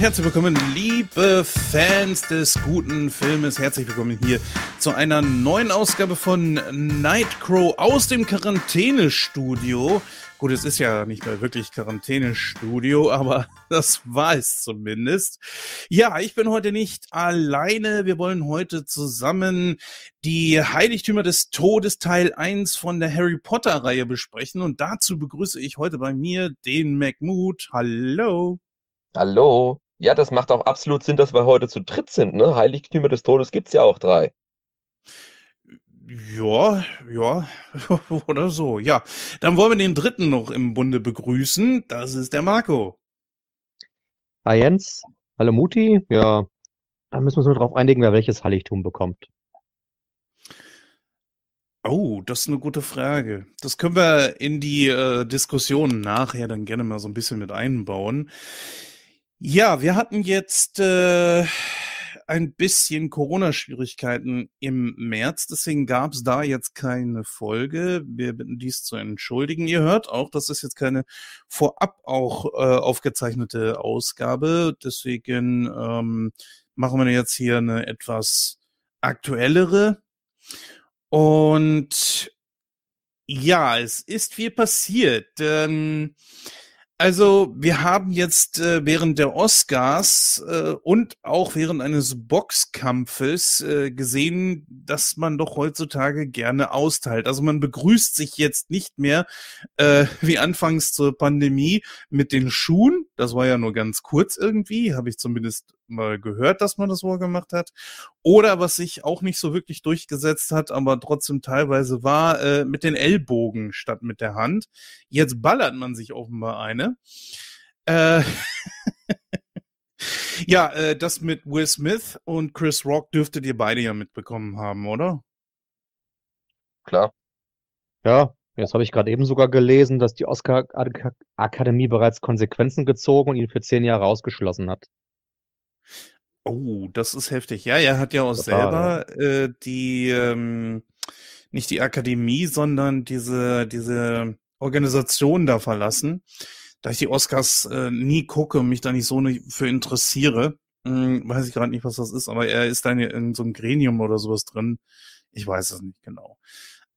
Herzlich willkommen, liebe Fans des guten Filmes. Herzlich willkommen hier zu einer neuen Ausgabe von Nightcrow aus dem Quarantänestudio. Gut, es ist ja nicht mehr wirklich Quarantänestudio, aber das war es zumindest. Ja, ich bin heute nicht alleine. Wir wollen heute zusammen die Heiligtümer des Todes Teil 1 von der Harry Potter Reihe besprechen und dazu begrüße ich heute bei mir den McMood. Hallo. Hallo. Ja, das macht auch absolut Sinn, dass wir heute zu dritt sind, ne? Heiligtümer des Todes gibt's ja auch drei. Ja, ja, oder so. Ja, dann wollen wir den dritten noch im Bunde begrüßen. Das ist der Marco. Hi Jens. Hallo Muti. Ja, da müssen wir uns nur drauf einigen, wer welches Heiligtum bekommt. Oh, das ist eine gute Frage. Das können wir in die äh, Diskussion nachher dann gerne mal so ein bisschen mit einbauen. Ja, wir hatten jetzt äh, ein bisschen Corona-Schwierigkeiten im März, deswegen gab es da jetzt keine Folge. Wir bitten dies zu entschuldigen. Ihr hört auch, das ist jetzt keine vorab auch äh, aufgezeichnete Ausgabe. Deswegen ähm, machen wir jetzt hier eine etwas aktuellere. Und ja, es ist viel passiert. Ähm, also, wir haben jetzt äh, während der Oscars äh, und auch während eines Boxkampfes äh, gesehen, dass man doch heutzutage gerne austeilt. Also man begrüßt sich jetzt nicht mehr äh, wie anfangs zur Pandemie mit den Schuhen. Das war ja nur ganz kurz irgendwie, habe ich zumindest mal gehört, dass man das wohl gemacht hat. Oder was sich auch nicht so wirklich durchgesetzt hat, aber trotzdem teilweise war, äh, mit den Ellbogen statt mit der Hand. Jetzt ballert man sich offenbar eine. Äh, ja, äh, das mit Will Smith und Chris Rock dürftet ihr beide ja mitbekommen haben, oder? Klar. Ja, jetzt habe ich gerade eben sogar gelesen, dass die Oscar-Akademie bereits Konsequenzen gezogen und ihn für zehn Jahre ausgeschlossen hat. Oh, das ist heftig. Ja, er hat ja auch Total, selber äh, die, ähm, nicht die Akademie, sondern diese, diese Organisation da verlassen. Da ich die Oscars äh, nie gucke und mich da nicht so ne, für interessiere, hm, weiß ich gerade nicht, was das ist, aber er ist da in so einem Gremium oder sowas drin. Ich weiß es nicht genau.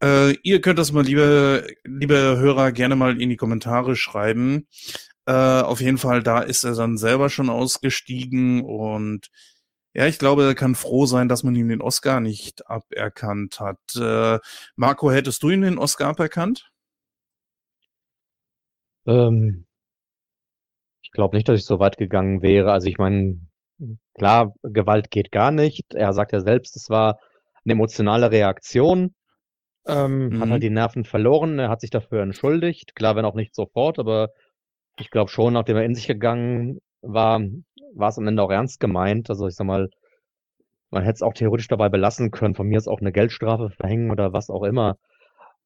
Äh, ihr könnt das mal, liebe, liebe Hörer, gerne mal in die Kommentare schreiben. Äh, auf jeden Fall, da ist er dann selber schon ausgestiegen und ja, ich glaube, er kann froh sein, dass man ihm den Oscar nicht aberkannt hat. Äh, Marco, hättest du ihm den Oscar aberkannt? Ähm, ich glaube nicht, dass ich so weit gegangen wäre. Also ich meine, klar, Gewalt geht gar nicht. Er sagt ja selbst, es war eine emotionale Reaktion. Ähm, mhm. Hat halt mhm. die Nerven verloren. Er hat sich dafür entschuldigt. Klar, wenn auch nicht sofort, aber ich glaube schon, nachdem er in sich gegangen war, war es am Ende auch ernst gemeint. Also ich sag mal, man hätte es auch theoretisch dabei belassen können. Von mir ist auch eine Geldstrafe verhängen oder was auch immer.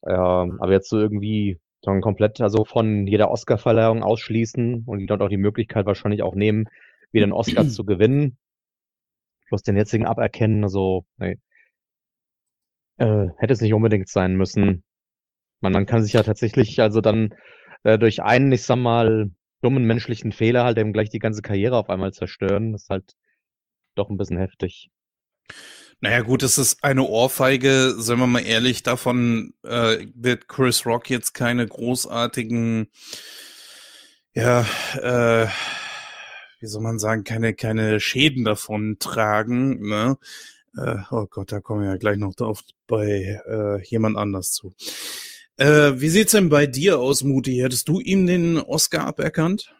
Ja, aber jetzt so irgendwie dann komplett also von jeder Oscar-Verleihung ausschließen und die dort auch die Möglichkeit wahrscheinlich auch nehmen, wieder einen Oscar zu gewinnen. Plus den jetzigen aberkennen, also nee. äh, hätte es nicht unbedingt sein müssen. Man, man kann sich ja tatsächlich also dann äh, durch einen, ich sag mal, dummen menschlichen Fehler halt eben gleich die ganze Karriere auf einmal zerstören. Das ist halt doch ein bisschen heftig. Naja, gut, es ist eine Ohrfeige, seien wir mal ehrlich, davon äh, wird Chris Rock jetzt keine großartigen, ja, äh, wie soll man sagen, keine, keine Schäden davon tragen, ne? Äh, oh Gott, da kommen wir ja gleich noch drauf bei äh, jemand anders zu. Äh, wie sieht's denn bei dir aus, Muti? Hättest du ihm den Oscar aberkannt?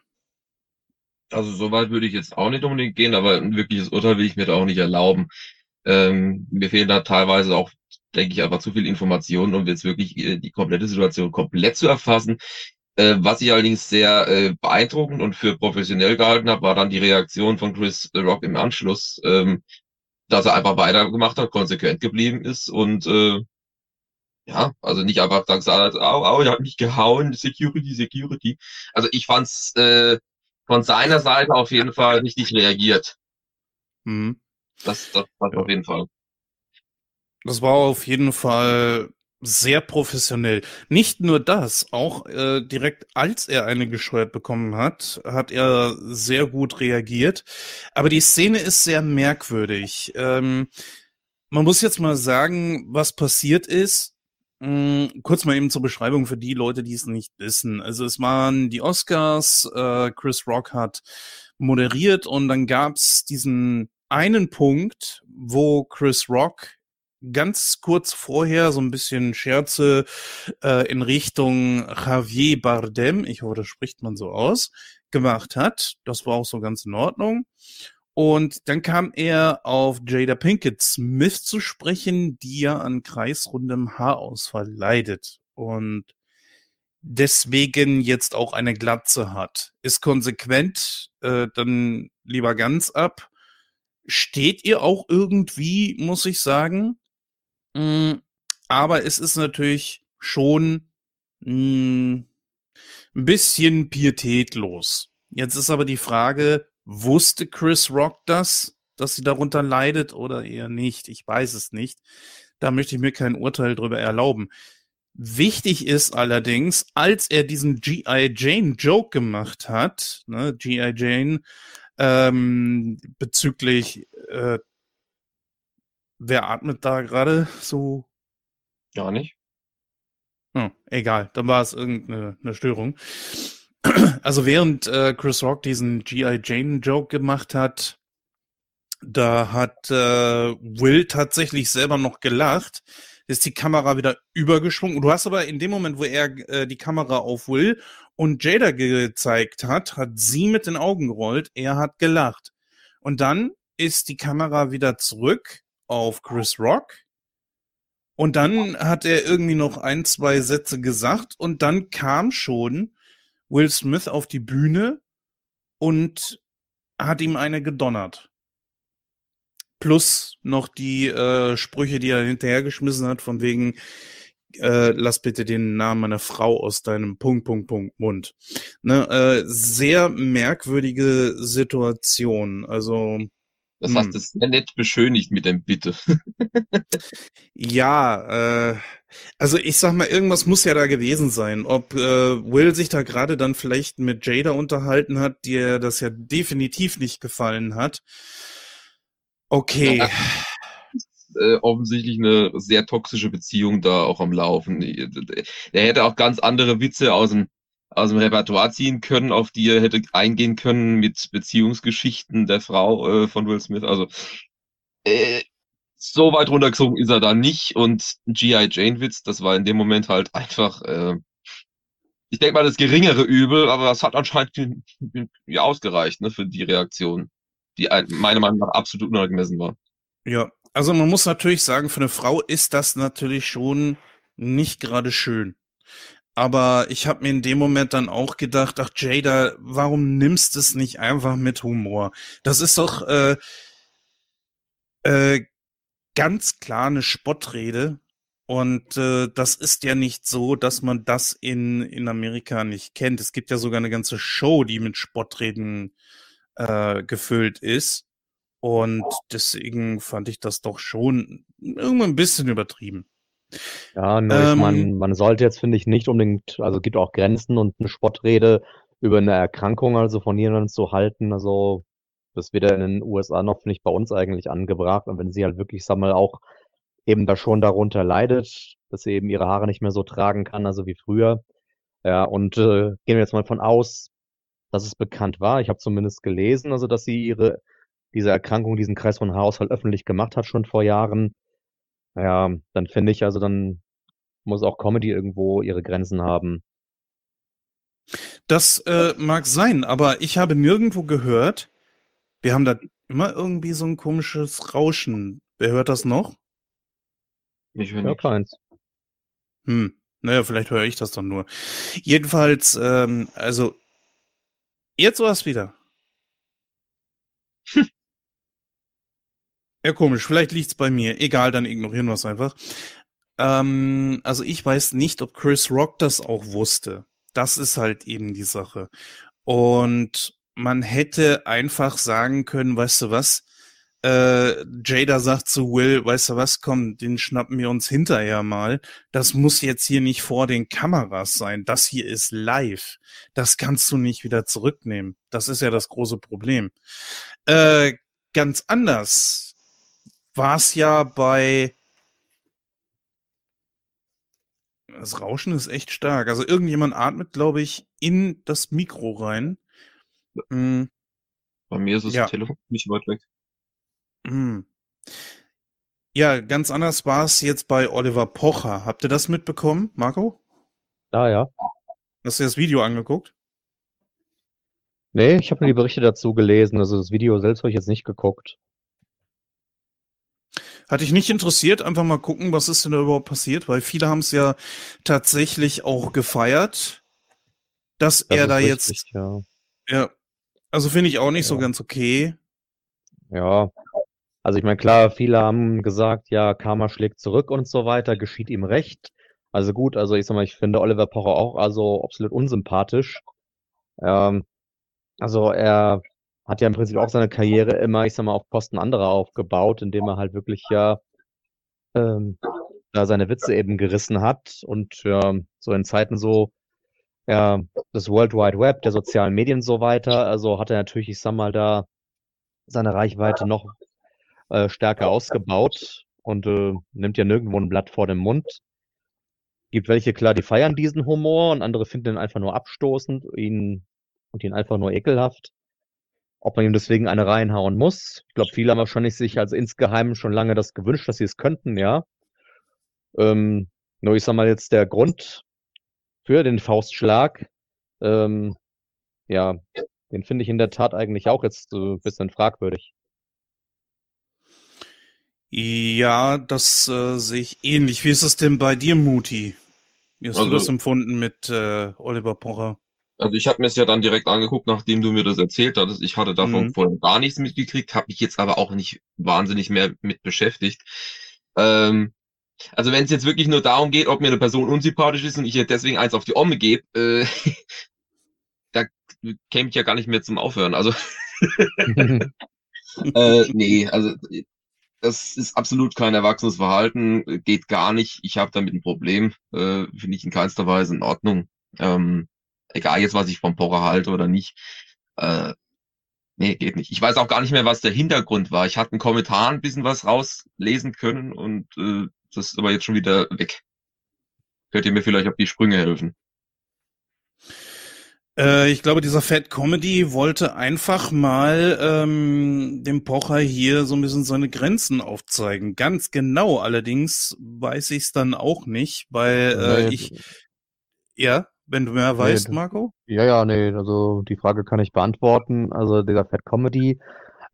Also so weit würde ich jetzt auch nicht unbedingt gehen, aber ein wirkliches Urteil will ich mir da auch nicht erlauben. Ähm, mir fehlen da teilweise auch, denke ich, einfach zu viel Informationen, um jetzt wirklich äh, die komplette Situation komplett zu erfassen. Äh, was ich allerdings sehr äh, beeindruckend und für professionell gehalten habe, war dann die Reaktion von Chris Rock im Anschluss, ähm, dass er einfach weitergemacht hat, konsequent geblieben ist und äh, ja, also nicht einfach gesagt, au, au, er hat mich gehauen, Security, Security. Also ich fand's äh, von seiner Seite auf jeden Fall richtig reagiert. Mhm. Das, das, das ja. auf jeden Fall. Das war auf jeden Fall sehr professionell. Nicht nur das, auch äh, direkt als er eine gescheuert bekommen hat, hat er sehr gut reagiert. Aber die Szene ist sehr merkwürdig. Ähm, man muss jetzt mal sagen, was passiert ist. Hm, kurz mal eben zur Beschreibung für die Leute, die es nicht wissen. Also es waren die Oscars, äh, Chris Rock hat moderiert und dann gab's diesen einen Punkt, wo Chris Rock ganz kurz vorher so ein bisschen Scherze äh, in Richtung Javier Bardem, ich hoffe, das spricht man so aus, gemacht hat. Das war auch so ganz in Ordnung. Und dann kam er auf Jada Pinkett Smith zu sprechen, die ja an kreisrundem Haarausfall leidet und deswegen jetzt auch eine Glatze hat. Ist konsequent, äh, dann lieber ganz ab. Steht ihr auch irgendwie, muss ich sagen. Mm, aber es ist natürlich schon mm, ein bisschen pietätlos. Jetzt ist aber die Frage, wusste Chris Rock das, dass sie darunter leidet oder eher nicht? Ich weiß es nicht. Da möchte ich mir kein Urteil drüber erlauben. Wichtig ist allerdings, als er diesen G.I. Jane Joke gemacht hat, ne, G.I. Jane, ähm, bezüglich äh, Wer atmet da gerade so? Gar nicht. Oh, egal, dann war es irgendeine eine Störung. Also während äh, Chris Rock diesen G.I. Jane Joke gemacht hat, da hat äh, Will tatsächlich selber noch gelacht, ist die Kamera wieder übergeschwungen. Du hast aber in dem Moment, wo er äh, die Kamera auf Will und Jada gezeigt hat, hat sie mit den Augen gerollt, er hat gelacht. Und dann ist die Kamera wieder zurück auf Chris Rock. Und dann hat er irgendwie noch ein, zwei Sätze gesagt und dann kam schon Will Smith auf die Bühne und hat ihm eine gedonnert. Plus noch die äh, Sprüche, die er hinterhergeschmissen hat, von wegen, äh, lass bitte den Namen meiner Frau aus deinem Punkt, Punkt, Punkt Mund. Ne, äh, sehr merkwürdige Situation. Also das hast du sehr nett beschönigt mit dem Bitte. ja, äh, also ich sag mal, irgendwas muss ja da gewesen sein. Ob äh, Will sich da gerade dann vielleicht mit Jada unterhalten hat, dir das ja definitiv nicht gefallen hat. Okay. Ja, äh, offensichtlich eine sehr toxische Beziehung da auch am Laufen. Er hätte auch ganz andere Witze aus dem aus dem Repertoire ziehen können, auf die er hätte eingehen können mit Beziehungsgeschichten der Frau äh, von Will Smith. Also äh, so weit runtergezogen ist er da nicht und G.I. Jane Witz, das war in dem Moment halt einfach, äh, ich denke mal, das geringere Übel, aber das hat anscheinend ja, ausgereicht ne, für die Reaktion, die meiner Meinung nach absolut unangemessen war. Ja, also man muss natürlich sagen, für eine Frau ist das natürlich schon nicht gerade schön. Aber ich habe mir in dem Moment dann auch gedacht, ach Jada, warum nimmst du es nicht einfach mit Humor? Das ist doch äh, äh, ganz klar eine Spottrede. Und äh, das ist ja nicht so, dass man das in, in Amerika nicht kennt. Es gibt ja sogar eine ganze Show, die mit Spottreden äh, gefüllt ist. Und deswegen fand ich das doch schon irgendwann ein bisschen übertrieben. Ja, nur ich meine, ähm. man sollte jetzt, finde ich, nicht unbedingt, also gibt auch Grenzen und eine Spottrede über eine Erkrankung also von jemandem zu halten. Also das ja in den USA noch, finde ich, bei uns eigentlich angebracht. Und wenn sie halt wirklich, sag mal, auch eben da schon darunter leidet, dass sie eben ihre Haare nicht mehr so tragen kann, also wie früher. Ja, und äh, gehen wir jetzt mal von aus, dass es bekannt war. Ich habe zumindest gelesen, also dass sie ihre diese Erkrankung, diesen Kreis von Haarausfall öffentlich gemacht hat schon vor Jahren. Ja, dann finde ich, also dann muss auch Comedy irgendwo ihre Grenzen haben. Das äh, mag sein, aber ich habe nirgendwo gehört, wir haben da immer irgendwie so ein komisches Rauschen. Wer hört das noch? Ich höre nicht. keins. Hm, naja, vielleicht höre ich das dann nur. Jedenfalls, ähm, also, jetzt war es wieder. Ja, komisch. Vielleicht liegt's bei mir. Egal, dann ignorieren wir es einfach. Ähm, also ich weiß nicht, ob Chris Rock das auch wusste. Das ist halt eben die Sache. Und man hätte einfach sagen können, weißt du was, äh, Jada sagt zu Will, weißt du was, komm, den schnappen wir uns hinterher mal. Das muss jetzt hier nicht vor den Kameras sein. Das hier ist live. Das kannst du nicht wieder zurücknehmen. Das ist ja das große Problem. Äh, ganz anders war es ja bei das Rauschen ist echt stark. Also irgendjemand atmet, glaube ich, in das Mikro rein. Mhm. Bei mir ist das ja. Telefon nicht weit weg. Mhm. Ja, ganz anders war es jetzt bei Oliver Pocher. Habt ihr das mitbekommen, Marco? Ah, ja. Hast du das Video angeguckt? Nee, ich habe nur die Berichte dazu gelesen. Also das Video selbst habe ich jetzt nicht geguckt. Hat dich nicht interessiert? Einfach mal gucken, was ist denn da überhaupt passiert? Weil viele haben es ja tatsächlich auch gefeiert, dass das er da richtig, jetzt. Ja. ja. Also finde ich auch nicht ja. so ganz okay. Ja. Also ich meine, klar, viele haben gesagt, ja, Karma schlägt zurück und so weiter, geschieht ihm recht. Also gut, also ich sag mal, ich finde Oliver Pocher auch also absolut unsympathisch. Ähm, also er hat ja im Prinzip auch seine Karriere immer, ich sag mal, auf Posten anderer aufgebaut, indem er halt wirklich ja ähm, da seine Witze eben gerissen hat und ja, so in Zeiten so ja, das World Wide Web, der sozialen Medien so weiter, also hat er natürlich, ich sag mal, da seine Reichweite noch äh, stärker ausgebaut und äh, nimmt ja nirgendwo ein Blatt vor dem Mund. Gibt welche, klar, die feiern diesen Humor und andere finden ihn einfach nur abstoßend ihn, und ihn einfach nur ekelhaft. Ob man ihm deswegen eine reinhauen muss. Ich glaube, viele haben wahrscheinlich sich also insgeheim schon lange das gewünscht, dass sie es könnten, ja. Ähm, nur ich sag mal jetzt der Grund für den Faustschlag, ähm, ja, den finde ich in der Tat eigentlich auch jetzt so ein bisschen fragwürdig. Ja, das äh, sehe ich ähnlich. Wie ist es denn bei dir, Muti? Wie hast also, du das empfunden mit äh, Oliver Pocher? Also ich habe mir es ja dann direkt angeguckt, nachdem du mir das erzählt hattest. Ich hatte davon mhm. vorher gar nichts mitgekriegt, habe mich jetzt aber auch nicht wahnsinnig mehr mit beschäftigt. Ähm, also wenn es jetzt wirklich nur darum geht, ob mir eine Person unsympathisch ist und ich ihr deswegen eins auf die Omme gebe, äh, da käme ich ja gar nicht mehr zum Aufhören. Also äh, nee, also das ist absolut kein erwachsenes Verhalten, geht gar nicht. Ich habe damit ein Problem, äh, finde ich in keinster Weise in Ordnung. Ähm, egal jetzt, was ich vom Pocher halte oder nicht. Äh, nee, geht nicht. Ich weiß auch gar nicht mehr, was der Hintergrund war. Ich hatte einen Kommentar ein bisschen was rauslesen können und äh, das ist aber jetzt schon wieder weg. Könnt ihr mir vielleicht auf die Sprünge helfen? Äh, ich glaube, dieser Fat Comedy wollte einfach mal ähm, dem Pocher hier so ein bisschen seine Grenzen aufzeigen. Ganz genau allerdings weiß ich es dann auch nicht, weil äh, ich ja. Wenn du mehr weißt, nee, Marco? Ja, ja, nee, also die Frage kann ich beantworten. Also dieser Fat Comedy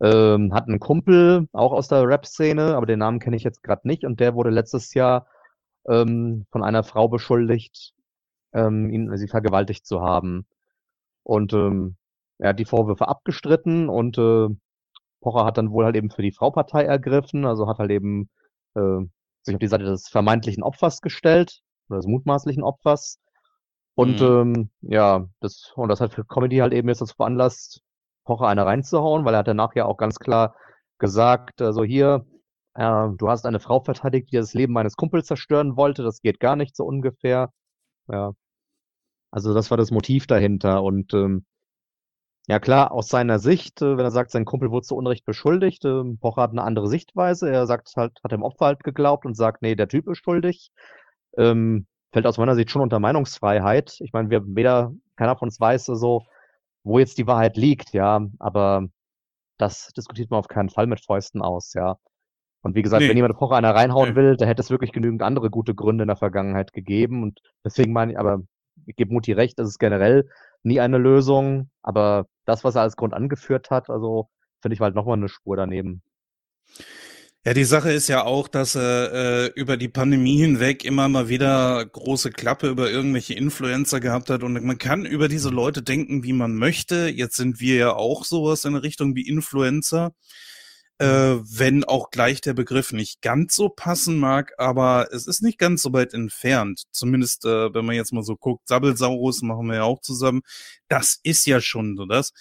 ähm, hat einen Kumpel, auch aus der Rap-Szene, aber den Namen kenne ich jetzt gerade nicht und der wurde letztes Jahr ähm, von einer Frau beschuldigt, ähm, ihn, sie vergewaltigt zu haben. Und ähm, er hat die Vorwürfe abgestritten und äh, Pocher hat dann wohl halt eben für die Frau-Partei ergriffen, also hat halt eben äh, sich auf die Seite des vermeintlichen Opfers gestellt, oder des mutmaßlichen Opfers und mhm. ähm, ja, das, und das hat für Comedy halt eben jetzt dazu veranlasst, Pocher eine reinzuhauen, weil er hat danach ja auch ganz klar gesagt, also hier, äh, du hast eine Frau verteidigt, die das Leben meines Kumpels zerstören wollte, das geht gar nicht so ungefähr. Ja. Also das war das Motiv dahinter. Und ähm, ja klar, aus seiner Sicht, äh, wenn er sagt, sein Kumpel wurde zu Unrecht beschuldigt, äh, Pocher hat eine andere Sichtweise. Er sagt halt, hat dem Opfer halt geglaubt und sagt, nee, der Typ ist schuldig. Ähm, fällt aus meiner Sicht schon unter Meinungsfreiheit. Ich meine, wir weder, keiner von uns weiß so, wo jetzt die Wahrheit liegt, ja, aber das diskutiert man auf keinen Fall mit Fäusten aus, ja. Und wie gesagt, nee. wenn jemand Pocher einer reinhauen nee. will, da hätte es wirklich genügend andere gute Gründe in der Vergangenheit gegeben. Und deswegen meine ich, aber ich gebe Mutti recht, das ist generell nie eine Lösung. Aber das, was er als Grund angeführt hat, also finde ich halt nochmal eine Spur daneben. Ja, die Sache ist ja auch, dass er äh, über die Pandemie hinweg immer mal wieder große Klappe über irgendwelche Influencer gehabt hat und man kann über diese Leute denken, wie man möchte. Jetzt sind wir ja auch sowas in Richtung wie Influencer, äh, wenn auch gleich der Begriff nicht ganz so passen mag, aber es ist nicht ganz so weit entfernt. Zumindest, äh, wenn man jetzt mal so guckt, Sabbelsaurus machen wir ja auch zusammen. Das ist ja schon so das.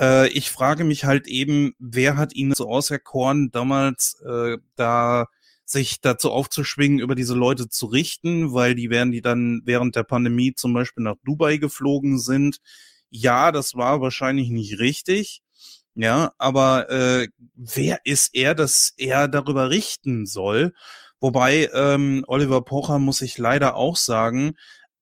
Äh, ich frage mich halt eben, wer hat ihn so auserkoren, damals äh, da sich dazu aufzuschwingen, über diese Leute zu richten, weil die werden, die dann während der Pandemie zum Beispiel nach Dubai geflogen sind. Ja, das war wahrscheinlich nicht richtig. Ja, aber äh, wer ist er, dass er darüber richten soll? Wobei ähm, Oliver Pocher muss ich leider auch sagen,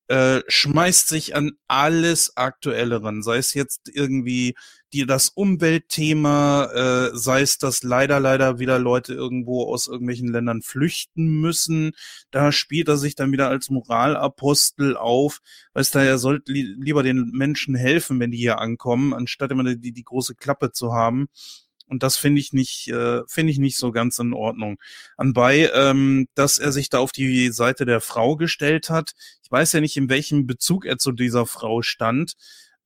äh, schmeißt sich an alles Aktuelle ran, sei es jetzt irgendwie die, das Umweltthema, äh, sei es, dass leider, leider wieder Leute irgendwo aus irgendwelchen Ländern flüchten müssen. Da spielt er sich dann wieder als Moralapostel auf. Weißt du, er sollte li lieber den Menschen helfen, wenn die hier ankommen, anstatt immer die, die große Klappe zu haben. Und das finde ich nicht, äh, finde ich nicht so ganz in Ordnung. Anbei, ähm, dass er sich da auf die Seite der Frau gestellt hat. Ich weiß ja nicht, in welchem Bezug er zu dieser Frau stand.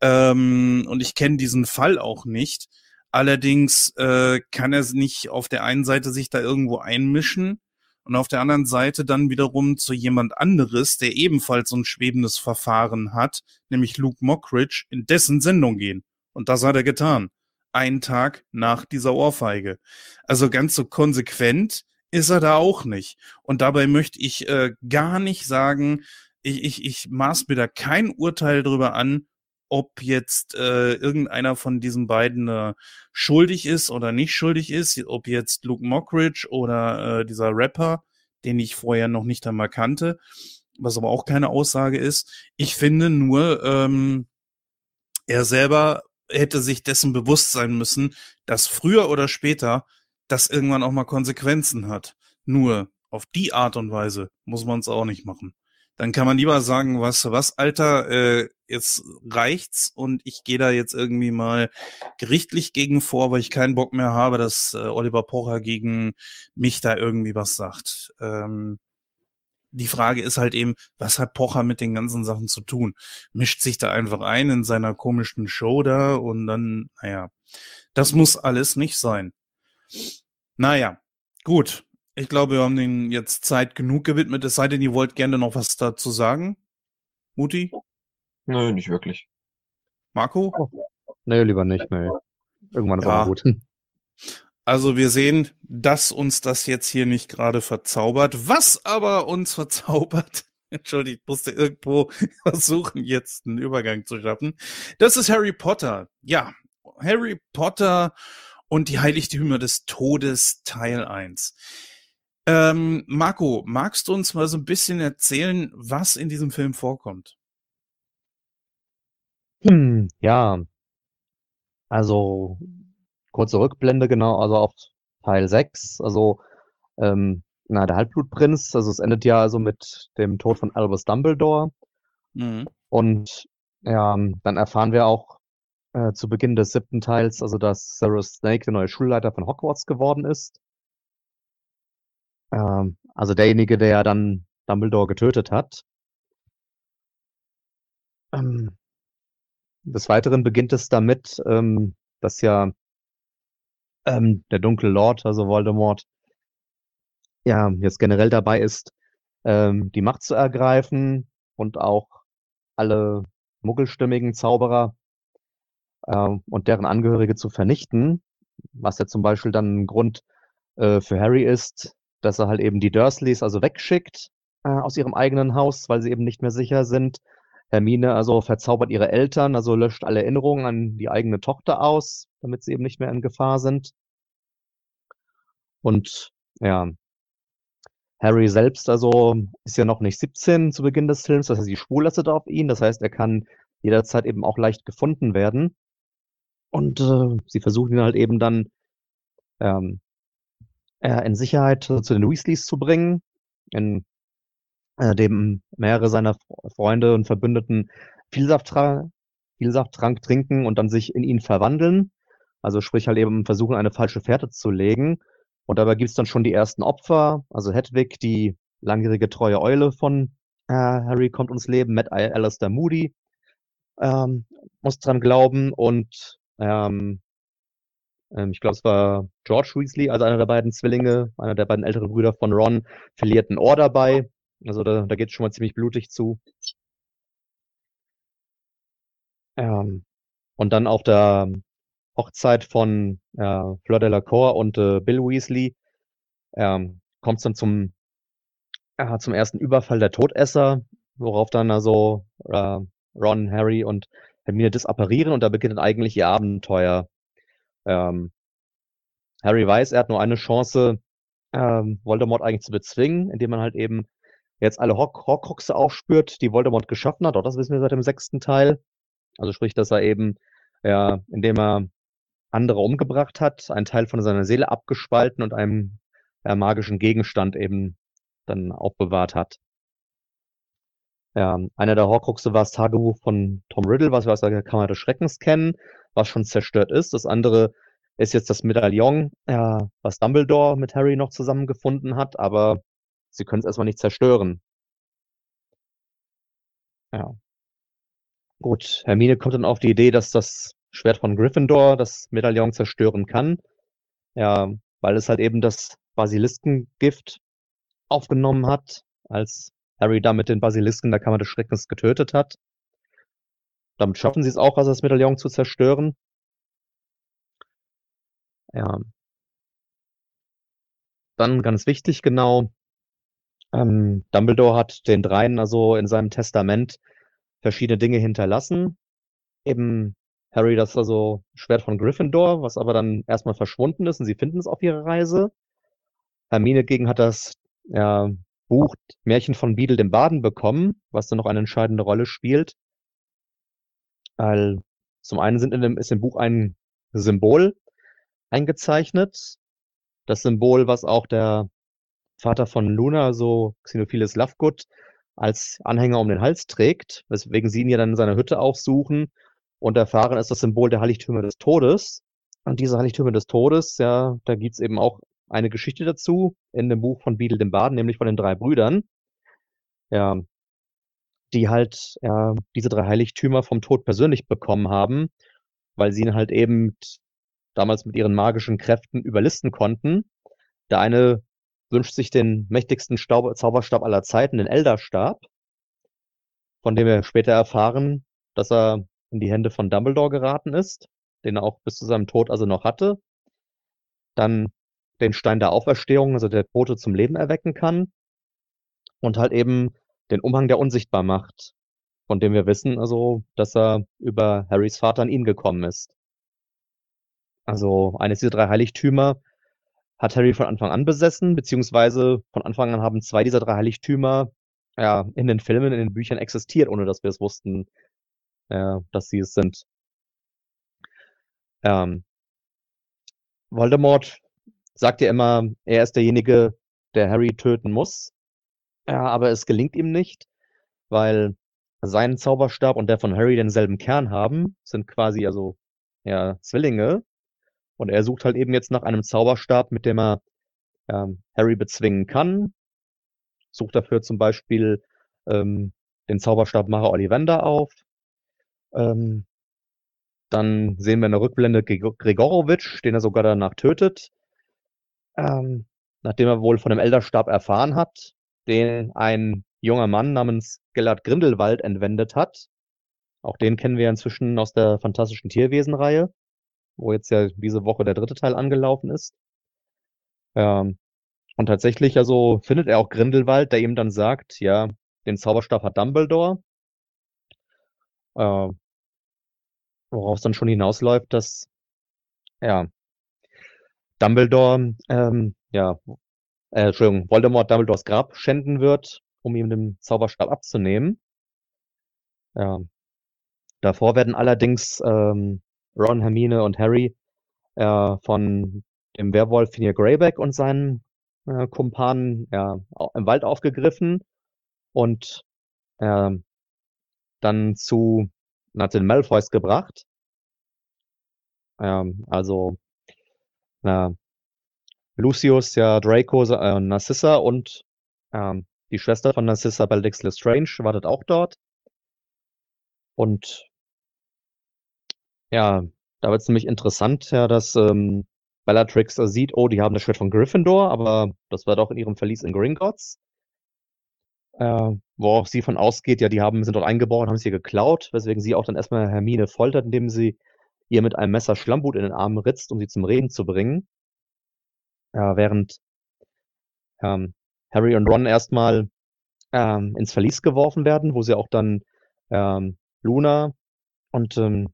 Ähm, und ich kenne diesen Fall auch nicht. Allerdings äh, kann er nicht auf der einen Seite sich da irgendwo einmischen und auf der anderen Seite dann wiederum zu jemand anderes, der ebenfalls so ein schwebendes Verfahren hat, nämlich Luke Mockridge, in dessen Sendung gehen. Und das hat er getan einen Tag nach dieser Ohrfeige. Also ganz so konsequent ist er da auch nicht. Und dabei möchte ich äh, gar nicht sagen, ich, ich, ich maß mir da kein Urteil drüber an, ob jetzt äh, irgendeiner von diesen beiden äh, schuldig ist oder nicht schuldig ist, ob jetzt Luke Mockridge oder äh, dieser Rapper, den ich vorher noch nicht einmal kannte, was aber auch keine Aussage ist. Ich finde nur, ähm, er selber hätte sich dessen bewusst sein müssen, dass früher oder später das irgendwann auch mal Konsequenzen hat. Nur auf die Art und Weise muss man es auch nicht machen. Dann kann man lieber sagen, was, was, Alter, äh, jetzt reicht's und ich gehe da jetzt irgendwie mal gerichtlich gegen vor, weil ich keinen Bock mehr habe, dass äh, Oliver Pocher gegen mich da irgendwie was sagt. Ähm, die Frage ist halt eben, was hat Pocher mit den ganzen Sachen zu tun? Mischt sich da einfach ein in seiner komischen Show da und dann, naja, das muss alles nicht sein. Naja, gut. Ich glaube, wir haben den jetzt Zeit genug gewidmet, es sei denn, ihr wollt gerne noch was dazu sagen. Muti? Nö, nicht wirklich. Marco? Nee, lieber nicht, nee. Irgendwann ist Ja. auch gut. Also wir sehen, dass uns das jetzt hier nicht gerade verzaubert. Was aber uns verzaubert, entschuldigt, ich musste irgendwo versuchen, jetzt einen Übergang zu schaffen. Das ist Harry Potter. Ja, Harry Potter und die Heiligtümer des Todes Teil 1. Ähm, Marco, magst du uns mal so ein bisschen erzählen, was in diesem Film vorkommt? Hm, ja. Also, kurze Rückblende, genau, also auf Teil 6. Also, ähm, na, der Halbblutprinz, also es endet ja also mit dem Tod von Albus Dumbledore. Mhm. Und ja, dann erfahren wir auch äh, zu Beginn des siebten Teils, also dass Severus Snape der neue Schulleiter von Hogwarts geworden ist. Ähm, also derjenige, der ja dann Dumbledore getötet hat. Ähm, des Weiteren beginnt es damit, ähm, dass ja ähm, der dunkle Lord, also Voldemort, ja jetzt generell dabei ist, ähm, die Macht zu ergreifen und auch alle muggelstimmigen Zauberer ähm, und deren Angehörige zu vernichten, was ja zum Beispiel dann ein Grund äh, für Harry ist, dass er halt eben die Dursleys also wegschickt äh, aus ihrem eigenen Haus, weil sie eben nicht mehr sicher sind. Hermine also verzaubert ihre Eltern, also löscht alle Erinnerungen an die eigene Tochter aus, damit sie eben nicht mehr in Gefahr sind. Und ja, Harry selbst also ist ja noch nicht 17 zu Beginn des Films, das heißt, die Spur lastet auf ihn, das heißt, er kann jederzeit eben auch leicht gefunden werden. Und äh, sie versuchen ihn halt eben dann ähm, äh, in Sicherheit zu den Weasleys zu bringen, in äh, dem mehrere seiner Fr- Freunde und Verbündeten Vielsafttrank, Vielsafttrank trinken und dann sich in ihn verwandeln. Also sprich halt eben versuchen, eine falsche Fährte zu legen. Und dabei gibt's dann schon die ersten Opfer. Also Hedwig, die langjährige treue Eule von äh, Harry, kommt ums Leben. Matt Al- Alistair Moody ähm, muss dran glauben. Und ähm, ähm, ich glaube, es war George Weasley, also einer der beiden Zwillinge, einer der beiden älteren Brüder von Ron, verliert ein Ohr dabei. Also da, da geht es schon mal ziemlich blutig zu. Ähm, und dann auf der Hochzeit von äh, Fleur Delacour und äh, Bill Weasley ähm, kommt es dann zum, äh, zum ersten Überfall der Todesser, worauf dann also äh, Ron, Harry und Hermine disapparieren und da beginnt eigentlich ihr Abenteuer. Ähm, Harry weiß, er hat nur eine Chance, ähm, Voldemort eigentlich zu bezwingen, indem man halt eben jetzt alle Horc Horcruxe aufspürt, die Voldemort geschaffen hat. Auch das wissen wir seit dem sechsten Teil. Also sprich, dass er eben, ja, indem er andere umgebracht hat, einen Teil von seiner Seele abgespalten und einem ja, magischen Gegenstand eben dann aufbewahrt hat. Ja, einer der Horcruxe war das Tagebuch von Tom Riddle, was wir aus der Kammer des Schreckens kennen, was schon zerstört ist. Das andere ist jetzt das Medaillon, ja, was Dumbledore mit Harry noch zusammengefunden hat, aber sie können es erstmal nicht zerstören. Ja. Gut, Hermine kommt dann auf die Idee, dass das Schwert von Gryffindor das Medaillon zerstören kann. Ja, weil es halt eben das Basiliskengift aufgenommen hat, als Harry damit den Basilisken der Kammer des Schreckens getötet hat. Damit schaffen sie es auch, also das Medaillon zu zerstören. Ja. Dann ganz wichtig, genau, ähm, Dumbledore hat den dreien also in seinem Testament verschiedene Dinge hinterlassen. Eben Harry das also Schwert von Gryffindor, was aber dann erstmal verschwunden ist und sie finden es auf ihrer Reise. Hermine gegen hat das ja, Buch Märchen von Beadle dem Baden bekommen, was dann noch eine entscheidende Rolle spielt. Weil zum einen sind in dem, ist im Buch ein Symbol eingezeichnet. Das Symbol, was auch der Vater von Luna, so Xenophiles Lovegood, als Anhänger um den Hals trägt, weswegen sie ihn ja dann in seiner Hütte aufsuchen und erfahren, ist das Symbol der Heiligtümer des Todes. Und diese Heiligtümer des Todes, ja, da gibt's eben auch eine Geschichte dazu in dem Buch von Beadle dem Baden, nämlich von den drei Brüdern. Ja, die halt ja, diese drei Heiligtümer vom Tod persönlich bekommen haben, weil sie ihn halt eben damals mit ihren magischen Kräften überlisten konnten. Der eine wünscht sich den mächtigsten Staub Zauberstab aller Zeiten, den Elderstab, von dem wir später erfahren, dass er in die Hände von Dumbledore geraten ist, den er auch bis zu seinem Tod also noch hatte. Dann den Stein der Auferstehung, also der Tote zum Leben erwecken kann. Und halt eben den Umhang der unsichtbar macht, von dem wir wissen, also, dass er über Harrys Vater an ihn gekommen ist. Also eines dieser drei Heiligtümer hat Harry von Anfang an besessen, beziehungsweise von Anfang an haben zwei dieser drei Heiligtümer ja, in den Filmen, in den Büchern existiert, ohne dass wir es wussten, äh, dass sie es sind. Ähm, Voldemort sagt ja immer, er ist derjenige, der Harry töten muss. Ja, aber es gelingt ihm nicht, weil sein Zauberstab und der von Harry denselben Kern haben, sind quasi also ja, Zwillinge. Und er sucht halt eben jetzt nach einem Zauberstab, mit dem er ähm, Harry bezwingen kann. Sucht dafür zum Beispiel ähm, den Zauberstabmacher Ollivander auf. Ähm, dann sehen wir in der Rückblende Gregorowitsch, den er sogar danach tötet. Ähm, nachdem er wohl von dem Elderstab erfahren hat, den ein junger Mann namens Gellert Grindelwald entwendet hat. Auch den kennen wir inzwischen aus der Fantastischen Tierwesen-Reihe wo jetzt ja diese Woche der dritte Teil angelaufen ist. Ähm, und tatsächlich, also findet er auch Grindelwald, der ihm dann sagt, ja, den Zauberstab hat Dumbledore. Äh, worauf es dann schon hinausläuft, dass ja, Dumbledore, ähm, ja, äh, Entschuldigung, Voldemort Dumbledores Grab schänden wird, um ihm den Zauberstab abzunehmen. Ja. Davor werden allerdings ähm, Ron, Hermine und Harry äh, von dem Werwolf Phineas Greyback und seinen äh, Kumpanen ja, im Wald aufgegriffen und äh, dann zu den Malfoys gebracht. Ähm, also äh, Lucius, ja Draco, äh, Narcissa und ähm, die Schwester von Narcissa, Bellatrix Lestrange, wartet auch dort. Und ja, da wird es nämlich interessant, ja, dass ähm, Bellatrix sieht, oh, die haben das Schwert von Gryffindor, aber das war doch in ihrem Verlies in Gringotts. Äh, worauf sie von ausgeht, ja, die haben, sind dort eingebaut, haben sie geklaut, weswegen sie auch dann erstmal Hermine foltert, indem sie ihr mit einem Messer Schlammblut in den Arm ritzt, um sie zum Reden zu bringen. Ja, während ähm, Harry und Ron erstmal ähm, ins Verlies geworfen werden, wo sie auch dann ähm, Luna und ähm,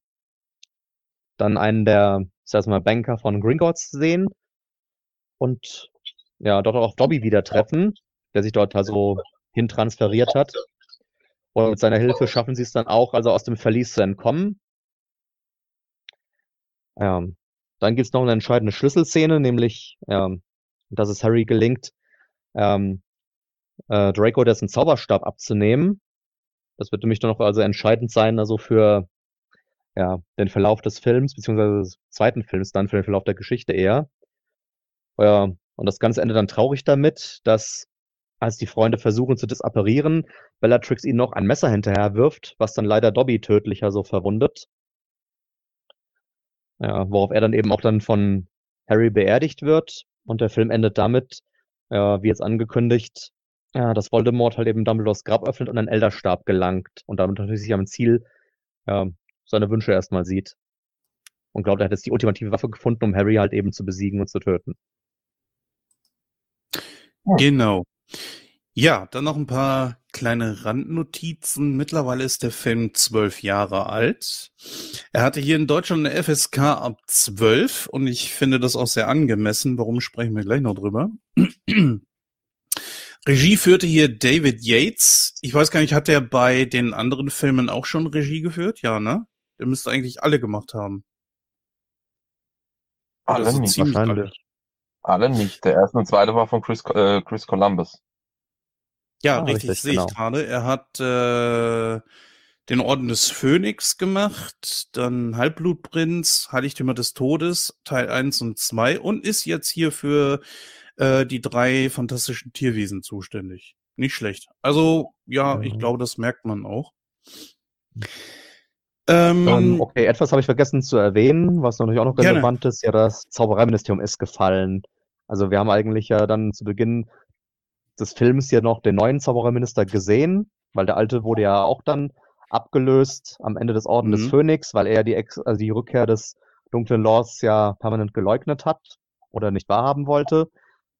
dann einen der, ich sag mal, Banker von Gringotts sehen und ja, dort auch Dobby wieder treffen, der sich dort also hintransferiert hat. Und mit seiner Hilfe schaffen sie es dann auch, also aus dem Verlies zu entkommen. Ähm, dann gibt es noch eine entscheidende Schlüsselszene, nämlich, ähm, dass es Harry gelingt, ähm, äh, Draco dessen Zauberstab abzunehmen. Das wird nämlich dann noch also entscheidend sein, also für ja, den Verlauf des Films, beziehungsweise des zweiten Films dann, für den Verlauf der Geschichte eher. Ja, und das Ganze endet dann traurig damit, dass als die Freunde versuchen zu disapparieren, Bellatrix ihnen noch ein Messer hinterher wirft, was dann leider Dobby tödlicher so verwundet. Ja, worauf er dann eben auch dann von Harry beerdigt wird. Und der Film endet damit, ja, wie jetzt angekündigt, ja, dass Voldemort halt eben Dumbledores Grab öffnet und ein Elderstab gelangt und damit natürlich sich am Ziel ja, seine Wünsche erstmal sieht. Und glaubt, er hätte jetzt die ultimative Waffe gefunden, um Harry halt eben zu besiegen und zu töten. Genau. Ja, dann noch ein paar kleine Randnotizen. Mittlerweile ist der Film zwölf Jahre alt. Er hatte hier in Deutschland eine FSK ab zwölf und ich finde das auch sehr angemessen. Warum sprechen wir gleich noch drüber? Regie führte hier David Yates. Ich weiß gar nicht, hat der bei den anderen Filmen auch schon Regie geführt? Ja, ne? Der müsste eigentlich alle gemacht haben. Alle so nicht, wahrscheinlich. Alle. alle. nicht. Der erste und zweite war von Chris, äh, Chris Columbus. Ja, ah, richtig, richtig sehe genau. ich gerade. Er hat äh, den Orden des Phönix gemacht, dann Halbblutprinz, Heiligtümer des Todes, Teil 1 und 2 und ist jetzt hier für äh, die drei fantastischen Tierwesen zuständig. Nicht schlecht. Also, ja, ich glaube, das merkt man auch. Ähm, um, ähm, okay, etwas habe ich vergessen zu erwähnen, was natürlich auch noch relevant gerne. ist. Ja, das Zaubereiministerium ist gefallen. Also wir haben eigentlich ja dann zu Beginn des Films ja noch den neuen Zaubererminister gesehen, weil der alte wurde ja auch dann abgelöst am Ende des Orden mhm. des Phönix, weil er die, Ex also die Rückkehr des dunklen Lords ja permanent geleugnet hat oder nicht wahrhaben wollte.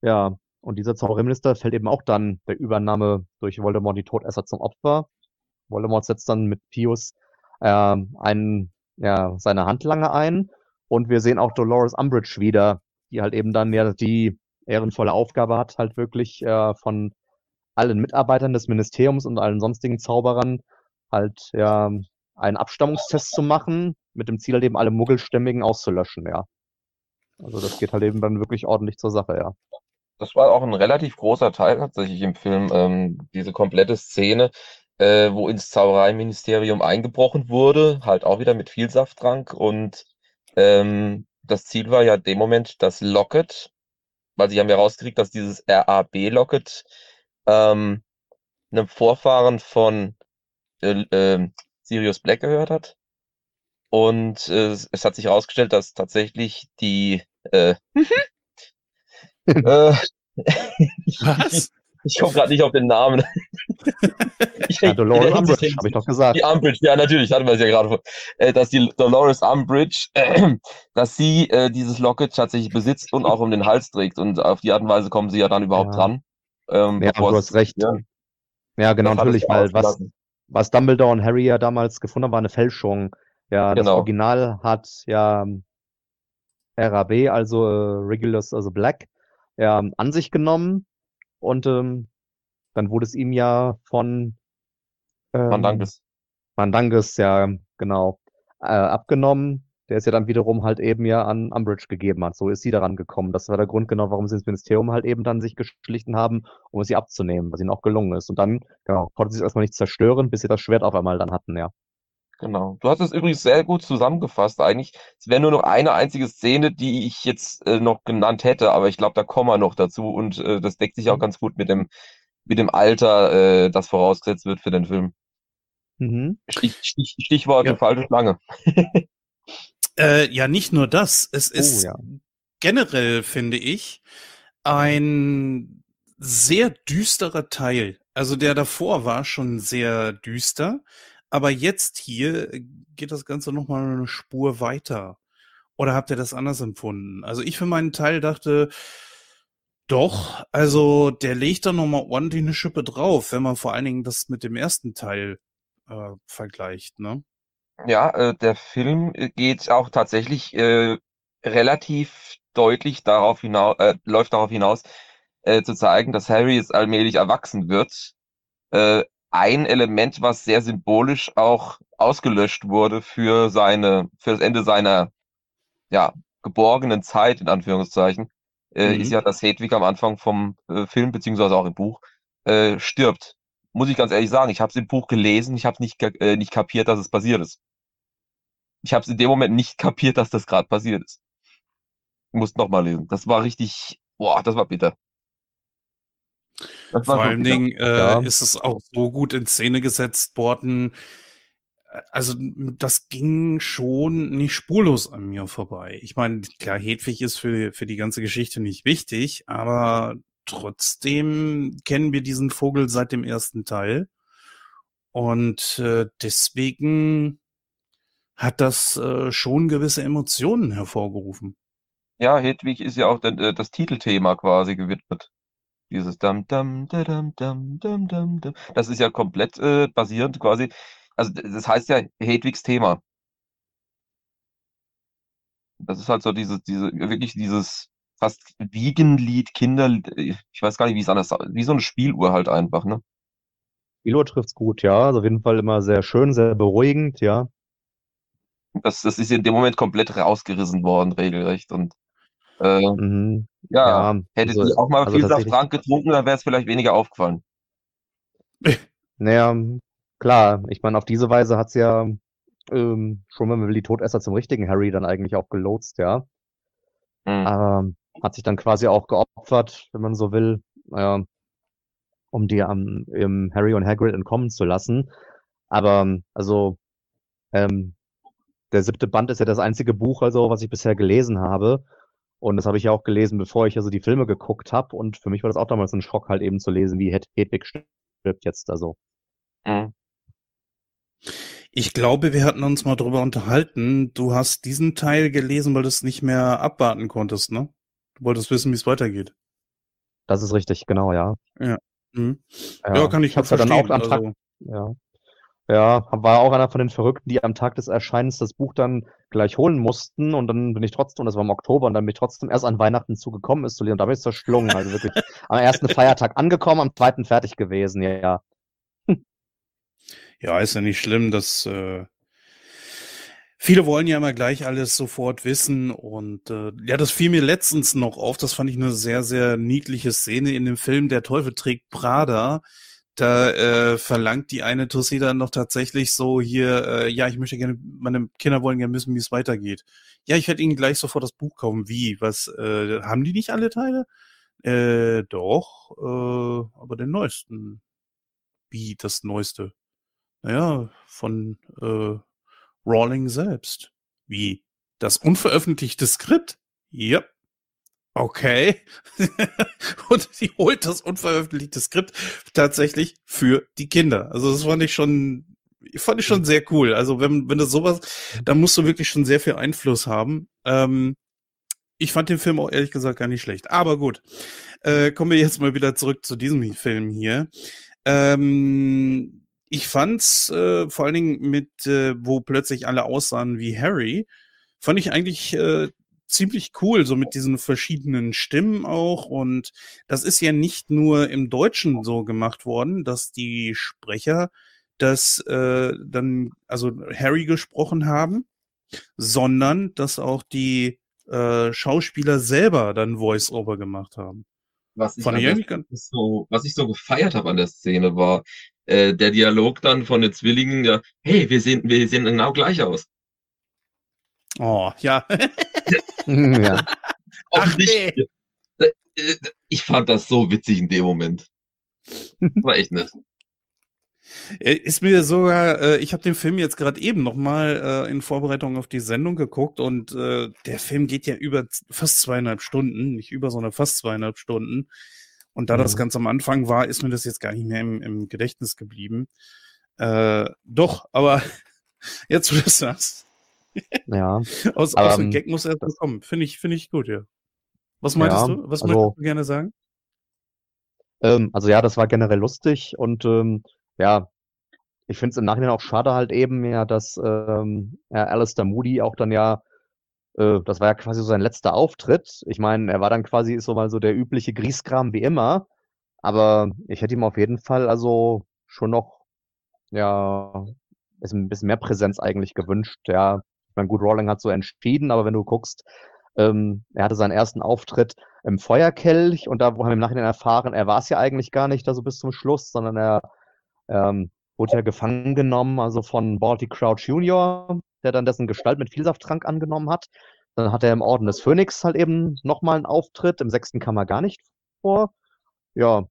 Ja, und dieser Zaubererminister fällt eben auch dann der Übernahme durch Voldemort die Todesser zum Opfer. Voldemort setzt dann mit Pius äh, einen, ja, seine Handlange ein und wir sehen auch Dolores Umbridge wieder, die halt eben dann ja die ehrenvolle Aufgabe hat, halt wirklich äh, von allen Mitarbeitern des Ministeriums und allen sonstigen Zauberern halt ja einen Abstammungstest zu machen, mit dem Ziel halt eben alle Muggelstämmigen auszulöschen, ja. Also das geht halt eben dann wirklich ordentlich zur Sache, ja. Das war auch ein relativ großer Teil tatsächlich im Film, ähm, diese komplette Szene, äh, wo ins Zaubereiministerium eingebrochen wurde, halt auch wieder mit viel Safttrank und ähm, das Ziel war ja in dem Moment, dass Locket, weil sie haben ja rausgekriegt, dass dieses RAB-Locket ähm, einem Vorfahren von äh, äh, Sirius Black gehört hat. Und äh, es hat sich herausgestellt, dass tatsächlich die äh, äh, Was? Ich komme gerade nicht auf den Namen. ja, Dolores Umbridge, habe ich doch gesagt. Die Umbridge, ja natürlich, hatten wir es ja gerade vor. Äh, dass die Dolores Umbridge, äh, dass sie äh, dieses Locket tatsächlich besitzt und auch um den Hals trägt. Und auf die Art und Weise kommen sie ja dann überhaupt ja. dran. Ähm, ja, du hast recht. Ja, ja genau, natürlich, weil was, was Dumbledore und Harry ja damals gefunden haben, war eine Fälschung. Ja, das genau. Original hat ja RAB, also äh, Regulus, also Black, ja, an sich genommen und ähm, dann wurde es ihm ja von ähm, Mandanges. Mandanges, ja, genau, äh, abgenommen. Der ist ja dann wiederum halt eben ja an Umbridge gegeben hat. So ist sie daran gekommen. Das war der Grund genau, warum sie ins Ministerium halt eben dann sich geschlichen haben, um es sie abzunehmen, was ihnen auch gelungen ist. Und dann, genau, konnten sie es erstmal nicht zerstören, bis sie das Schwert auf einmal dann hatten, ja. Genau. Du hast es übrigens sehr gut zusammengefasst eigentlich. Es wäre nur noch eine einzige Szene, die ich jetzt äh, noch genannt hätte, aber ich glaube, da kommen wir noch dazu und äh, das deckt sich auch mhm. ganz gut mit dem, mit dem Alter, äh, das vorausgesetzt wird für den Film. Mhm. Stich, Stich, Stichwort ja. falsche Schlange. äh, ja, nicht nur das. Es oh, ist ja. generell, finde ich, ein sehr düsterer Teil. Also der davor war schon sehr düster aber jetzt hier geht das Ganze nochmal eine Spur weiter. Oder habt ihr das anders empfunden? Also ich für meinen Teil dachte, doch, also der legt da nochmal ordentlich eine Schippe drauf, wenn man vor allen Dingen das mit dem ersten Teil äh, vergleicht, ne? Ja, äh, der Film äh, geht auch tatsächlich äh, relativ deutlich darauf hinaus, äh, läuft darauf hinaus, äh, zu zeigen, dass Harry jetzt allmählich erwachsen wird. Ein Element, was sehr symbolisch auch ausgelöscht wurde für seine, für das Ende seiner, ja, geborgenen Zeit, in Anführungszeichen, äh, mhm. ist ja, dass Hedwig am Anfang vom äh, Film, beziehungsweise auch im Buch, äh, stirbt. Muss ich ganz ehrlich sagen, ich habe es im Buch gelesen, ich habe nicht, äh, nicht kapiert, dass es passiert ist. Ich habe es in dem Moment nicht kapiert, dass das gerade passiert ist. Ich muss nochmal lesen. Das war richtig, boah, das war bitter. Das Vor allen Dingen äh, ja. ist es auch so gut in Szene gesetzt worden, also das ging schon nicht spurlos an mir vorbei. Ich meine, klar, Hedwig ist für, für die ganze Geschichte nicht wichtig, aber trotzdem kennen wir diesen Vogel seit dem ersten Teil. Und äh, deswegen hat das äh, schon gewisse Emotionen hervorgerufen. Ja, Hedwig ist ja auch den, äh, das Titelthema quasi gewidmet. Dieses Dam Dam Dam Dam Dam Dam Dam. Das ist ja komplett äh, basierend quasi also das heißt ja Hedwigs Thema. Das ist halt so diese, diese, wirklich dieses fast Wiegenlied, Kinderlied, ich weiß gar nicht, wie es anders, wie so eine Spieluhr halt einfach, ne? Spieluhr trifft's gut, ja. Also auf jeden Fall immer sehr schön, sehr beruhigend, ja. Das, das ist in dem Moment komplett rausgerissen worden, regelrecht. Und äh, mhm. Ja, ja, hätte also, auch mal also viel Saft getrunken, dann wäre es vielleicht weniger aufgefallen. Naja, Klar, ich meine, auf diese Weise hat's ja ähm, schon, wenn man will, die Todesser zum richtigen Harry dann eigentlich auch gelotst, ja. Mhm. Ähm, hat sich dann quasi auch geopfert, wenn man so will, äh, um die am ähm, Harry und Hagrid entkommen zu lassen. Aber also ähm, der siebte Band ist ja das einzige Buch, also was ich bisher gelesen habe. Und das habe ich ja auch gelesen, bevor ich also die Filme geguckt habe. Und für mich war das auch damals ein Schock, halt eben zu lesen, wie Hedwig stirbt jetzt. Also. Mhm. Ich glaube, wir hatten uns mal drüber unterhalten. Du hast diesen Teil gelesen, weil du es nicht mehr abwarten konntest, ne? Du wolltest wissen, wie es weitergeht. Das ist richtig, genau, ja. Ja. Mhm. Ja, ja, kann ich hab's ja dann auch am Tag, also. ja. Ja, war auch einer von den Verrückten, die am Tag des Erscheinens das Buch dann gleich holen mussten und dann bin ich trotzdem, und das war im Oktober, und dann bin ich trotzdem erst an Weihnachten zugekommen ist zu lesen und da bin ich zerschlungen, also wirklich am ersten Feiertag angekommen, am zweiten fertig gewesen, ja. Ja, ist ja nicht schlimm, dass äh, viele wollen ja immer gleich alles sofort wissen und äh, ja, das fiel mir letztens noch auf. Das fand ich eine sehr, sehr niedliche Szene in dem Film Der Teufel trägt Prada. Da äh, verlangt die eine Tussi dann noch tatsächlich so hier, äh, ja, ich möchte gerne, meine Kinder wollen gerne wissen, wie es weitergeht. Ja, ich werde ihnen gleich sofort das Buch kaufen. Wie? Was? Äh, haben die nicht alle Teile? Äh, doch, äh, aber den neuesten. Wie das neueste? Naja, von äh, Rawling selbst. Wie? Das unveröffentlichte Skript? Yep. Okay. und sie holt das unveröffentlichte Skript tatsächlich für die Kinder. Also das fand ich schon, fand ich schon sehr cool. Also wenn, wenn du sowas, da musst du wirklich schon sehr viel Einfluss haben. Ähm, ich fand den Film auch ehrlich gesagt gar nicht schlecht. Aber gut. Äh, kommen wir jetzt mal wieder zurück zu diesem Film hier. Ähm, ich fand's äh, vor allen Dingen mit, äh, wo plötzlich alle aussahen wie Harry, fand ich eigentlich äh, ziemlich cool, so mit diesen verschiedenen Stimmen auch. Und das ist ja nicht nur im Deutschen so gemacht worden, dass die Sprecher das äh, dann, also Harry gesprochen haben, sondern dass auch die äh, Schauspieler selber dann Voice-Over gemacht haben. Was ich, ich so, was ich so gefeiert habe an der Szene war, äh, der Dialog dann von den Zwillingen, ja, hey, wir sehen, wir sehen genau gleich aus. Oh, ja. ja. Ach, nee. Äh, äh, ich fand das so witzig in dem Moment. War echt nett. Äh, ist mir sogar, äh, ich habe den Film jetzt gerade eben nochmal äh, in Vorbereitung auf die Sendung geguckt und äh, der Film geht ja über fast zweieinhalb Stunden, nicht über, sondern fast zweieinhalb Stunden. Und da mhm. das ganz am Anfang war, ist mir das jetzt gar nicht mehr im, im Gedächtnis geblieben. Äh, doch, aber jetzt, wo du das sagst. Ja. aus, aber, aus dem ähm, Gag muss erst mal kommen. Finde ich, finde ich gut, ja. Was meintest Ja, du? Was also- möchtest du gerne sagen? Ähm, also ja, das war generell lustig und ähm, ja, ich finde es im Nachhinein auch schade halt eben ja, dass ähm, ja, Alistair Moody auch dann ja, äh, das war ja quasi so sein letzter Auftritt. Ich meine, er war dann quasi so mal so der übliche Grieskram wie immer, aber ich hätte ihm auf jeden Fall also schon noch ja bisschen, bisschen mehr Präsenz eigentlich gewünscht. Ja, meine, gut, Rawling hat so entschieden, aber wenn du guckst, ähm, er hatte seinen ersten Auftritt im Feuerkelch und da haben wir im Nachhinein erfahren, er war es ja eigentlich gar nicht da so bis zum Schluss, sondern er ähm, wurde ja gefangen genommen, also von Balti Crouch Jr., der dann dessen Gestalt mit Vielsafttrank angenommen hat. Dann hat er im Orden des Phönix halt eben nochmal einen Auftritt, im sechsten kam er gar nicht vor. Ja,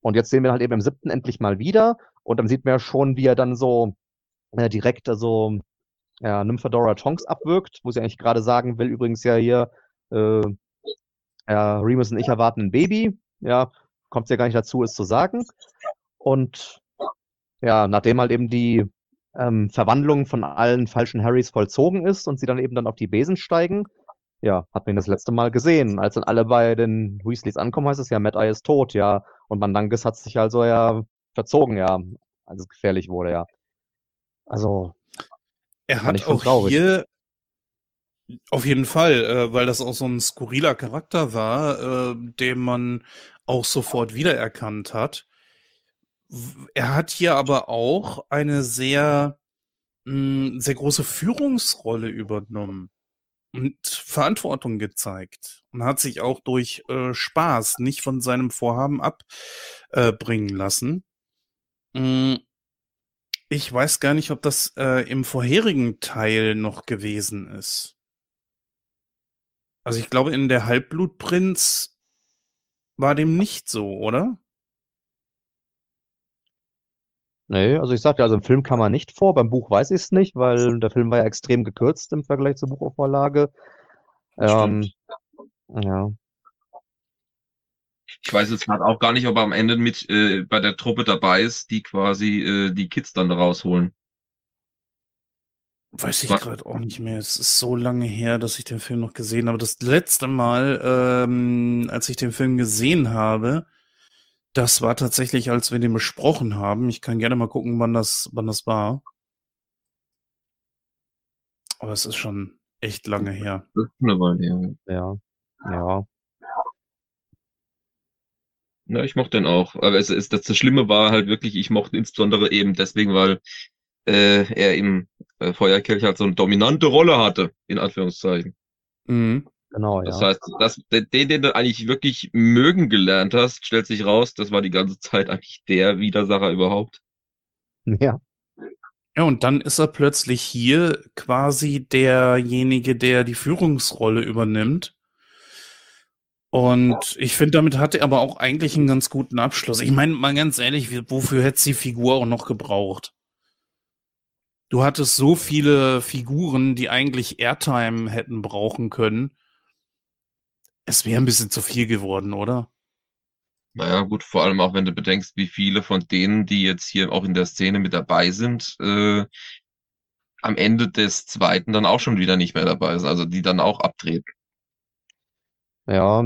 und jetzt sehen wir halt eben im siebten endlich mal wieder und dann sieht man ja schon, wie er dann so äh, direkt also ja, Nymphadora Tonks abwirkt, wo sie eigentlich gerade sagen will, übrigens ja hier, äh, ja, Remus und ich erwarten ein Baby. Ja, kommt ja gar nicht dazu, es zu sagen. Und ja, nachdem halt eben die ähm, Verwandlung von allen falschen Harrys vollzogen ist und sie dann eben dann auf die Besen steigen, ja, hat man ihn das letzte Mal gesehen. Als dann alle bei den Weasleys ankommen, heißt es ja, Mad Eye ist tot, ja. Und Mandangis hat sich also ja verzogen, ja, als es gefährlich wurde, ja. Also, Er hat auch traurig. hier auf jeden Fall, äh, weil das auch so ein skurriler Charakter war, äh, den man auch sofort wiedererkannt hat. Er hat hier aber auch eine sehr, mh, sehr große Führungsrolle übernommen und Verantwortung gezeigt und hat sich auch durch äh, Spaß nicht von seinem Vorhaben abbringen lassen. Mm, Ich weiß gar nicht, ob das äh, im vorherigen Teil noch gewesen ist. Also ich glaube, in der Halbblutprinz war dem nicht so, oder? Nee, also ich sagte, also im Film kam er nicht vor, beim Buch weiß ich es nicht, weil der Film war ja extrem gekürzt im Vergleich zur Buchauflage. Ähm, ja, Ich weiß jetzt gerade auch gar nicht, ob er am Ende mit äh, bei der Truppe dabei ist, die quasi äh, die Kids dann rausholen. Weiß ich gerade auch nicht mehr. Es ist so lange her, dass ich den Film noch gesehen habe. Das letzte Mal, ähm, als ich den Film gesehen habe, das war tatsächlich, als wir den besprochen haben. Ich kann gerne mal gucken, wann das, wann das war. Aber es ist schon echt lange her. Das ist eine Weile, her. ja, ja. Ja, ich mochte den auch. Aber es ist, das, das Schlimme war halt wirklich, ich mochte ihn insbesondere eben deswegen, weil äh, er im äh, Feuerkelch halt so eine dominante Rolle hatte, in Anführungszeichen. Mhm. Genau, Das ja. heißt, das, den, den du eigentlich wirklich mögen gelernt hast, stellt sich raus, das war die ganze Zeit eigentlich der Widersacher überhaupt. Ja, Ja, und dann ist er plötzlich hier quasi derjenige, der die Führungsrolle übernimmt. Und ich finde, damit hat er aber auch eigentlich einen ganz guten Abschluss. Ich meine, mal ganz ehrlich, wofür hätte die Figur auch noch gebraucht? Du hattest so viele Figuren, die eigentlich Airtime hätten brauchen können. Es wäre ein bisschen zu viel geworden, oder? Naja, gut, vor allem auch wenn du bedenkst, wie viele von denen, die jetzt hier auch in der Szene mit dabei sind, äh, am Ende des zweiten dann auch schon wieder nicht mehr dabei sind, also die dann auch abtreten. Ja,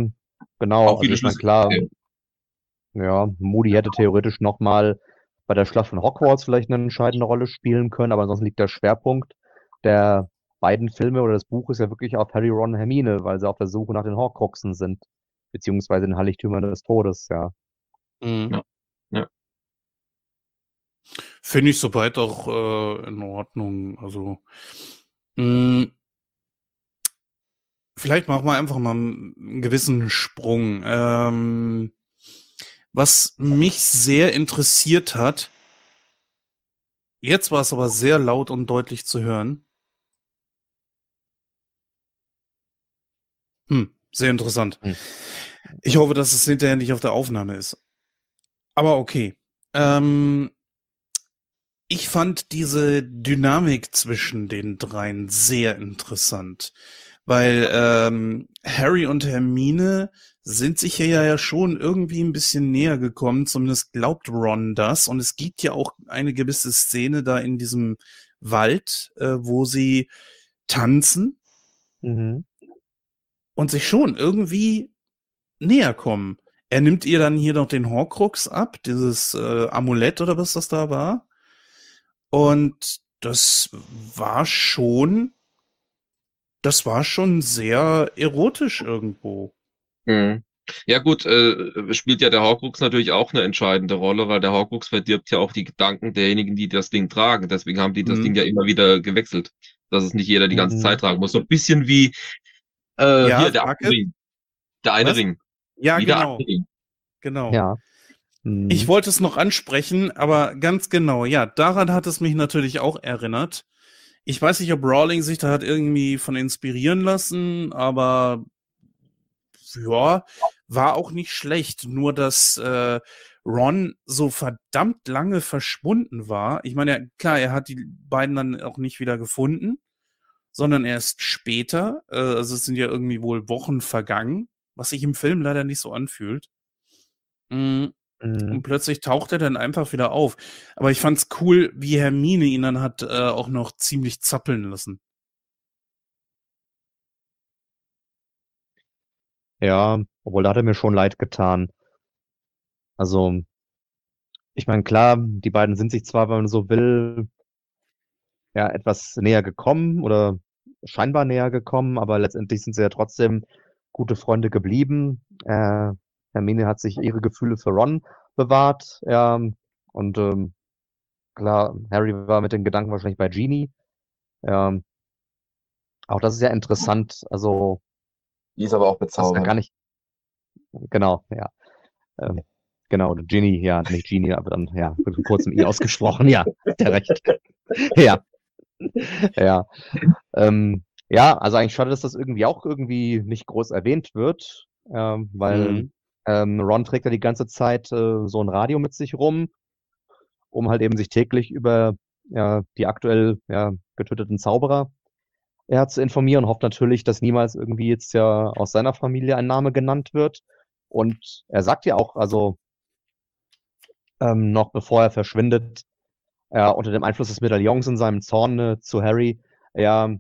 genau. Auch Also ich meine, klar, ja, Moody hätte theoretisch nochmal bei der Schlacht von Hogwarts vielleicht eine entscheidende Rolle spielen können, aber ansonsten liegt der Schwerpunkt der beiden Filme oder des Buches ja wirklich auf Harry, Ron, Hermine, weil sie auf der Suche nach den Horcruxen sind, beziehungsweise den Heiligtümern des Todes, ja. Mhm. Ja. Finde ich soweit auch äh, in Ordnung. Also, mh, vielleicht machen wir einfach mal einen gewissen Sprung. Ähm, was mich sehr interessiert hat, jetzt war es aber sehr laut und deutlich zu hören. Hm, sehr interessant. Hm. Ich hoffe, dass es hinterher nicht auf der Aufnahme ist. Aber okay. Ähm, ich fand diese Dynamik zwischen den dreien sehr interessant, Weil ähm, Harry und Hermine sind sich ja, ja schon irgendwie ein bisschen näher gekommen, zumindest glaubt Ron das. Und es gibt ja auch eine gewisse Szene da in diesem Wald, äh, wo sie tanzen Mhm. und sich schon irgendwie näher kommen. Er nimmt ihr dann hier noch den Horcrux ab, dieses äh, Amulett oder was das da war. Und das war schon, das war schon sehr erotisch irgendwo. Mhm. Ja gut, äh, spielt ja der Horcrux natürlich auch eine entscheidende Rolle, weil der Horcrux verdirbt ja auch die Gedanken derjenigen, die das Ding tragen. Deswegen haben die das Mhm. Ding ja immer wieder gewechselt, dass es nicht jeder die ganze Mhm. Zeit tragen muss. So ein bisschen wie äh, Ja, hier der eine Ring. Der eine Was? Ring. Ja, Wie genau, Ring. genau. Ja. Mhm. Ich wollte es noch ansprechen, aber ganz genau, ja, daran hat es mich natürlich auch erinnert. Ich weiß nicht, ob Rowling sich da hat irgendwie von inspirieren lassen, aber ja, war auch nicht schlecht. Nur, dass äh, Ron so verdammt lange verschwunden war. Ich meine, ja, klar, er hat die beiden dann auch nicht wieder gefunden, sondern erst später. Äh, also es sind ja irgendwie wohl Wochen vergangen, was sich im Film leider nicht so anfühlt. Mm, Mhm. und plötzlich taucht er dann einfach wieder auf. Aber ich fand's cool, wie Hermine ihn dann hat äh, auch noch ziemlich zappeln lassen. Ja, obwohl da hat er mir schon leid getan. Also, ich meine, klar, die beiden sind sich zwar, wenn man so will, ja, etwas näher gekommen oder scheinbar näher gekommen, aber letztendlich sind sie ja trotzdem gute Freunde geblieben. Äh, Hermine hat sich ihre Gefühle für Ron bewahrt, ja, und ähm, klar, Harry war mit den Gedanken wahrscheinlich bei Genie. Ja, auch das ist ja interessant, also Die ist aber auch was ja bezaubernd. gar nicht, genau, ja. Ähm, genau, Ginny, ja, nicht Genie, aber dann, ja, mit kurzem I ausgesprochen, ja, der recht. Ja. Ja. Ähm, ja, also eigentlich schade, dass das irgendwie auch irgendwie nicht groß erwähnt wird, ähm, weil Mhm. Ähm, Ron trägt ja die ganze Zeit äh, so ein Radio mit sich rum, um halt eben sich täglich über ja, die aktuell ja, getöteten Zauberer ja, zu informieren, hofft natürlich, dass niemals irgendwie jetzt ja aus seiner Familie ein Name genannt wird. Und er sagt ja auch, also ähm, noch bevor er verschwindet, ja, unter dem Einfluss des Medaillons in seinem Zorn äh, zu Harry, ja,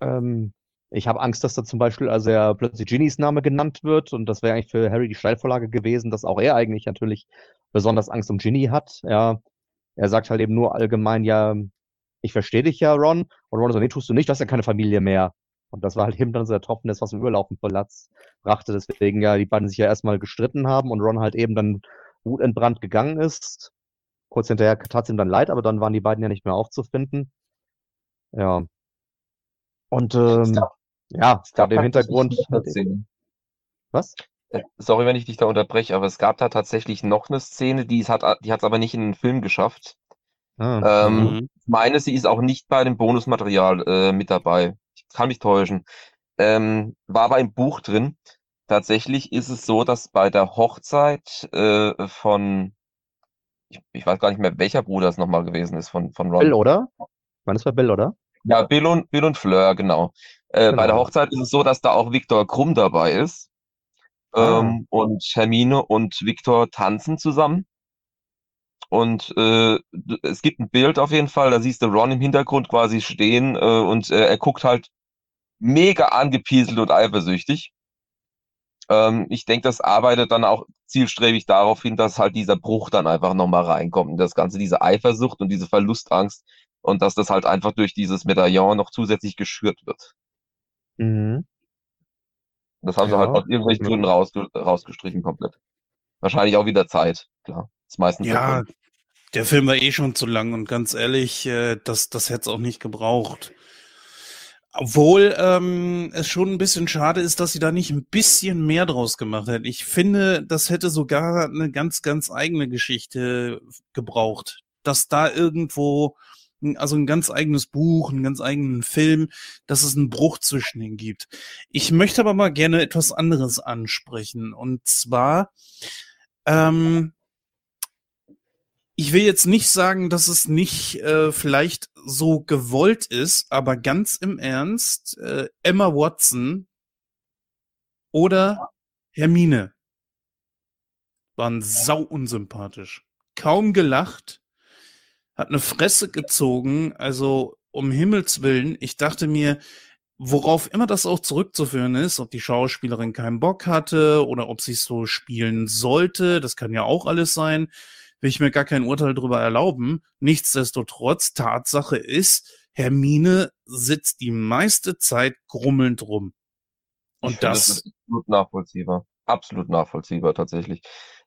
ähm, ich habe Angst, dass da zum Beispiel also ja plötzlich Ginnys Name genannt wird und das wäre eigentlich für Harry die Steilvorlage gewesen, dass auch er eigentlich natürlich besonders Angst um Ginny hat. Ja, er sagt halt eben nur allgemein, ja, ich verstehe dich ja, Ron. Und Ron so, nee, tust du nicht, du hast ja keine Familie mehr. Und das war halt eben dann so der Tropfen, das was im Überlaufen Platz brachte. Deswegen ja die beiden sich ja erstmal gestritten haben und Ron halt eben dann wutentbrannt gegangen ist. Kurz hinterher tat es ihm dann leid, aber dann waren die beiden ja nicht mehr aufzufinden. Ja. Und ähm, ja, Es vor gab dem tatsächlich Hintergrund. noch eine Szene. Was? Äh, Sorry, wenn ich dich da unterbreche, aber es gab da tatsächlich noch eine Szene, die es hat, die hat es aber nicht in den Film geschafft. Ah, Ähm, Mhm. ich meine, sie ist auch nicht bei dem Bonusmaterial äh, mit dabei. Ich kann mich täuschen. Ähm, war aber im Buch drin. Tatsächlich ist es so, dass bei der Hochzeit äh, von, ich, ich weiß gar nicht mehr, welcher Bruder es nochmal gewesen ist von, von Ron. Bill, oder? Meine, das war Bill, oder? Ja, Bill und, Bill und Fleur, genau. Äh, Genau. Bei der Hochzeit ist es so, dass da auch Viktor Krumm dabei ist. Ah. Ähm, und Hermine und Viktor tanzen zusammen. Und äh, es gibt ein Bild auf jeden Fall, da siehst du Ron im Hintergrund quasi stehen äh, und äh, er guckt halt mega angepieselt und eifersüchtig. Ähm, ich denke, das arbeitet dann auch zielstrebig darauf hin, dass halt dieser Bruch dann einfach nochmal reinkommt. Und das Ganze, diese Eifersucht und diese Verlustangst und dass das halt einfach durch dieses Medaillon noch zusätzlich geschürt wird. Mhm. Das haben sie Ja, halt aus irgendwelchen ja. Gründen rausge rausgestrichen komplett. Wahrscheinlich auch wieder Zeit, klar. Ist meistens der Ja, Grund. der Film war eh schon zu lang und ganz ehrlich, äh, das, das hätte es auch nicht gebraucht. Obwohl ähm, es schon ein bisschen schade ist, dass sie da nicht ein bisschen mehr draus gemacht hat. Ich finde, das hätte sogar eine ganz, ganz eigene Geschichte gebraucht. Dass da irgendwo, also ein ganz eigenes Buch, einen ganz eigenen Film, dass es einen Bruch zwischen denen gibt. Ich möchte aber mal gerne etwas anderes ansprechen. Und zwar, ähm, ich will jetzt nicht sagen, dass es nicht äh, vielleicht so gewollt ist, aber ganz im Ernst, äh, Emma Watson oder Hermine waren sau unsympathisch. Kaum gelacht, hat eine Fresse gezogen, also um Himmels Willen, ich dachte mir, worauf immer das auch zurückzuführen ist, ob die Schauspielerin keinen Bock hatte oder ob sie es so spielen sollte, das kann ja auch alles sein, will ich mir gar kein Urteil darüber erlauben. Nichtsdestotrotz, Tatsache ist, Hermine sitzt die meiste Zeit grummelnd rum. Und das, das ist absolut nachvollziehbar. Absolut nachvollziehbar tatsächlich.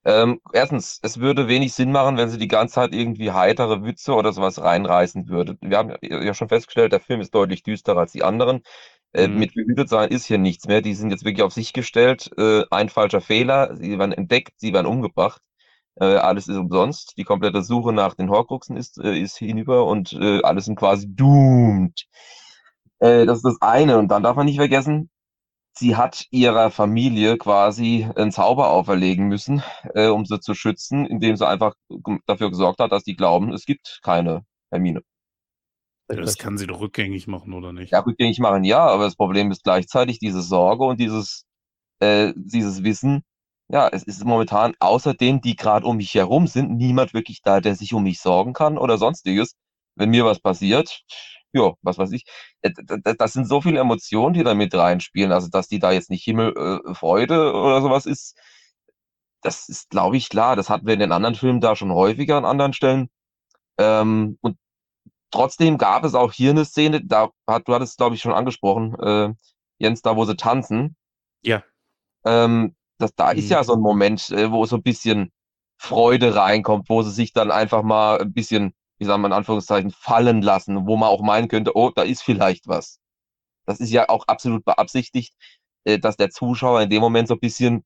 Ähm, erstens, es würde wenig Sinn machen, wenn sie die ganze Zeit irgendwie heitere Witze oder sowas reinreißen würde. Wir haben ja schon festgestellt, der Film ist deutlich düsterer als die anderen. Äh, mhm. Mit behütet sein ist hier nichts mehr. Die sind jetzt wirklich auf sich gestellt. Äh, ein falscher Fehler. Sie werden entdeckt, sie werden umgebracht. Äh, alles ist umsonst. Die komplette Suche nach den Horcruxen ist, äh, ist hinüber und äh, alles sind quasi doomed. Äh, das ist das eine. Und dann darf man nicht vergessen, sie hat ihrer Familie quasi einen Zauber auferlegen müssen, äh, um sie zu schützen, indem sie einfach dafür gesorgt hat, dass die glauben, es gibt keine Hermine. Ja, das kann sie doch rückgängig machen, oder nicht? Ja, rückgängig machen, ja, aber das Problem ist gleichzeitig diese Sorge und dieses, äh, dieses Wissen, ja, es ist momentan außer denen, die gerade um mich herum sind, niemand wirklich da, der sich um mich sorgen kann oder sonstiges. Wenn mir was passiert, ja, was weiß ich. Äh, das sind so viele Emotionen, die da mit reinspielen. Also, dass die da jetzt nicht Himmelfreude äh, oder sowas ist, das ist, glaube ich, klar. Das hatten wir in den anderen Filmen da schon häufiger an anderen Stellen. Ähm, und trotzdem gab es auch hier eine Szene, da hat, du hattest es, glaube ich, schon angesprochen, äh, Jens, da wo sie tanzen. Ja. Ähm, das, da mhm. ist ja so ein Moment, äh, wo so ein bisschen Freude reinkommt, wo sie sich dann einfach mal ein bisschen wie sagen wir in Anführungszeichen, fallen lassen, wo man auch meinen könnte, oh, da ist vielleicht was. Das ist ja auch absolut beabsichtigt, äh, dass der Zuschauer in dem Moment so ein bisschen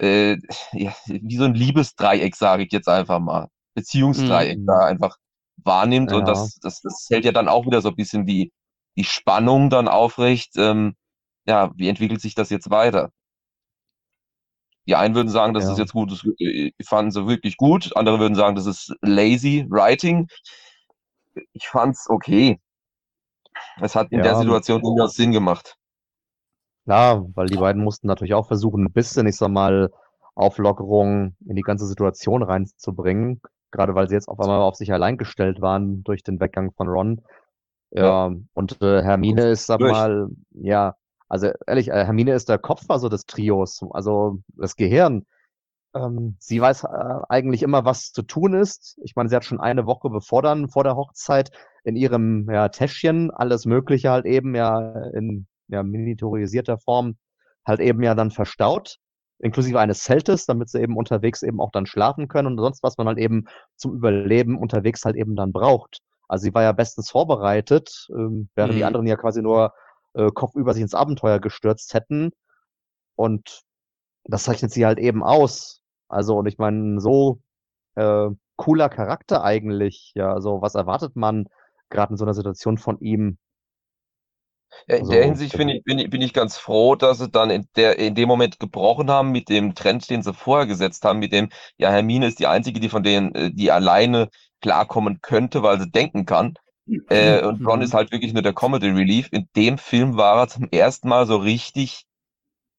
äh, ja, wie so ein Liebesdreieck, sage ich jetzt einfach mal, Beziehungsdreieck mhm. da einfach wahrnimmt ja. und das, das, das hält ja dann auch wieder so ein bisschen die, die Spannung dann aufrecht. Ähm, ja, wie entwickelt sich das jetzt weiter? Die einen würden sagen, das ja. ist jetzt gut, das äh, fanden sie wirklich gut. Andere würden sagen, das ist lazy writing. Ich fand's okay. Es hat in ja, der Situation durchaus Sinn gemacht. Ja, weil die beiden mussten natürlich auch versuchen, ein bisschen, ich sag mal, Auflockerung in die ganze Situation reinzubringen. Gerade weil sie jetzt auf einmal auf sich allein gestellt waren durch den Weggang von Ron. Ja, ja. und äh, Hermine ist, sag durch. mal, ja, also ehrlich, äh, Hermine ist der Kopf also des Trios, also das Gehirn. Ähm, sie weiß äh, eigentlich immer, was zu tun ist. Ich meine, sie hat schon eine Woche bevor dann, vor der Hochzeit, in ihrem ja, Täschchen alles Mögliche halt eben ja in ja, miniaturisierter Form halt eben ja dann verstaut, inklusive eines Zeltes, damit sie eben unterwegs eben auch dann schlafen können und sonst was man halt eben zum Überleben unterwegs halt eben dann braucht. Also sie war ja bestens vorbereitet, ähm, während mhm. die anderen ja quasi nur äh, kopfüber sich ins Abenteuer gestürzt hätten. Und das zeichnet sie halt eben aus. Also, und ich meine, so äh, cooler Charakter eigentlich. Ja, also was erwartet man gerade in so einer Situation von ihm? Ja, in also, der Hinsicht ich, bin, ich, bin ich ganz froh, dass sie dann in, der, in dem Moment gebrochen haben mit dem Trend, den sie vorher gesetzt haben, mit dem, ja, Hermine ist die einzige, die von denen, äh, die alleine klarkommen könnte, weil sie denken kann. Äh, und Ron ist halt wirklich nur der Comedy Relief. In dem Film war er zum ersten Mal so richtig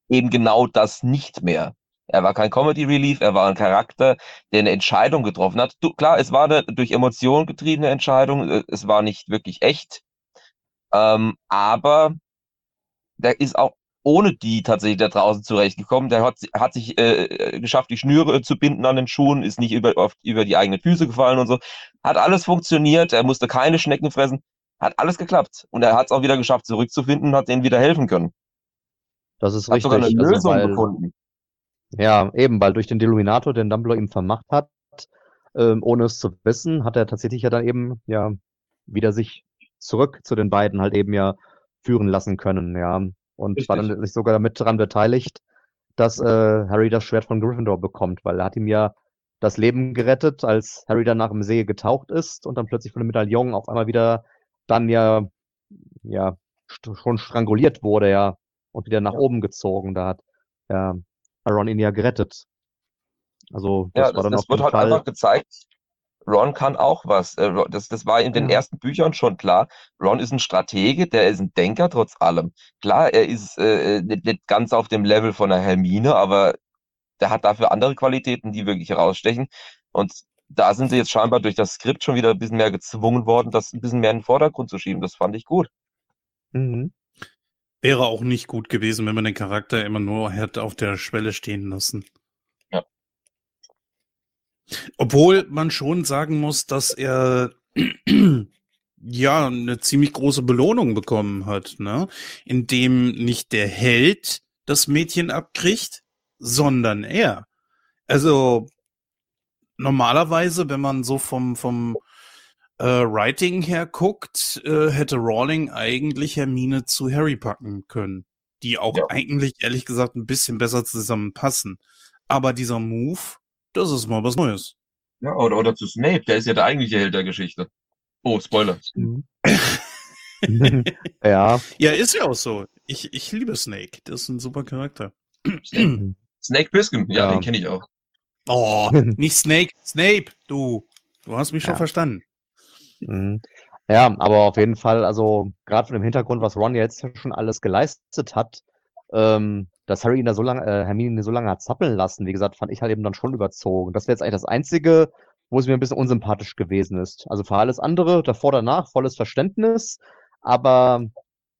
eben genau das nicht mehr. Er war kein Comedy Relief, er war ein Charakter, der eine Entscheidung getroffen hat. Du, klar, es war eine durch Emotionen getriebene Entscheidung, äh, es war nicht wirklich echt. Ähm, aber der ist auch ohne die tatsächlich da draußen zurechtgekommen. Der hat, hat sich äh, geschafft, die Schnüre zu binden an den Schuhen, ist nicht über, auf, über die eigenen Füße gefallen und so. Hat alles funktioniert, er musste keine Schnecken fressen, hat alles geklappt. Und er hat es auch wieder geschafft, zurückzufinden und hat denen wieder helfen können. Das ist hat richtig. Sogar eine also Lösung weil, gefunden. Ja, eben, weil durch den Deluminator, den Dumbledore ihm vermacht hat, ähm, ohne es zu wissen, hat er tatsächlich ja dann eben ja wieder sich zurück zu den beiden halt eben ja führen lassen können, ja und Richtig. war dann nicht sogar damit daran beteiligt, dass äh, Harry das Schwert von Gryffindor bekommt, weil er hat ihm ja das Leben gerettet, als Harry danach im See getaucht ist und dann plötzlich von dem Medaillon auf einmal wieder dann ja, ja schon stranguliert wurde, ja, und wieder nach ja. oben gezogen. Da hat ja, Aaron ihn ja gerettet. Also das ja, war das, dann das wird halt Fall. einfach gezeigt, Ron kann auch was. Äh, das, das war in den Ja. ersten Büchern schon klar. Ron ist ein Stratege, der ist ein Denker trotz allem. Klar, er ist äh, nicht, nicht ganz auf dem Level von einer Hermine, aber der hat dafür andere Qualitäten, die wirklich herausstechen. Und da sind sie jetzt scheinbar durch das Skript schon wieder ein bisschen mehr gezwungen worden, das ein bisschen mehr in den Vordergrund zu schieben. Das fand ich gut. Mhm. Wäre auch nicht gut gewesen, wenn man den Charakter immer nur hätte auf der Schwelle stehen lassen. Obwohl man schon sagen muss, dass er ja eine ziemlich große Belohnung bekommen hat, ne? Indem nicht der Held das Mädchen abkriegt, sondern er. Also normalerweise, wenn man so vom vom äh, Writing her guckt, äh, hätte Rowling eigentlich Hermine zu Harry packen können, die auch Ja. eigentlich ehrlich gesagt ein bisschen besser zusammenpassen. Aber dieser Move, das ist mal was Neues. Ja, oder, oder zu Snape, der ist ja der eigentliche Held der Geschichte. Oh, Spoiler. Mhm. ja. Ja, ist ja auch so. Ich, ich liebe Snake. Das ist ein super Charakter. Snake, Snake ja, Ja. den kenne ich auch. Oh, nicht Snake, Snape, du. Du hast mich schon Ja. verstanden. Mhm. Ja, aber auf jeden Fall, also gerade von dem Hintergrund, was Ron jetzt schon alles geleistet hat, ähm, dass Harry ihn da so lange, äh, Hermine so lange hat zappeln lassen, wie gesagt, fand ich halt eben dann schon überzogen. Das wäre jetzt eigentlich das Einzige, wo es mir ein bisschen unsympathisch gewesen ist. Also für alles andere, davor, danach, volles Verständnis, aber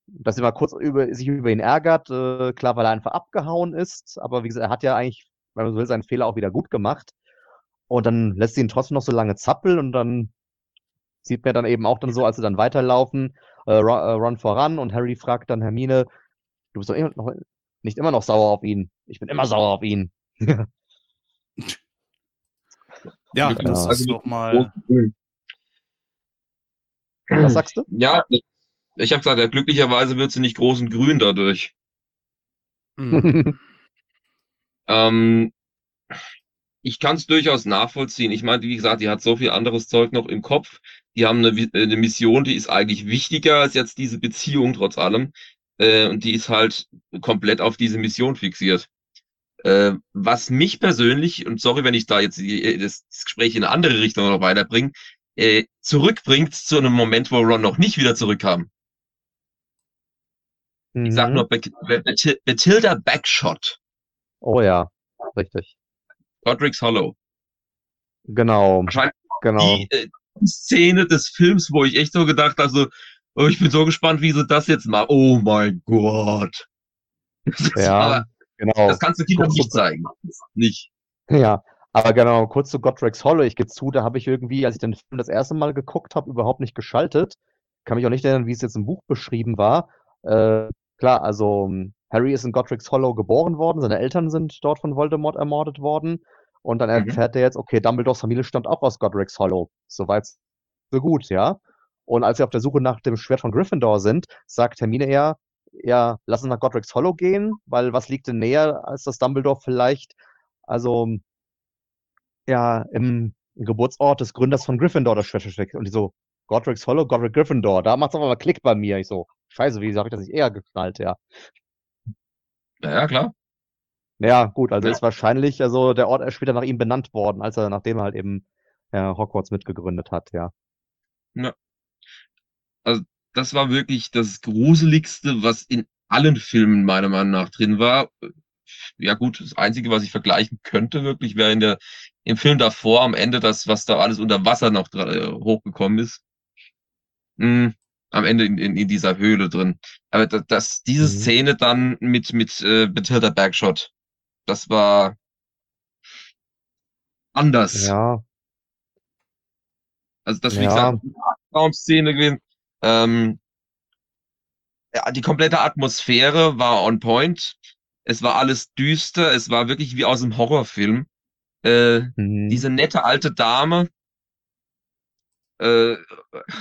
dass sie mal kurz über, sich über ihn ärgert, äh, klar, weil er einfach abgehauen ist, aber wie gesagt, er hat ja eigentlich, wenn man so will, seinen Fehler auch wieder gut gemacht. Und dann lässt sie ihn trotzdem noch so lange zappeln und dann sieht man dann eben auch dann so, als sie dann weiterlaufen, äh, Ron, äh, Ron voran und Harry fragt dann Hermine, du bist doch immer noch, nicht immer noch sauer auf ihn. Ich bin immer sauer auf ihn. Ja, Glücklich- das ist mit doch mal. Was sagst du? Ja, ich habe gesagt, ja, glücklicherweise wird sie nicht groß und grün dadurch. Hm. Ähm, ich kann es durchaus nachvollziehen. Ich meine, wie gesagt, die hat so viel anderes Zeug noch im Kopf. Die haben eine, eine Mission, die ist eigentlich wichtiger als jetzt diese Beziehung trotz allem. Äh, und die ist halt komplett auf diese Mission fixiert. Äh, was mich persönlich, und sorry, wenn ich da jetzt die- das, Gespräch in eine andere Richtung noch weiterbringe, äh, zurückbringt zu einem Moment, wo Ron noch nicht wieder zurückkam. Ich sag Mhm. nur Bathilda Backshot, Oh ja, richtig. Godric's Hollow. Genau, Wahrscheinlich genau. die, äh, Szene des Films, wo ich echt so gedacht habe, so, ich bin so gespannt, wie sie das jetzt machen. Oh mein Gott. Das, Ja, aber, genau. das kannst du Kindern nicht zeigen. Nicht. Ja, aber genau, kurz zu Godric's Hollow. Ich gebe zu, da habe ich irgendwie, als ich den Film das erste Mal geguckt habe, überhaupt nicht geschaltet. Kann mich auch nicht erinnern, wie es jetzt im Buch beschrieben war. Äh, klar, also Harry ist in Godric's Hollow geboren worden, seine Eltern sind dort von Voldemort ermordet worden. Und dann Mhm. erfährt er jetzt, okay, Dumbledores Familie stammt auch aus Godric's Hollow. Soweit so gut, ja. Und als sie auf der Suche nach dem Schwert von Gryffindor sind, sagt Hermine eher, ja, lass uns nach Godric's Hollow gehen, weil was liegt denn näher, als dass Dumbledore vielleicht, also ja, im Geburtsort des Gründers von Gryffindor das Schwert versteckt. Und die so, Godric's Hollow, Godric Gryffindor. Da macht's auf einmal Klick bei mir. Ich so, scheiße, wie sag ich das nicht eher geknallt, ja. Ja, klar. Ja, gut, also Ja. ist wahrscheinlich, also der Ort ist später nach ihm benannt worden, als er, nachdem er halt eben ja, Hogwarts mitgegründet hat, ja. Das war wirklich das Gruseligste, was in allen Filmen meiner Meinung nach drin war. Ja gut, das Einzige, was ich vergleichen könnte wirklich, wäre in der, im Film davor am Ende das, was da alles unter Wasser noch äh, hochgekommen ist. Mm, am Ende in, in, in dieser Höhle drin. Aber das, das, diese Mhm. Szene dann mit, mit äh, Bathilda Backshot, das war anders. Ja, Also das, wie Ja. gesagt, eine Traumszene gewesen. Ähm, ja, die komplette Atmosphäre war on point. Es war alles düster. Es war wirklich wie aus einem Horrorfilm. Äh, mhm. diese nette alte Dame, äh,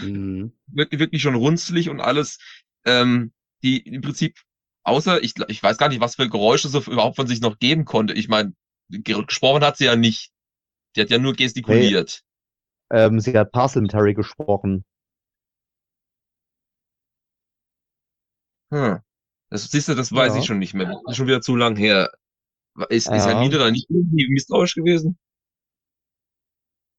Mhm. wirklich, wirklich schon runzlig und alles, ähm, die im Prinzip, außer, ich, ich weiß gar nicht, was für Geräusche so überhaupt von sich noch geben konnte. Ich meine, gesprochen hat sie ja nicht. Die hat ja nur gestikuliert. ähm, sie hat Parcel mit Harry gesprochen. Hm. Das siehst du, das weiß Ja. ich schon nicht mehr. Das ist schon wieder zu lang her. Ist, ist Ja. Hermine da nicht irgendwie misstrauisch gewesen?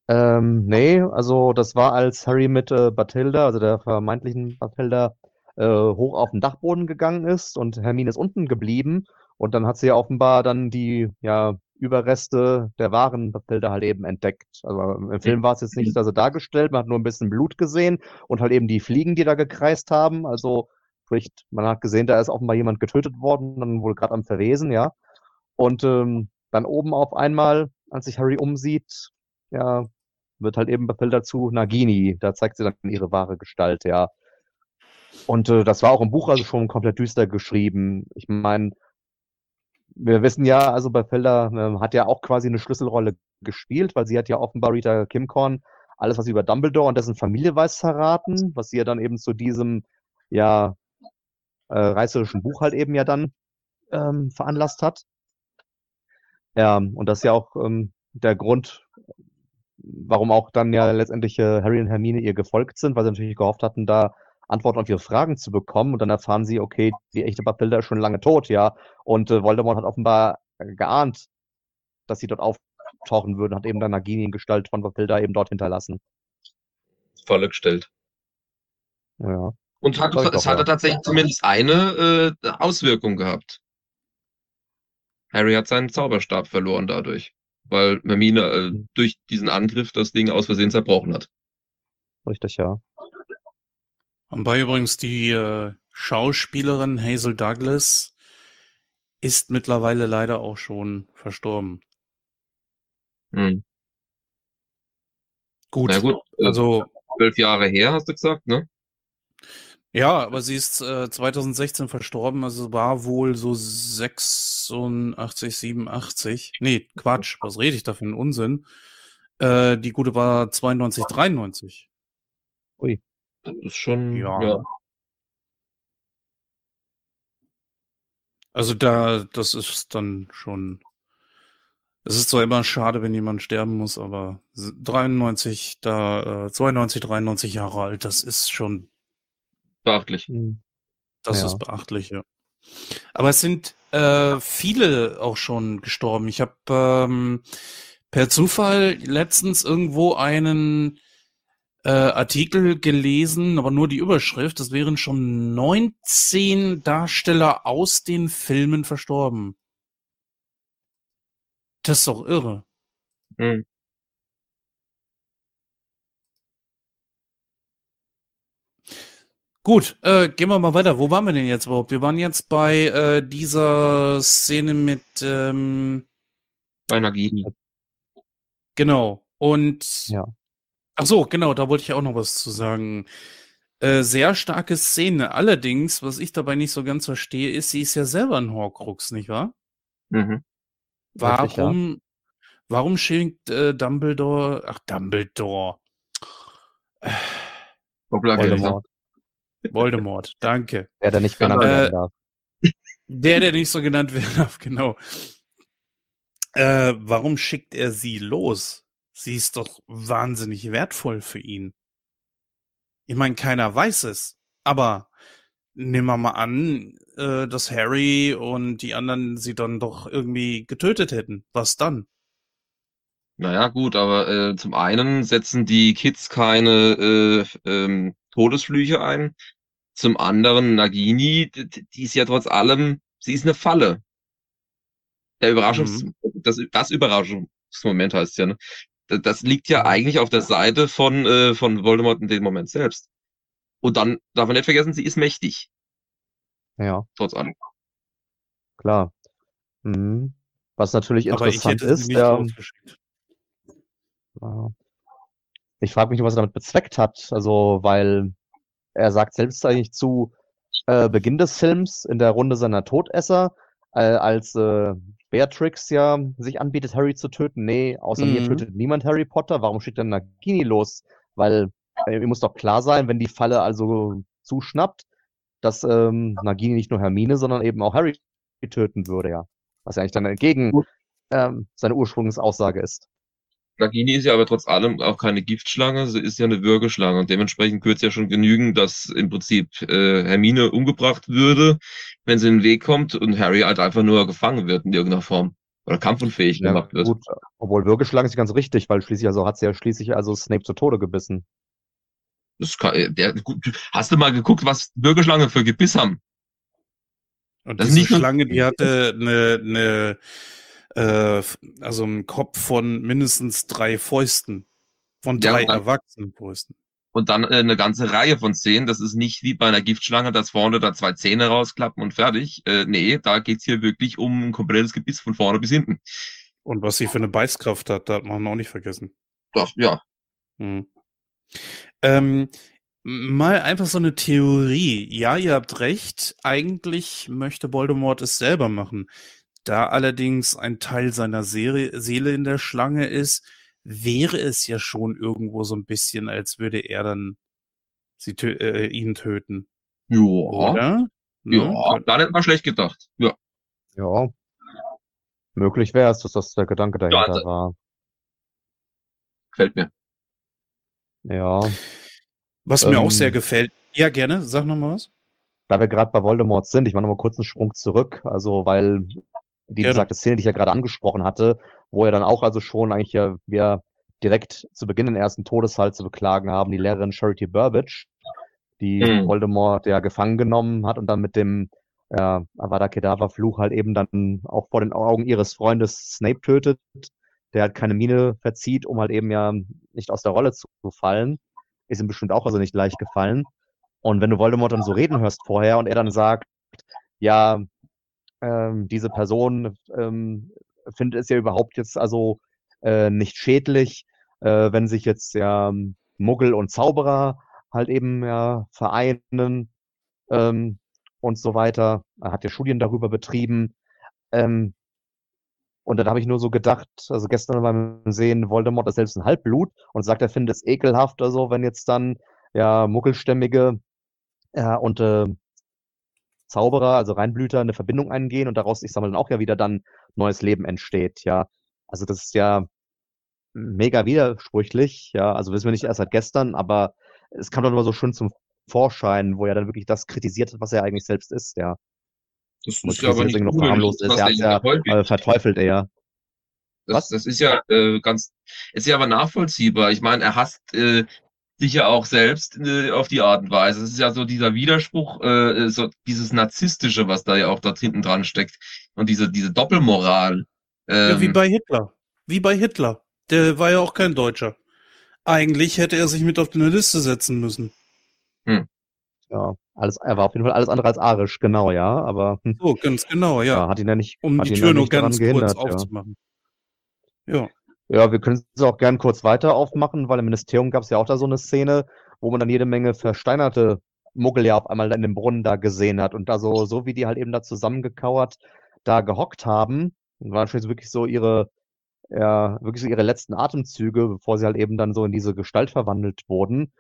Ähm, nee, also das war, als Harry mit äh, Bathilda, also der vermeintlichen Bathilda, äh, hoch auf den Dachboden gegangen ist und Hermine ist unten geblieben. Und dann hat sie ja offenbar dann die ja, Überreste der wahren Bathilda halt eben entdeckt. Also im Film war es jetzt nicht also dargestellt, man hat nur ein bisschen Blut gesehen und halt eben die Fliegen, die da gekreist haben. Also sprich, man hat gesehen, da ist offenbar jemand getötet worden, dann wohl gerade am Verwesen, ja. Und ähm, dann oben auf einmal, als sich Harry umsieht, ja, wird halt eben Bathilda zu Nagini. Da zeigt sie dann ihre wahre Gestalt, ja. Und äh, das war auch im Buch also schon komplett düster geschrieben. Ich meine, wir wissen ja, also Bathilda äh, hat ja auch quasi eine Schlüsselrolle gespielt, weil sie hat ja offenbar Rita Kimcorn alles, was sie über Dumbledore und dessen Familie weiß, verraten, was sie ja dann eben zu diesem, ja, äh, reißerischen Buch halt eben ja dann ähm, veranlasst hat. Ja, und das ist ja auch ähm, der Grund, warum auch dann ja letztendlich äh, Harry und Hermine ihr gefolgt sind, weil sie natürlich gehofft hatten, da Antworten auf ihre Fragen zu bekommen. Und dann erfahren sie, okay, die echte Bathilda ist schon lange tot, ja. Und äh, Voldemort hat offenbar geahnt, dass sie dort auftauchen würden, hat eben dann Nagini in Gestalt von Bathilda eben dort hinterlassen. Falle gestellt. Ja. Und hat, es doch, hatte ja. tatsächlich zumindest eine äh, Auswirkung gehabt. Harry hat seinen Zauberstab verloren dadurch, weil Hermine äh, Mhm. durch diesen Angriff das Ding aus Versehen zerbrochen hat. Richtig, ja. Wobei übrigens die äh, Schauspielerin Hazel Douglas ist mittlerweile leider auch schon verstorben. Hm. Gut, Na gut, äh, also zwölf Jahre her, hast du gesagt, ne? Ja, aber sie ist äh, 2016 verstorben, also war wohl so 86, 87. Nee, Quatsch, was rede ich da für einen Unsinn? Äh, die gute war 92, 93. Das ist schon, Ja. ja. Also da, das ist dann schon. Es ist zwar immer schade, wenn jemand sterben muss, aber 93, da, äh, 92, 93 Jahre alt, das ist schon, beachtlich. Mhm. das Ja. ist beachtlich, ja. Aber es sind äh, viele auch schon gestorben. Ich habe ähm, per Zufall letztens irgendwo einen äh, Artikel gelesen, aber nur die Überschrift. Es wären schon 19 Darsteller aus den Filmen verstorben. Das ist doch irre. Hm. Gut, äh, gehen wir mal weiter. Wo waren wir denn jetzt überhaupt? Wir waren jetzt bei äh, dieser Szene mit, ähm, Bei Nagini. genau. Und Ja. ach so, genau, da wollte ich auch noch was zu sagen. Äh, sehr starke Szene. Allerdings, was ich dabei nicht so ganz verstehe, ist, sie ist ja selber ein Horcrux, nicht wahr? Mhm. Richtig, ja. Warum, warum schickt äh, Dumbledore, ach Dumbledore, Doppelagent. Voldemort. Voldemort, danke. Der, der nicht genannt werden darf. Der, der nicht so genannt werden darf, genau. Äh, warum schickt er sie los? Sie ist doch wahnsinnig wertvoll für ihn. Ich meine, keiner weiß es, aber nehmen wir mal an, äh, dass Harry und die anderen sie dann doch irgendwie getötet hätten. Was dann? Naja, gut, aber äh, zum einen setzen die Kids keine äh, ähm, Todesflüche ein. Zum anderen, Nagini, die ist ja trotz allem, sie ist eine Falle. Der Überraschungs, das, das Überraschungsmoment heißt ja, ne? Das, liegt ja eigentlich auf der Seite von, äh, von Voldemort in dem Moment selbst. Und dann darf man nicht vergessen, sie ist mächtig, Ja, trotz allem. klar. Mhm. Was natürlich Aber ich interessant ist, nicht der, losgeschickt. Ja. Ich frage mich, was er damit bezweckt hat. Also, weil er sagt selbst eigentlich zu äh, Beginn des Films in der Runde seiner Todesser, äh, als äh, Beatrix ja sich anbietet, Harry zu töten. Nee, außer mir Mhm. tötet niemand Harry Potter. Warum schickt er Nagini los? Weil äh, muss doch klar sein, wenn die Falle also zuschnappt, dass ähm, Nagini nicht nur Hermine, sondern eben auch Harry töten würde, ja. Was ja eigentlich dann entgegen ähm, seine Ursprungsaussage ist. Nagini ist ja aber trotz allem auch keine Giftschlange, sie ist ja eine Würgeschlange und dementsprechend könnte es ja schon genügen, dass im Prinzip äh, Hermine umgebracht würde, wenn sie in den Weg kommt und Harry halt einfach nur gefangen wird in irgendeiner Form. oder kampfunfähig Ja, gemacht wird. gut, obwohl Würgeschlange ist ganz richtig, weil schließlich, also hat sie ja schließlich also Snape zu Tode gebissen. Das kann, äh, der, gut, hast du mal geguckt, was Bürgerschlange für Gebiss haben? Und Das ist diese Schlange, die hatte eine, eine äh, also einen Kopf von mindestens drei Fäusten. Von Ja, drei dann- erwachsenen Fäusten. Und dann äh, eine ganze Reihe von Zähnen. Das ist nicht wie bei einer Giftschlange, dass vorne da zwei Zähne rausklappen und fertig. Äh, nee, da geht's hier wirklich um ein komplettes Gebiss von vorne bis hinten. Und was sie für eine Beißkraft hat, darf man auch nicht vergessen. Das, ja, Hm. Ähm, mal einfach so eine Theorie. Ja, ihr habt recht. Eigentlich möchte Voldemort es selber machen. Da allerdings ein Teil seiner Seele, Seele in der Schlange ist, wäre es ja schon irgendwo so ein bisschen, als würde er dann sie tö äh, ihn töten. ja, Oder? Ne? ja, gar nicht mal schlecht gedacht. Ja, Ja. Möglich wäre es, dass das der Gedanke dahinter also- war. gefällt mir. Ja. Was mir auch Ähm, sehr gefällt. Ja, gerne. Sag noch mal was. Da wir gerade bei Voldemort sind, ich mache noch mal kurz einen Sprung zurück, also weil die Gerne. besagte Szene, die ich ja gerade angesprochen hatte, wo er dann auch also schon eigentlich ja wir direkt zu Beginn den ersten Todesfall zu beklagen haben, die Lehrerin Charity Burbage, die Mhm. Voldemort ja gefangen genommen hat und dann mit dem äh, Avada Kedavra Fluch halt eben dann auch vor den Augen ihres Freundes Snape tötet, der halt keine Miene verzieht, um halt eben ja nicht aus der Rolle zu fallen. Ist ihm bestimmt auch also nicht leicht gefallen. Und wenn du Voldemort dann so reden hörst vorher und er dann sagt, ja, ähm, diese Person ähm, findet es ja überhaupt jetzt also äh, nicht schädlich, äh, wenn sich jetzt ja Muggel und Zauberer halt eben ja vereinen ähm, und so weiter. Er hat ja Studien darüber betrieben. Ähm, und dann habe ich nur so gedacht, also gestern beim Sehen, Voldemort ist selbst ein Halbblut und sagt, er findet es ekelhaft oder so, wenn jetzt dann ja Muggelstämmige ja, und äh, Zauberer, also Reinblüter, eine Verbindung eingehen und daraus, ich sag mal, dann auch ja wieder dann neues Leben entsteht, ja. Also das ist ja mega widersprüchlich, ja. Also wissen wir nicht erst seit gestern, aber es kam doch immer so schön zum Vorschein, wo er dann wirklich das kritisiert hat, was er eigentlich selbst ist, ja. Das Und ist ja aber nicht noch verharmlost ist. Er hat ja äh, verteufelt er. Das, Was? das ist ja äh, ganz, ist ja aber nachvollziehbar. Ich meine, er hasst äh, sich ja auch selbst äh, auf die Art und Weise. Es ist ja so dieser Widerspruch, äh, so dieses Narzisstische, was da ja auch da hinten dran steckt. Und diese, diese Doppelmoral. Ähm, Ja, wie bei Hitler. Wie bei Hitler. Der war ja auch kein Deutscher. Eigentlich hätte er sich mit auf eine Liste setzen müssen. Ja, alles, er war auf jeden Fall alles andere als arisch, genau, ja, aber hm, So, ganz genau, ja. ja, hat ihn ja nicht, um hat die ihn Tür ja nur ganz kurz gehindert, ja. aufzumachen. Ja. Ja, wir können es auch gern kurz weiter aufmachen, weil im Ministerium gab es ja auch da so eine Szene, wo man dann jede Menge versteinerte Muggel ja auf einmal in dem Brunnen da gesehen hat und da so, so wie die halt eben da zusammengekauert da gehockt haben, waren schon wirklich so ihre, ja, wirklich so ihre letzten Atemzüge, bevor sie halt eben dann so in diese Gestalt verwandelt wurden.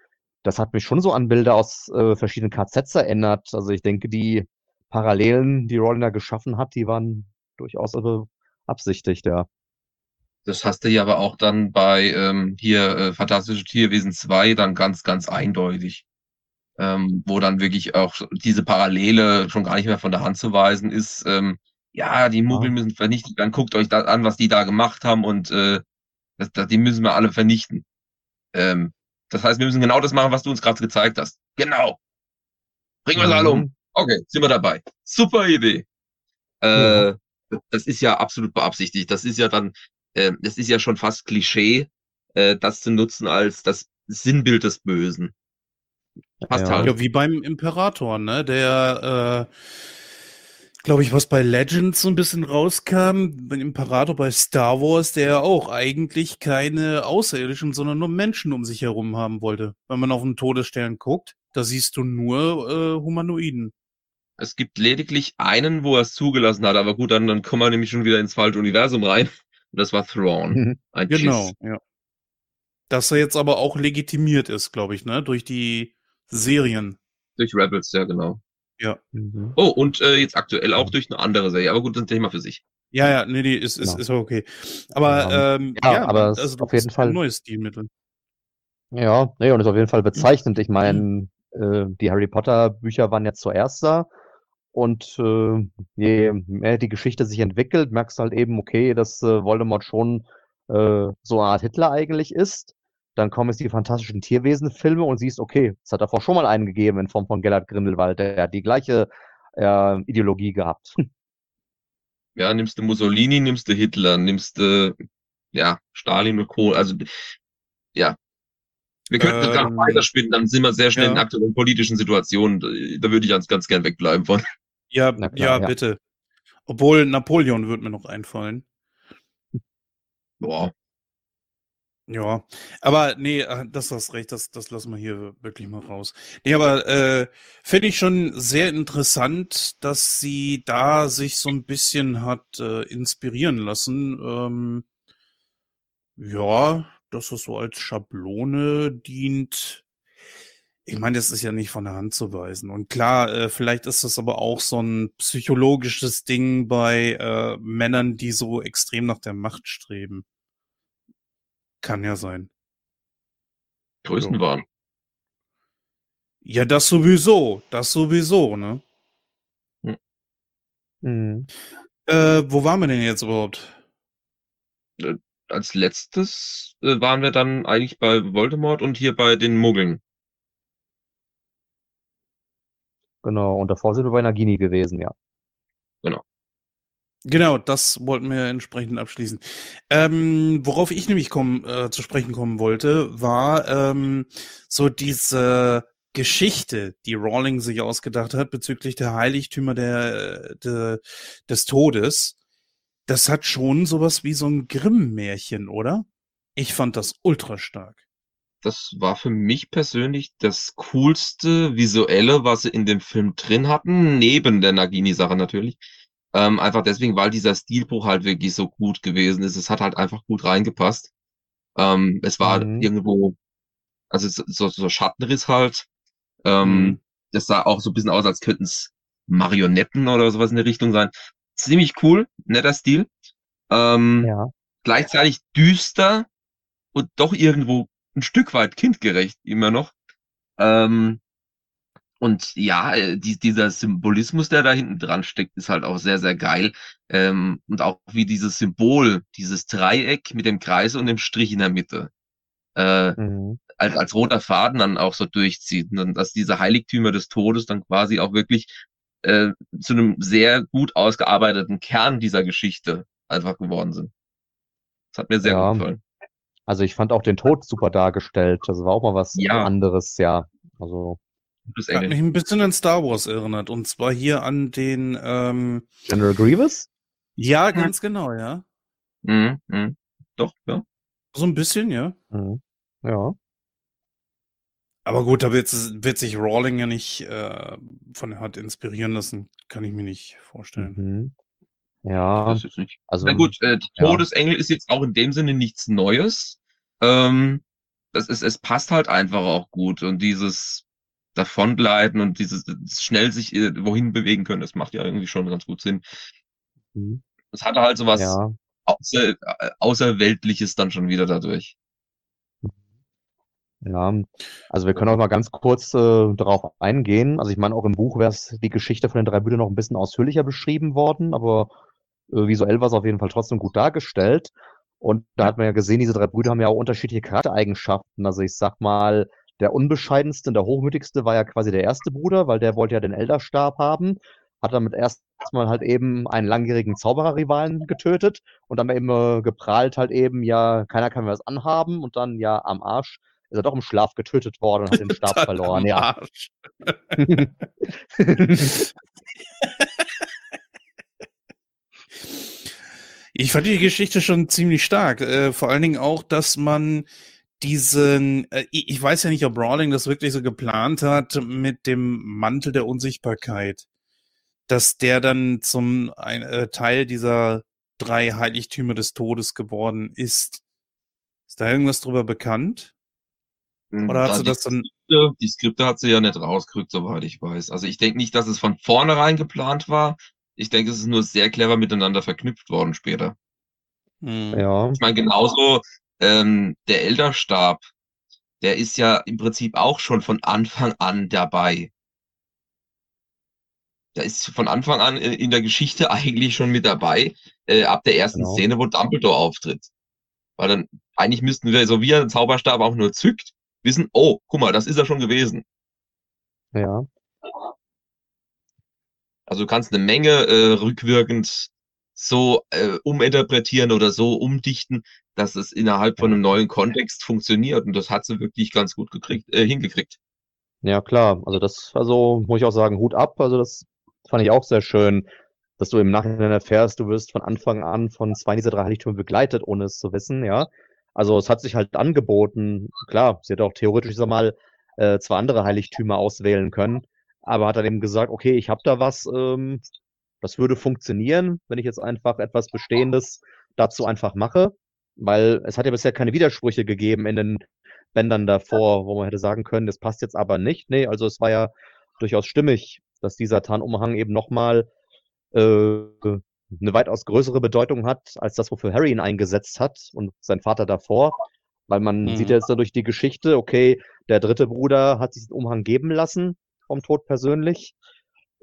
Das hat mich schon so an Bilder aus äh, verschiedenen KZs erinnert. Also ich denke, die Parallelen, die Rowling da geschaffen hat, die waren durchaus beabsichtigt, ja. Das hast du ja aber auch dann bei ähm, hier äh, Fantastische Tierwesen 2 dann ganz, ganz eindeutig. Ähm, wo dann wirklich auch diese Parallele schon gar nicht mehr von der Hand zu weisen ist. Ähm, ja, die Muggel müssen vernichtet werden. Guckt euch das an, was die da gemacht haben und äh, das, das, die müssen wir alle vernichten. Ähm, das heißt, wir müssen genau das machen, was du uns gerade gezeigt hast. Genau. Bringen wir sie alle um. Mhm. Okay, sind wir dabei. Super Idee. Äh, Das ist ja absolut beabsichtigt. Das ist ja dann, äh, das ist ja schon fast Klischee, äh, das zu nutzen als das Sinnbild des Bösen. Passt Ja. halt. Ja, wie beim Imperator, ne? Der, äh, glaube ich, was bei Legends so ein bisschen rauskam, beim Imperator bei Star Wars, der ja auch eigentlich keine Außerirdischen, sondern nur Menschen um sich herum haben wollte. Wenn man auf den Todesstern guckt, da siehst du nur äh, Humanoiden. Es gibt lediglich einen, wo er es zugelassen hat, aber gut, dann, dann kommen wir nämlich schon wieder ins falsche Universum rein. Und das war Thrawn. Mhm. Ein Genau, Chiss. ja. Dass er jetzt aber auch legitimiert ist, glaube ich, ne? Durch die Serien. Durch Rebels, ja, genau. Mhm. Oh, und äh, jetzt aktuell auch durch eine andere Serie. Aber gut, das ist ein Thema für sich. Ja, ja, nee, nee, ist, ist, Genau. ist okay. Aber, Ja. ähm, Ja, ja, aber es also ist auf das jeden ist Fall- ein neues Stilmittel. Ja, nee, und ist auf jeden Fall bezeichnend. Ich meine, äh, die Harry Potter Bücher waren jetzt zuerst da Und äh, je mehr die Geschichte sich entwickelt, merkst du halt eben, okay, dass äh, Voldemort schon äh, so eine Art Hitler eigentlich ist. Dann kommen jetzt die fantastischen Tierwesen-Filme und siehst, okay, es hat davor schon mal einen gegeben in Form von Gellert Grindelwald, der hat die gleiche äh, Ideologie gehabt. Ja, nimmst du Mussolini, nimmst du Hitler, nimmst du ja, Stalin und Co. Also ja. Wir könnten ähm, da weiterspinnen, dann sind wir sehr schnell ja. in aktuellen politischen Situationen. Da würde ich ganz, ganz gern wegbleiben von. Ja, klar, ja, ja, bitte. Obwohl Napoleon wird mir noch einfallen. Boah. Ja, aber nee, äh, das hast recht, das, das lassen wir hier wirklich mal raus. Nee, aber äh, finde ich schon sehr interessant, dass sie da sich so ein bisschen hat äh, inspirieren lassen. Ähm, ja, dass es so als Schablone dient. Ich meine, das ist ja nicht von der Hand zu weisen. Und klar, äh, vielleicht ist das aber auch so ein psychologisches Ding bei äh, Männern, die so extrem nach der Macht streben. Kann ja sein. Größenwahn. Ja, das sowieso. Das sowieso, ne? Hm. Mhm. Äh, wo waren wir denn jetzt überhaupt? Äh, als letztes äh, waren wir dann eigentlich bei Voldemort und hier bei den Muggeln. Genau, und davor sind wir bei Nagini gewesen, ja. Genau. Genau, das wollten wir entsprechend abschließen. Ähm, worauf ich nämlich kommen, äh, zu sprechen kommen wollte, war ähm, so diese Geschichte, die Rawling sich ausgedacht hat bezüglich der Heiligtümer der, der, des Todes. Das hat schon sowas wie so ein Grimm-Märchen, oder? Ich fand das ultra stark. Das war für mich persönlich das coolste visuelle, was sie in dem Film drin hatten, neben der Nagini-Sache natürlich. Ähm, einfach deswegen, weil dieser Stilbruch halt wirklich so gut gewesen ist. Es hat halt einfach gut reingepasst. Ähm, es war mhm. irgendwo, also so, so Schattenriss halt. Ähm, mhm. Das sah auch so ein bisschen aus, als könnten es Marionetten oder sowas in der Richtung sein. Ziemlich cool, netter Stil. Ähm, ja. Gleichzeitig düster und doch irgendwo ein Stück weit kindgerecht immer noch. Ähm, und ja, äh, die, dieser Symbolismus, der da hinten dran steckt, ist halt auch sehr, sehr geil. Ähm, und auch wie dieses Symbol, dieses Dreieck mit dem Kreis und dem Strich in der Mitte, äh, mhm. als, als roter Faden dann auch so durchzieht. Und dass diese Heiligtümer des Todes dann quasi auch wirklich äh, zu einem sehr gut ausgearbeiteten Kern dieser Geschichte einfach geworden sind. Das hat mir sehr ja. gut gefallen. Also ich fand auch den Tod super dargestellt. Das war auch mal was ja. anderes, ja. Also hat mich ein bisschen an Star Wars erinnert. Und zwar hier an den ähm, General Grievous? Ja, ganz genau, ja. Mhm, mh. Doch, ja. So ein bisschen, ja. Mhm. Ja. Aber gut, da wird, wird sich Rawling ja nicht äh, von der Hand inspirieren lassen. Kann ich mir nicht vorstellen. Mhm. Ja. Das ist nicht. Also, Na gut, äh, Todesengel ja. ist jetzt auch in dem Sinne nichts Neues. Ähm, das ist, es passt halt einfach auch gut. Und dieses davongleiten und dieses schnell sich äh, wohin bewegen können, das macht ja irgendwie schon ganz gut Sinn. Mhm. Das hatte halt so was ja. Außer, äh, Außerweltliches dann schon wieder dadurch. Ja, also wir können auch mal ganz kurz äh, darauf eingehen. Also ich meine, auch im Buch wäre die Geschichte von den drei Brüdern noch ein bisschen ausführlicher beschrieben worden, aber äh, visuell war es auf jeden Fall trotzdem gut dargestellt. Und da hat man ja gesehen, diese drei Brüder haben ja auch unterschiedliche Charaktereigenschaften. Also ich sag mal, der unbescheidenste und der hochmütigste war ja quasi der erste Bruder, weil der wollte ja den Elderstab haben, hat damit erstmal halt eben einen langjährigen Zaubererrivalen getötet und dann eben äh, geprahlt halt eben, ja, keiner kann mir was anhaben und dann ja am Arsch ist er doch im Schlaf getötet worden und hat den Stab verloren, ja. ich fand die Geschichte schon ziemlich stark. Äh, vor allen Dingen auch, dass man diesen, äh, ich weiß ja nicht, ob Rawling das wirklich so geplant hat mit dem Mantel der Unsichtbarkeit, dass der dann zum ein, äh, Teil dieser drei Heiligtümer des Todes geworden ist. Ist da irgendwas drüber bekannt? Hm, Oder hat sie das dann? Die Skripte hat sie ja nicht rausgerückt, soweit ich weiß. Also ich denke nicht, dass es von vornherein geplant war. Ich denke, es ist nur sehr clever miteinander verknüpft worden später. Hm. Ja. Ich meine, genauso ähm, der Elderstab, der ist ja im Prinzip auch schon von Anfang an dabei. der ist von Anfang an in der Geschichte eigentlich schon mit dabei, äh, ab der ersten Genau. Szene, wo Dumbledore auftritt. Weil dann, eigentlich müssten wir, so wie er den Zauberstab auch nur zückt, wissen, oh, guck mal, das ist er schon gewesen. Ja. Also du kannst eine Menge äh, rückwirkend so äh, uminterpretieren oder so umdichten, dass es innerhalb von einem neuen Kontext funktioniert. Und das hat sie wirklich ganz gut gekriegt, äh, hingekriegt. Ja, klar. Also das, also muss ich auch sagen, Hut ab. Also das fand ich auch sehr schön, dass du im Nachhinein erfährst, du wirst von Anfang an von zwei dieser drei Heiligtümer begleitet, ohne es zu wissen, ja. Also es hat sich halt angeboten. Klar, sie hätte auch theoretisch, sag mal, äh, zwei andere Heiligtümer auswählen können, aber hat dann eben gesagt, okay, ich habe da was, ähm, das würde funktionieren, wenn ich jetzt einfach etwas Bestehendes dazu einfach mache, weil es hat ja bisher keine Widersprüche gegeben in den Bändern davor, wo man hätte sagen können, das passt jetzt aber nicht. Nee, also es war ja durchaus stimmig, dass dieser Tarnumhang eben nochmal äh, eine weitaus größere Bedeutung hat, als das, wofür Harry ihn eingesetzt hat und sein Vater davor. Weil man Mhm. sieht ja jetzt dadurch die Geschichte, okay, der dritte Bruder hat sich den Umhang geben lassen vom Tod persönlich,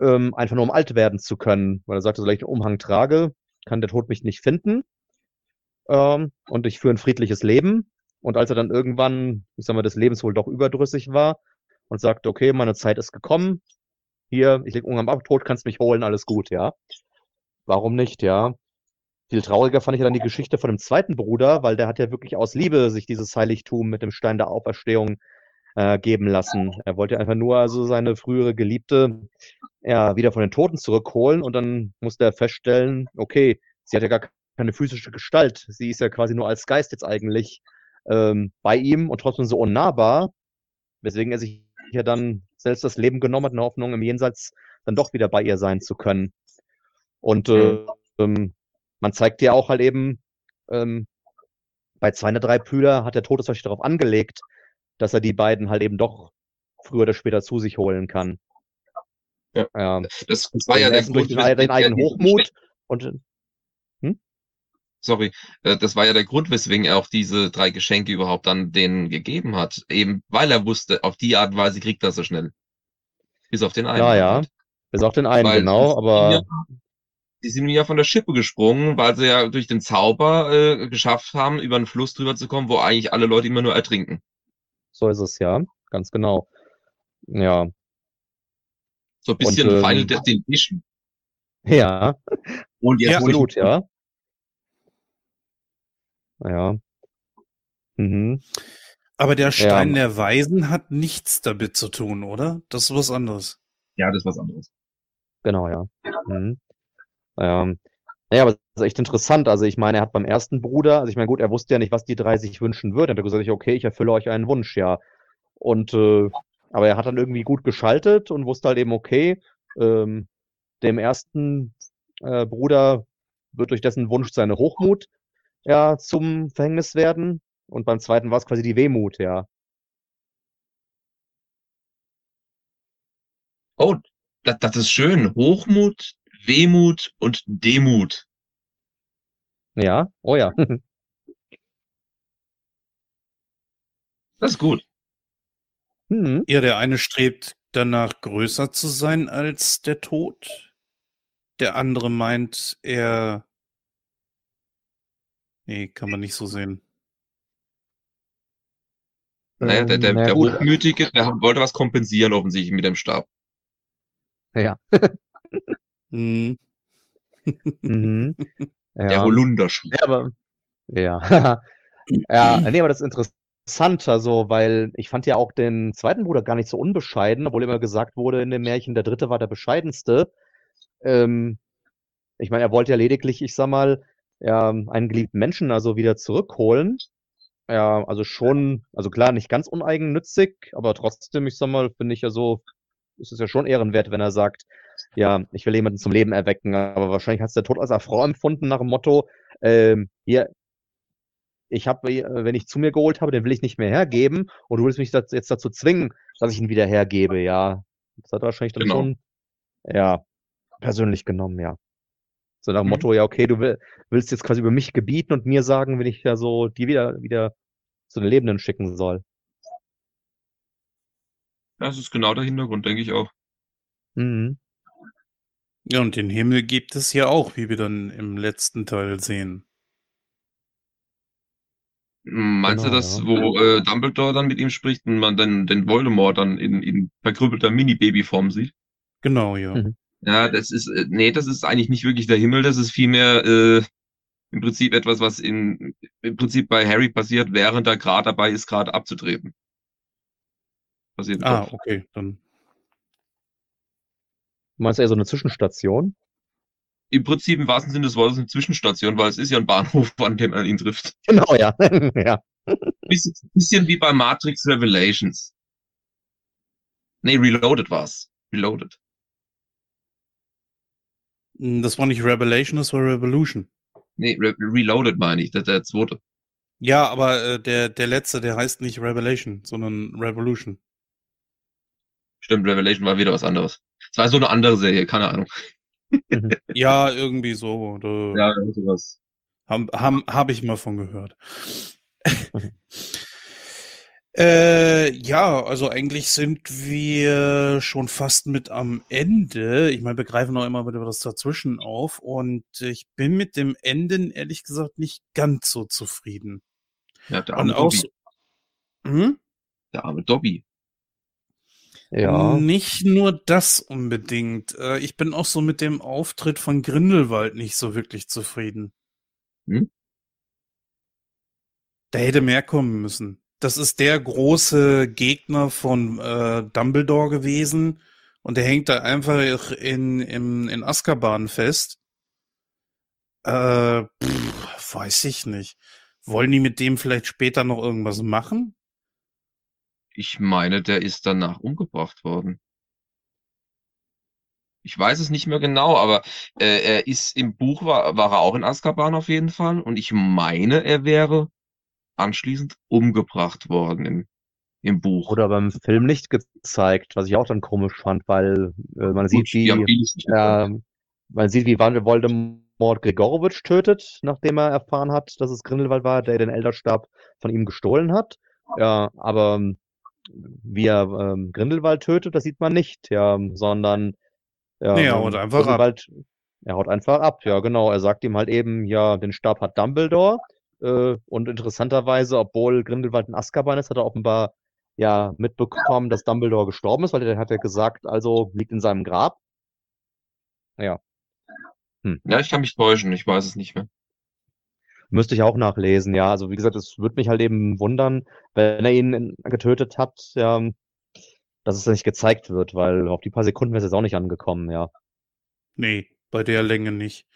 ähm, einfach nur um alt werden zu können. Weil er sagte, solange ich den Umhang trage, kann der Tod mich nicht finden. Ähm, und ich führe ein friedliches Leben. Und als er dann irgendwann, ich sag mal, des Lebens wohl doch überdrüssig war und sagte, okay, meine Zeit ist gekommen, hier, ich leg Umhang ab, tot, kannst mich holen, alles gut, ja. Warum nicht, ja? Viel trauriger fand ich dann die Geschichte von dem zweiten Bruder, weil der hat ja wirklich aus Liebe sich dieses Heiligtum mit dem Stein der Auferstehung äh, geben lassen. Er wollte einfach nur also seine frühere Geliebte ja, wieder von den Toten zurückholen und dann musste er feststellen, okay, sie hat ja gar keine physische Gestalt. Sie ist ja quasi nur als Geist jetzt eigentlich ähm, bei ihm und trotzdem so unnahbar, weswegen er sich ja dann selbst das Leben genommen hat, in der Hoffnung, im Jenseits dann doch wieder bei ihr sein zu können. Und äh, ähm, man zeigt ja auch halt eben, ähm, bei zwei der drei Brüder hat der Tod es darauf angelegt, dass er die beiden halt eben doch früher oder später zu sich holen kann. Ja. ja. Das, das war ja der Ersten durch Grund, den, den eigenen Hochmut und sorry, äh, das war ja der Grund, weswegen er auch diese drei Geschenke überhaupt dann denen gegeben hat. Eben, weil er wusste, auf die Art und Weise kriegt er sie schnell. Bis auf den einen. Ja, ja. halt. bis auf den einen, Weil genau, aber ja, die sind ja von der Schippe gesprungen, weil sie ja durch den Zauber äh, geschafft haben, über einen Fluss drüber zu kommen, wo eigentlich alle Leute immer nur ertrinken. So ist es ja, ganz genau. Ja, So ein bisschen Und, ähm, Final Destination. ja, Und jetzt Ja, absolut, ja. Ja. Mhm. Aber der Stein Ja. der Weisen hat nichts damit zu tun, oder? Das ist was anderes. Ja, das ist was anderes. Genau, ja. Mhm. Ja. Naja, aber das ist echt interessant. Also ich meine, er hat beim ersten Bruder, also ich meine, gut, er wusste ja nicht, was die drei sich wünschen würden. Er hat gesagt, okay, ich erfülle euch einen Wunsch, ja. Und äh, aber er hat dann irgendwie gut geschaltet und wusste halt eben, okay, ähm, dem ersten äh, Bruder wird durch dessen Wunsch seine Hochmut ja zum Verhängnis werden. Und beim zweiten war es quasi die Wehmut, ja. Oh, das, das ist schön. Hochmut, Wehmut und Demut. Ja, oh ja. Das ist gut. hm. Ja, der eine strebt danach größer zu sein als der Tod. Der andere meint, er. Nee, kann man nicht so sehen. Naja, der, der, Ähm, der. Hochmütige, der wollte was kompensieren offensichtlich mit dem Stab. Ja. Hm. Mhm. Der Ja. Holunderschub. Ja, aber ja. ja, nee, aber das ist interessant, also, weil ich fand ja auch den zweiten Bruder gar nicht so unbescheiden, obwohl immer gesagt wurde in dem Märchen, der dritte war der bescheidenste. Ähm, ich meine, er wollte ja lediglich, ich sag mal, ja, einen geliebten Menschen also wieder zurückholen. Ja, also schon, also klar, nicht ganz uneigennützig, aber trotzdem, ich sag mal, finde ich ja so, ist es ja schon ehrenwert, wenn er sagt, ja, ich will jemanden zum Leben erwecken, aber wahrscheinlich hat es der Tod als Affront empfunden nach dem Motto, ähm, hier, ich habe, wenn ich zu mir geholt habe, den will ich nicht mehr hergeben und du willst mich jetzt dazu zwingen, dass ich ihn wieder hergebe, ja. Das hat er wahrscheinlich dann Genau. schon, ja, persönlich genommen, ja. So nach dem Mhm. Motto, ja, okay, du will, willst jetzt quasi über mich gebieten und mir sagen, wenn ich ja so die wieder, wieder zu den Lebenden schicken soll. Das ist genau der Hintergrund, denke ich auch. Mhm. Ja, und den Himmel gibt es ja auch, wie wir dann im letzten Teil sehen. Meinst genau, du das, ja. wo äh, Dumbledore dann mit ihm spricht und man dann den Voldemort dann in, in verkrüppelter Mini-Baby-Form sieht? Genau, ja. Mhm. Ja, das ist, äh, nee, das ist eigentlich nicht wirklich der Himmel, das ist vielmehr äh, im Prinzip etwas, was in, im Prinzip bei Harry passiert, während er gerade dabei ist, gerade abzutreten. Passiert ah, Kopf. okay, dann. Du meinst eher so eine Zwischenstation? Im Prinzip im wahrsten Sinne des Wortes eine Zwischenstation, weil es ist ja ein Bahnhof, an dem man ihn trifft. Genau, ja. ja. Bisschen, bisschen wie bei Matrix Revelations. Nee, Reloaded war's. Reloaded. Hm, das war nicht Revelation, das war Revolution. Nee, Re Reloaded meine ich, der, der zweite. Ja, aber äh, der, der letzte, der heißt nicht Revelation, sondern Revolution. Stimmt, Revelation war wieder was anderes. Es war so eine andere Serie, keine Ahnung. ja, irgendwie so. Ja, sowas. Habe hab, hab ich mal von gehört. Äh, ja, also eigentlich sind wir schon fast mit am Ende. Ich meine, wir greifen noch immer wieder was dazwischen auf und ich bin mit dem Enden ehrlich gesagt nicht ganz so zufrieden. Ja, der arme Dobby. So, hm? Der arme Dobby. Ja. Nicht nur das unbedingt. Äh, ich bin auch so mit dem Auftritt von Grindelwald nicht so wirklich zufrieden. Hm? Da hätte mehr kommen müssen das ist der große Gegner von äh, Dumbledore gewesen und der hängt da einfach in, in, in Azkaban fest. Äh, pff, weiß ich nicht. Wollen die mit dem vielleicht später noch irgendwas machen? Ich meine, der ist danach umgebracht worden. Ich weiß es nicht mehr genau, aber äh, er ist im Buch war, war er auch in Azkaban auf jeden Fall und ich meine, er wäre anschließend umgebracht worden im, im Buch. Oder beim Film nicht gezeigt, was ich auch dann komisch fand, weil äh, man Gut, sieht, wie äh, man sieht, wie Voldemort Gregorowitsch tötet, nachdem er erfahren hat, dass es Grindelwald war, der den Elderstab von ihm gestohlen hat. Ja, aber wie er ähm, Grindelwald tötet, das sieht man nicht, ja, sondern ja, nee, er haut einfach Grindelwald, ab. Er haut einfach ab, ja, genau. Er sagt ihm halt eben, ja, den Stab hat Dumbledore äh, und interessanterweise, obwohl Grindelwald in Azkaban ist, hat er offenbar ja mitbekommen, dass Dumbledore gestorben ist, weil er hat ja gesagt, also liegt in seinem Grab. Ja. Hm. Ja, ich kann mich täuschen, ich weiß es nicht mehr. Müsste ich auch nachlesen, ja. Also wie gesagt, es würde mich halt eben wundern, wenn er ihn getötet hat, ja, dass es nicht gezeigt wird, weil auf die paar Sekunden wäre es jetzt auch nicht angekommen, ja. Nee, bei der Länge nicht.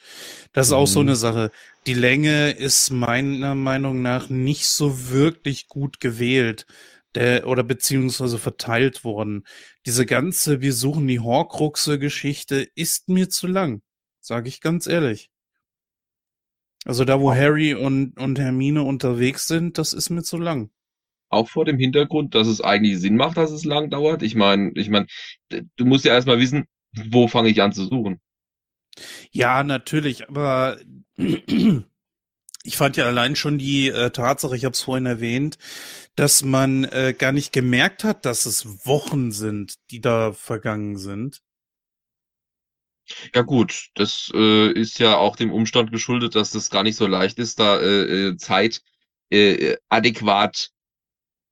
Das ist auch so eine mhm. Sache. Die Länge ist meiner Meinung nach nicht so wirklich gut gewählt der, oder beziehungsweise verteilt worden. Diese ganze Wir suchen die Horcruxe-Geschichte ist mir zu lang, sage ich ganz ehrlich. Also da, wo Harry und, und Hermine unterwegs sind, das ist mir zu lang. Auch vor dem Hintergrund, dass es eigentlich Sinn macht, dass es lang dauert. Ich meine, ich meine, du musst ja erstmal wissen, wo fange ich an zu suchen. Ja, natürlich, aber ich fand ja allein schon die äh, Tatsache, ich habe es vorhin erwähnt, dass man äh, gar nicht gemerkt hat, dass es Wochen sind, die da vergangen sind. Ja gut, das äh, ist ja auch dem Umstand geschuldet, dass das gar nicht so leicht ist, da äh, äh Zeit äh, adäquat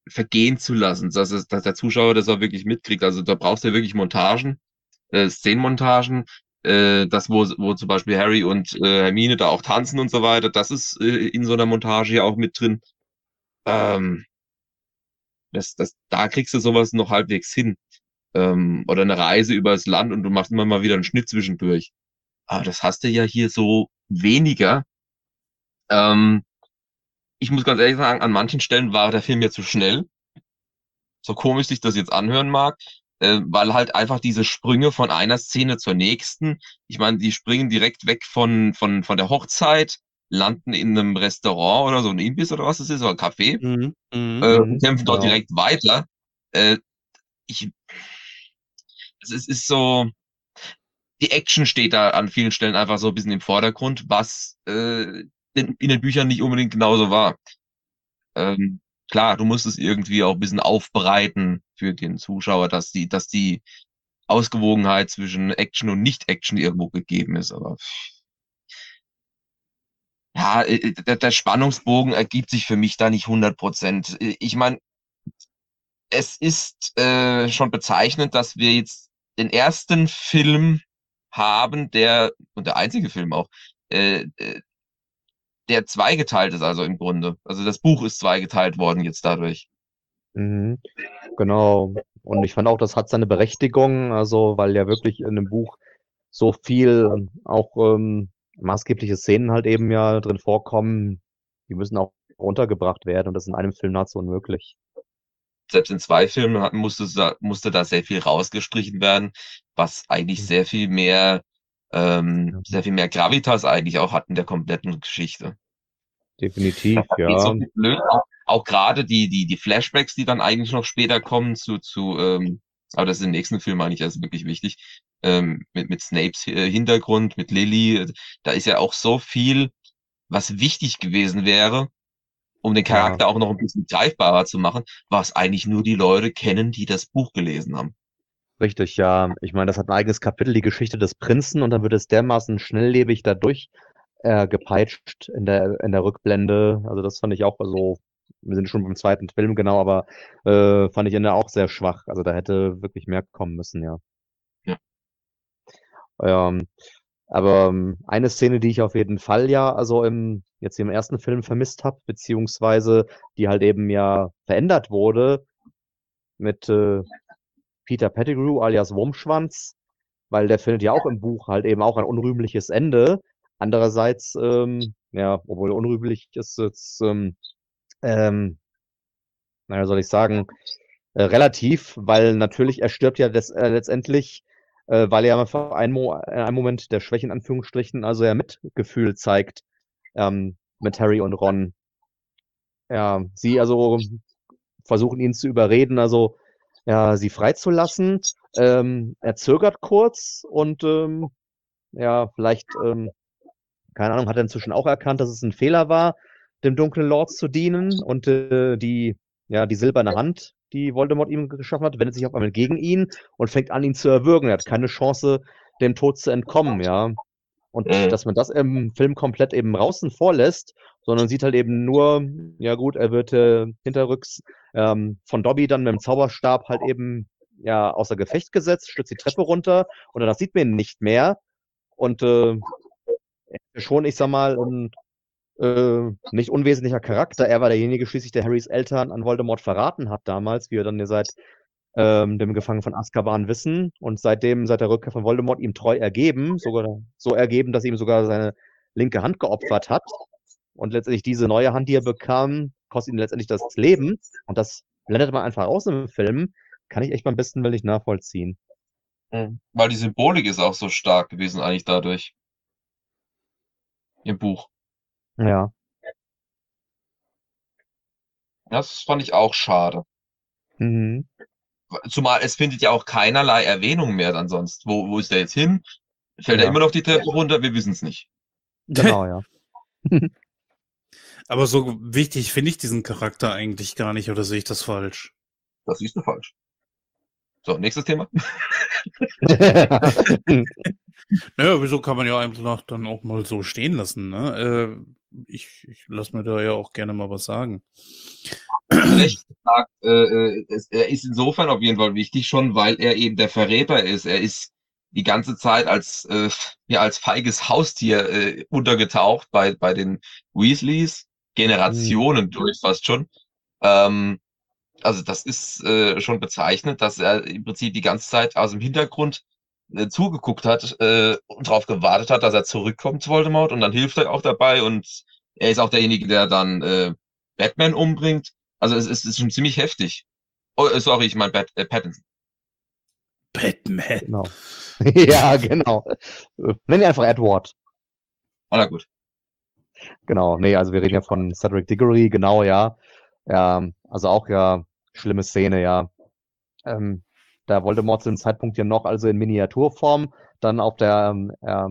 vergehen zu lassen, dass, es, dass der Zuschauer das auch wirklich mitkriegt. Also da brauchst du ja wirklich Montagen, äh, Szenenmontagen, äh, das, wo, wo zum Beispiel Harry und äh, Hermine da auch tanzen und so weiter, das ist äh, in so einer Montage ja auch mit drin. Ähm, das, das, da kriegst du sowas noch halbwegs hin. Ähm, oder eine Reise übers Land und du machst immer mal wieder einen Schnitt zwischendurch. Aber das hast du ja hier so weniger. Ähm, ich muss ganz ehrlich sagen, an manchen Stellen war der Film ja zu schnell. So komisch sich das jetzt anhören mag äh, weil halt einfach diese Sprünge von einer Szene zur nächsten, ich meine, die springen direkt weg von, von, von der Hochzeit, landen in einem Restaurant oder so ein Imbiss oder was es ist, oder ein Café, mhm, mhm. äh, und kämpfen dort ja. direkt weiter. Äh, ich, es ist, so, die Action steht da an vielen Stellen einfach so ein bisschen im Vordergrund, was äh, in, in den Büchern nicht unbedingt genauso war. Ähm, klar, du musst es irgendwie auch ein bisschen aufbereiten für den Zuschauer, dass die, dass die Ausgewogenheit zwischen Action und Nicht-Action irgendwo gegeben ist. Aber ja, äh, äh, der, Spannungsbogen ergibt sich für mich da nicht 100 Prozent. Ich meine, es ist äh, schon bezeichnend, dass wir jetzt den ersten Film haben, der, und der einzige Film auch, äh, äh, der zweigeteilt ist, also im Grunde. Also das Buch ist zweigeteilt worden jetzt dadurch. Mhm. Genau. Und ich fand auch, das hat seine Berechtigung, also weil ja wirklich in dem Buch so viel auch ähm, maßgebliche Szenen halt eben ja drin vorkommen, die müssen auch runtergebracht werden und das in einem Film nahezu unmöglich. Selbst in zwei Filmen musste, musste da sehr viel rausgestrichen werden, was eigentlich mhm. sehr viel mehr, ähm, sehr viel mehr Gravitas eigentlich auch hat in der kompletten Geschichte. Definitiv, ja. So auch, auch gerade die, die, die Flashbacks, die dann eigentlich noch später kommen zu, zu ähm, aber das ist im nächsten Film eigentlich erst wirklich wichtig, ähm, mit, mit Snapes äh, Hintergrund, mit Lily, da ist ja auch so viel, was wichtig gewesen wäre, um den Charakter ja. auch noch ein bisschen greifbarer zu machen, was eigentlich nur die Leute kennen, die das Buch gelesen haben. Richtig, ja. Ich meine, das hat ein eigenes Kapitel, die Geschichte des Prinzen, und dann wird es dermaßen schnelllebig dadurch äh, gepeitscht in der, in der Rückblende. Also das fand ich auch so wir sind schon beim zweiten Film, genau, aber äh, fand ich Ende auch sehr schwach. Also da hätte wirklich mehr kommen müssen, ja. Ja. Ähm, aber ähm, eine Szene, die ich auf jeden Fall ja, also im, jetzt im ersten Film vermisst habe, beziehungsweise die halt eben ja verändert wurde mit äh, Peter Pettigrew alias Wurmschwanz, weil der findet ja auch im Buch halt eben auch ein unrühmliches Ende. Andererseits, ähm, ja, obwohl unrühmlich ist jetzt ähm, ähm, naja, soll ich sagen, äh, relativ, weil natürlich er stirbt ja des, äh, letztendlich, äh, weil er für einen, Mo einen Moment der Schwäche in Anführungsstrichen, also er Mitgefühl zeigt ähm, mit Harry und Ron. Ja, sie also versuchen ihn zu überreden, also ja, sie freizulassen. Ähm, er zögert kurz und ähm, ja, vielleicht, ähm, keine Ahnung, hat er inzwischen auch erkannt, dass es ein Fehler war dem dunklen Lord zu dienen und äh, die, ja, die silberne Hand, die Voldemort ihm geschaffen hat, wendet sich auf einmal gegen ihn und fängt an, ihn zu erwürgen. Er hat keine Chance, dem Tod zu entkommen, ja. Und mhm. dass man das im Film komplett eben draußen vorlässt, sondern sieht halt eben nur, ja gut, er wird äh, hinterrücks ähm, von Dobby dann mit dem Zauberstab halt eben ja außer Gefecht gesetzt, stürzt die Treppe runter und dann sieht man ihn nicht mehr. Und äh, schon, ich sag mal, ein äh, nicht unwesentlicher Charakter. Er war derjenige schließlich, der Harrys Eltern an Voldemort verraten hat damals, wie er dann seit ähm, dem Gefangen von Azkaban wissen und seitdem, seit der Rückkehr von Voldemort ihm treu ergeben, sogar so ergeben, dass ihm sogar seine linke Hand geopfert hat. Und letztendlich diese neue Hand, die er bekam, kostet ihm letztendlich das Leben. Und das blendet man einfach aus im Film. Kann ich echt beim besten Willen nicht nachvollziehen. Mhm. Weil die Symbolik ist auch so stark gewesen eigentlich dadurch. Im Buch. Ja. Das fand ich auch schade. Mhm. Zumal es findet ja auch keinerlei Erwähnung mehr ansonsten. Wo, wo ist der jetzt hin? Fällt ja. er immer noch die Treppe runter? Wir wissen es nicht. Genau, ja. Aber so wichtig finde ich diesen Charakter eigentlich gar nicht, oder sehe ich das falsch? Das siehst du falsch. So, nächstes Thema. naja, wieso kann man ja einfach dann auch mal so stehen lassen, ne? Ich, ich lasse mir da ja auch gerne mal was sagen. Recht gesagt, äh, äh er ist insofern auf jeden Fall wichtig schon, weil er eben der Verräter ist. Er ist die ganze Zeit als äh, ja als feiges Haustier äh, untergetaucht bei bei den Weasleys Generationen mhm. durch fast schon. Ähm, also das ist äh, schon bezeichnend, dass er im Prinzip die ganze Zeit aus dem Hintergrund äh, zugeguckt hat äh, und darauf gewartet hat, dass er zurückkommt zu Voldemort und dann hilft er auch dabei und er ist auch derjenige, der dann äh, Batman umbringt. Also es, es ist schon ziemlich heftig. Oh, äh, sorry, ich meine Bat äh, Pattinson. Batman. Genau. ja, genau. Nenn ihn einfach Edward. Ah, na gut. Genau, nee, also wir reden ja von Cedric Diggory, genau, ja. Ja, also auch ja schlimme Szene, ja. Ähm, da Voldemort zu dem Zeitpunkt ja noch also in Miniaturform dann auf der ähm, äh,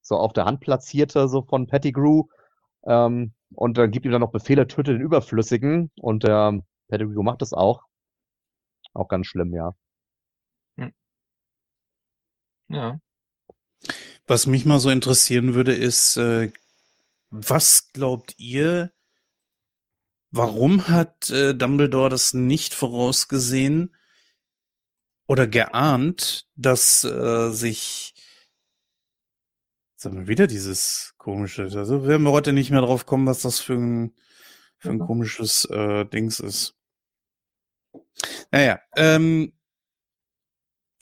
so auf der Hand platzierte so von Pettigrew ähm, und dann gibt ihm dann noch Befehle, töte den Überflüssigen und der Pettigrew macht das auch. Auch ganz schlimm, ja. Hm. Ja. Was mich mal so interessieren würde, ist, äh, was glaubt ihr, warum hat äh, Dumbledore das nicht vorausgesehen oder geahnt, dass äh, sich Sagen wir wieder dieses komische. Also werden wir heute nicht mehr drauf kommen, was das für ein, für ein komisches äh, Dings ist. Naja, ähm,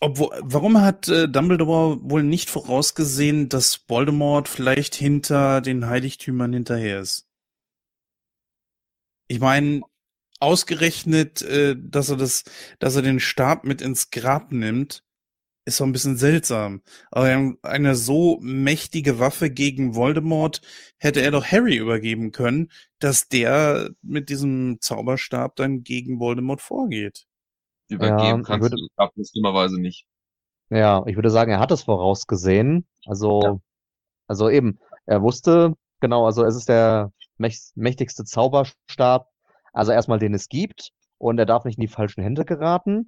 obwohl, warum hat äh, Dumbledore wohl nicht vorausgesehen, dass Voldemort vielleicht hinter den Heiligtümern hinterher ist? Ich meine, ausgerechnet, äh, dass er das, dass er den Stab mit ins Grab nimmt, ist so ein bisschen seltsam. Aber eine so mächtige Waffe gegen Voldemort hätte er doch Harry übergeben können, dass der mit diesem Zauberstab dann gegen Voldemort vorgeht. Übergeben ja, kannst würde, du das dummerweise nicht. Ja, ich würde sagen, er hat es vorausgesehen. Also, ja. also eben, er wusste, genau, also es ist der mächtigste Zauberstab, also erstmal den es gibt und er darf nicht in die falschen Hände geraten.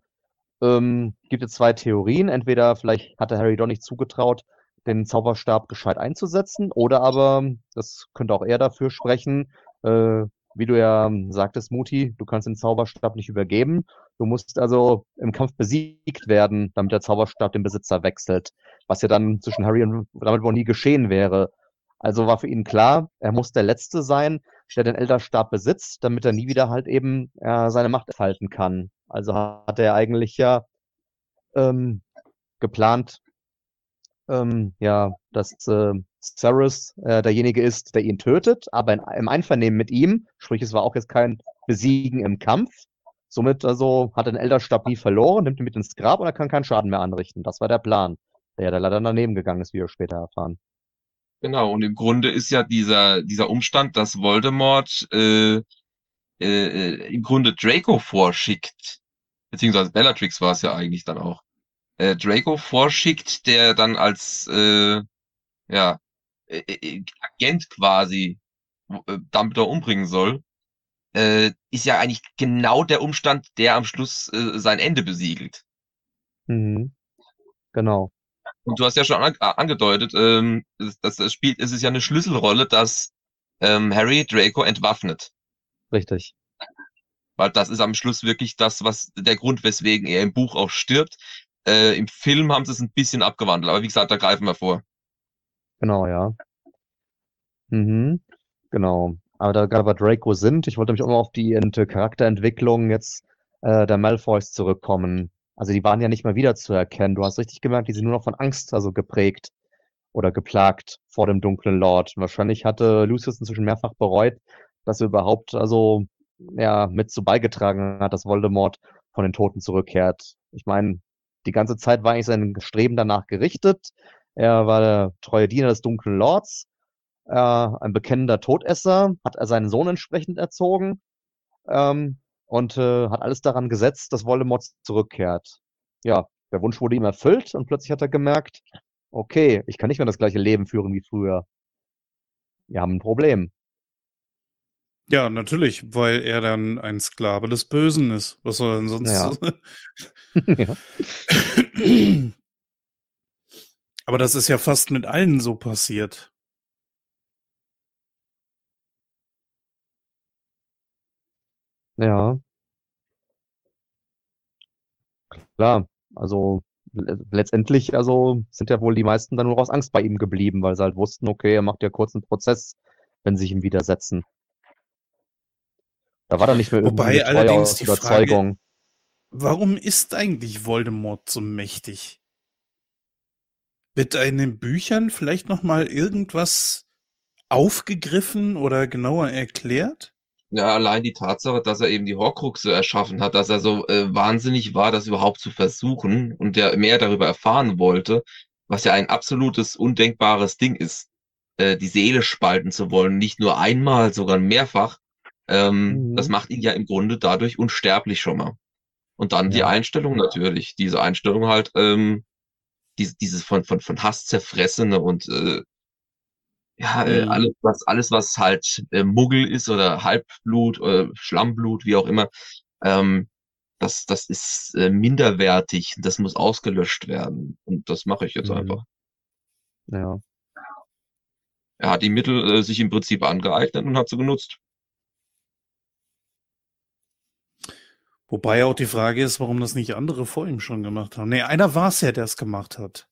Ähm, gibt es zwei Theorien. Entweder vielleicht hatte Harry doch nicht zugetraut, den Zauberstab gescheit einzusetzen, oder aber, das könnte auch er dafür sprechen, äh, wie du ja sagtest, Muti, du kannst den Zauberstab nicht übergeben. Du musst also im Kampf besiegt werden, damit der Zauberstab den Besitzer wechselt. Was ja dann zwischen Harry und damit wohl nie geschehen wäre. Also war für ihn klar, er muss der Letzte sein, der den Elderstab besitzt, damit er nie wieder halt eben äh, seine Macht entfalten kann. Also hat er eigentlich ja ähm, geplant, ähm, ja, dass äh, Cyrus äh, derjenige ist, der ihn tötet, aber in, im Einvernehmen mit ihm, sprich, es war auch jetzt kein Besiegen im Kampf. Somit also hat er den Elderstab nie verloren, nimmt ihn mit ins Grab und er kann keinen Schaden mehr anrichten. Das war der Plan, der ja leider daneben gegangen ist, wie wir später erfahren. Genau, und im Grunde ist ja dieser, dieser Umstand, dass Voldemort äh, äh, im Grunde Draco vorschickt, beziehungsweise Bellatrix war es ja eigentlich dann auch, äh, Draco vorschickt, der dann als äh, ja, äh, äh, Agent quasi äh, Dumbledore umbringen soll, äh, ist ja eigentlich genau der Umstand, der am Schluss äh, sein Ende besiegelt. Mhm. Genau. Und du hast ja schon an, angedeutet, ähm, dass das spielt, es ist ja eine Schlüsselrolle, dass ähm, Harry Draco entwaffnet. Richtig. Weil das ist am Schluss wirklich das, was der Grund, weswegen er im Buch auch stirbt. Äh, Im Film haben sie es ein bisschen abgewandelt, aber wie gesagt, da greifen wir vor. Genau, ja. Mhm. Genau. Aber da gerade bei Draco sind, ich wollte mich auch noch auf die Charakterentwicklung jetzt äh, der Malfoys zurückkommen. Also die waren ja nicht mehr wiederzuerkennen. Du hast richtig gemerkt, die sind nur noch von Angst also geprägt oder geplagt vor dem dunklen Lord. Und wahrscheinlich hatte Lucius inzwischen mehrfach bereut, dass er überhaupt also ja mit so beigetragen hat, dass Voldemort von den Toten zurückkehrt. Ich meine, die ganze Zeit war eigentlich sein Streben danach gerichtet. Er war der treue Diener des dunklen Lords, äh, ein bekennender Todesser, hat er seinen Sohn entsprechend erzogen ähm, und äh, hat alles daran gesetzt, dass Voldemort zurückkehrt. Ja, der Wunsch wurde ihm erfüllt und plötzlich hat er gemerkt, okay, ich kann nicht mehr das gleiche Leben führen wie früher. Wir haben ein Problem. Ja, natürlich, weil er dann ein Sklave des Bösen ist. Was soll er denn sonst? Ja. ja. Aber das ist ja fast mit allen so passiert. Ja. Klar, also letztendlich, also sind ja wohl die meisten dann nur aus Angst bei ihm geblieben, weil sie halt wussten, okay, er macht ja kurz einen Prozess, wenn sie sich ihm widersetzen. Da war dann nicht mehr Wobei allerdings die Überzeugung. Frage, warum ist eigentlich Voldemort so mächtig? Wird da in den Büchern vielleicht noch mal irgendwas aufgegriffen oder genauer erklärt? Ja, allein die Tatsache, dass er eben die Horcruxe erschaffen hat, dass er so äh, wahnsinnig war, das überhaupt zu versuchen und der mehr darüber erfahren wollte, was ja ein absolutes undenkbares Ding ist, äh, die Seele spalten zu wollen, nicht nur einmal, sogar mehrfach. Ähm, mhm. Das macht ihn ja im Grunde dadurch unsterblich schon mal. Und dann ja. die Einstellung natürlich, diese Einstellung halt, ähm, die, dieses von, von, von Hass zerfressene und äh, ja, äh, mhm. alles, was, alles, was halt äh, Muggel ist oder Halbblut oder Schlammblut, wie auch immer, ähm, das, das ist äh, minderwertig, das muss ausgelöscht werden. Und das mache ich jetzt Mhm. einfach. Ja. Er hat die Mittel äh, sich im Prinzip angeeignet und hat sie genutzt. Wobei auch die Frage ist, warum das nicht andere vor ihm schon gemacht haben. Nee, einer war es ja, der es gemacht hat.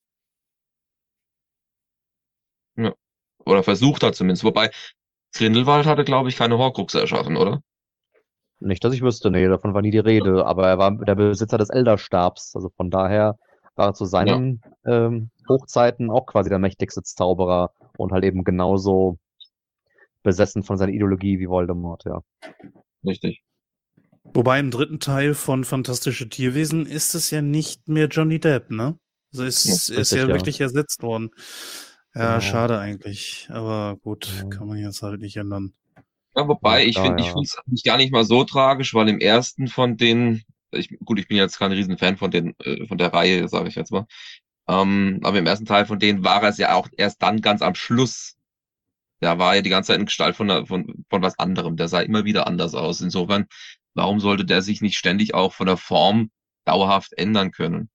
Oder versucht hat zumindest. Wobei, Grindelwald hatte, glaube ich, keine Horcruxe erschaffen, oder? Nicht, dass ich wüsste, nee, davon war nie die Rede, aber er war der Besitzer des Elderstabs, also von daher war er zu seinen ähm, Hochzeiten auch quasi der mächtigste Zauberer und halt eben genauso besessen von seiner Ideologie wie Voldemort, ja. Richtig. Wobei im dritten Teil von Fantastische Tierwesen ist es ja nicht mehr Johnny Depp, ne? Also es Ja, ist richtig, ja ja. wirklich ersetzt worden. Ja, Genau. schade eigentlich. Aber gut, Ja. kann man jetzt halt nicht ändern. Ja, wobei, ich finde, ich finde es eigentlich gar nicht mal so tragisch, weil im ersten von den, ich, gut, ich bin jetzt kein Riesenfan von den, äh, von der Reihe, sage ich jetzt mal. Ähm, aber im ersten Teil von denen war es ja auch erst dann ganz am Schluss. Da war ja die ganze Zeit in Gestalt von, einer- von, von was anderem. Der sah immer wieder anders aus. Insofern, warum sollte der sich nicht ständig auch von der Form dauerhaft ändern können?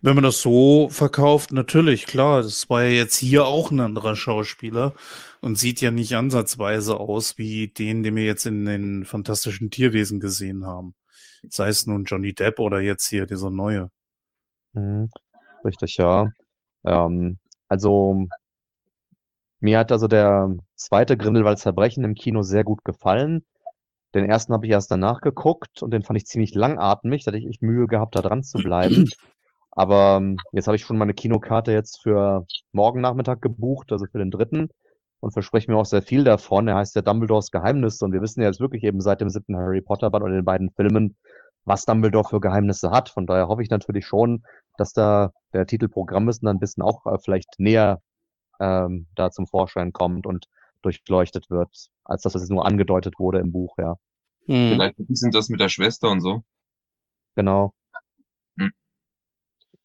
Wenn man das so verkauft, natürlich, klar. Das war ja jetzt hier auch ein anderer Schauspieler und sieht ja nicht ansatzweise aus wie den, den wir jetzt in den fantastischen Tierwesen gesehen haben. Sei es nun Johnny Depp oder jetzt hier dieser neue. Mhm. Richtig, ja. Ähm, also mir hat also der zweite Grindelwalds Verbrechen im Kino sehr gut gefallen. Den ersten habe ich erst danach geguckt und den fand ich ziemlich langatmig, da hatte ich echt Mühe gehabt, da dran zu bleiben. Aber ähm, jetzt habe ich schon meine Kinokarte jetzt für morgen Nachmittag gebucht, also für den dritten und verspreche mir auch sehr viel davon. Er heißt ja Dumbledores Geheimnisse und wir wissen ja jetzt wirklich eben seit dem siebten Harry Potter Band oder den beiden Filmen, was Dumbledore für Geheimnisse hat. Von daher hoffe ich natürlich schon, dass da der Titel Programmwissen dann ein bisschen auch äh, vielleicht näher ähm, da zum Vorschein kommt und durchleuchtet wird, als dass es nur angedeutet wurde im Buch, ja. Mhm. Vielleicht sind das mit der Schwester und so. Genau.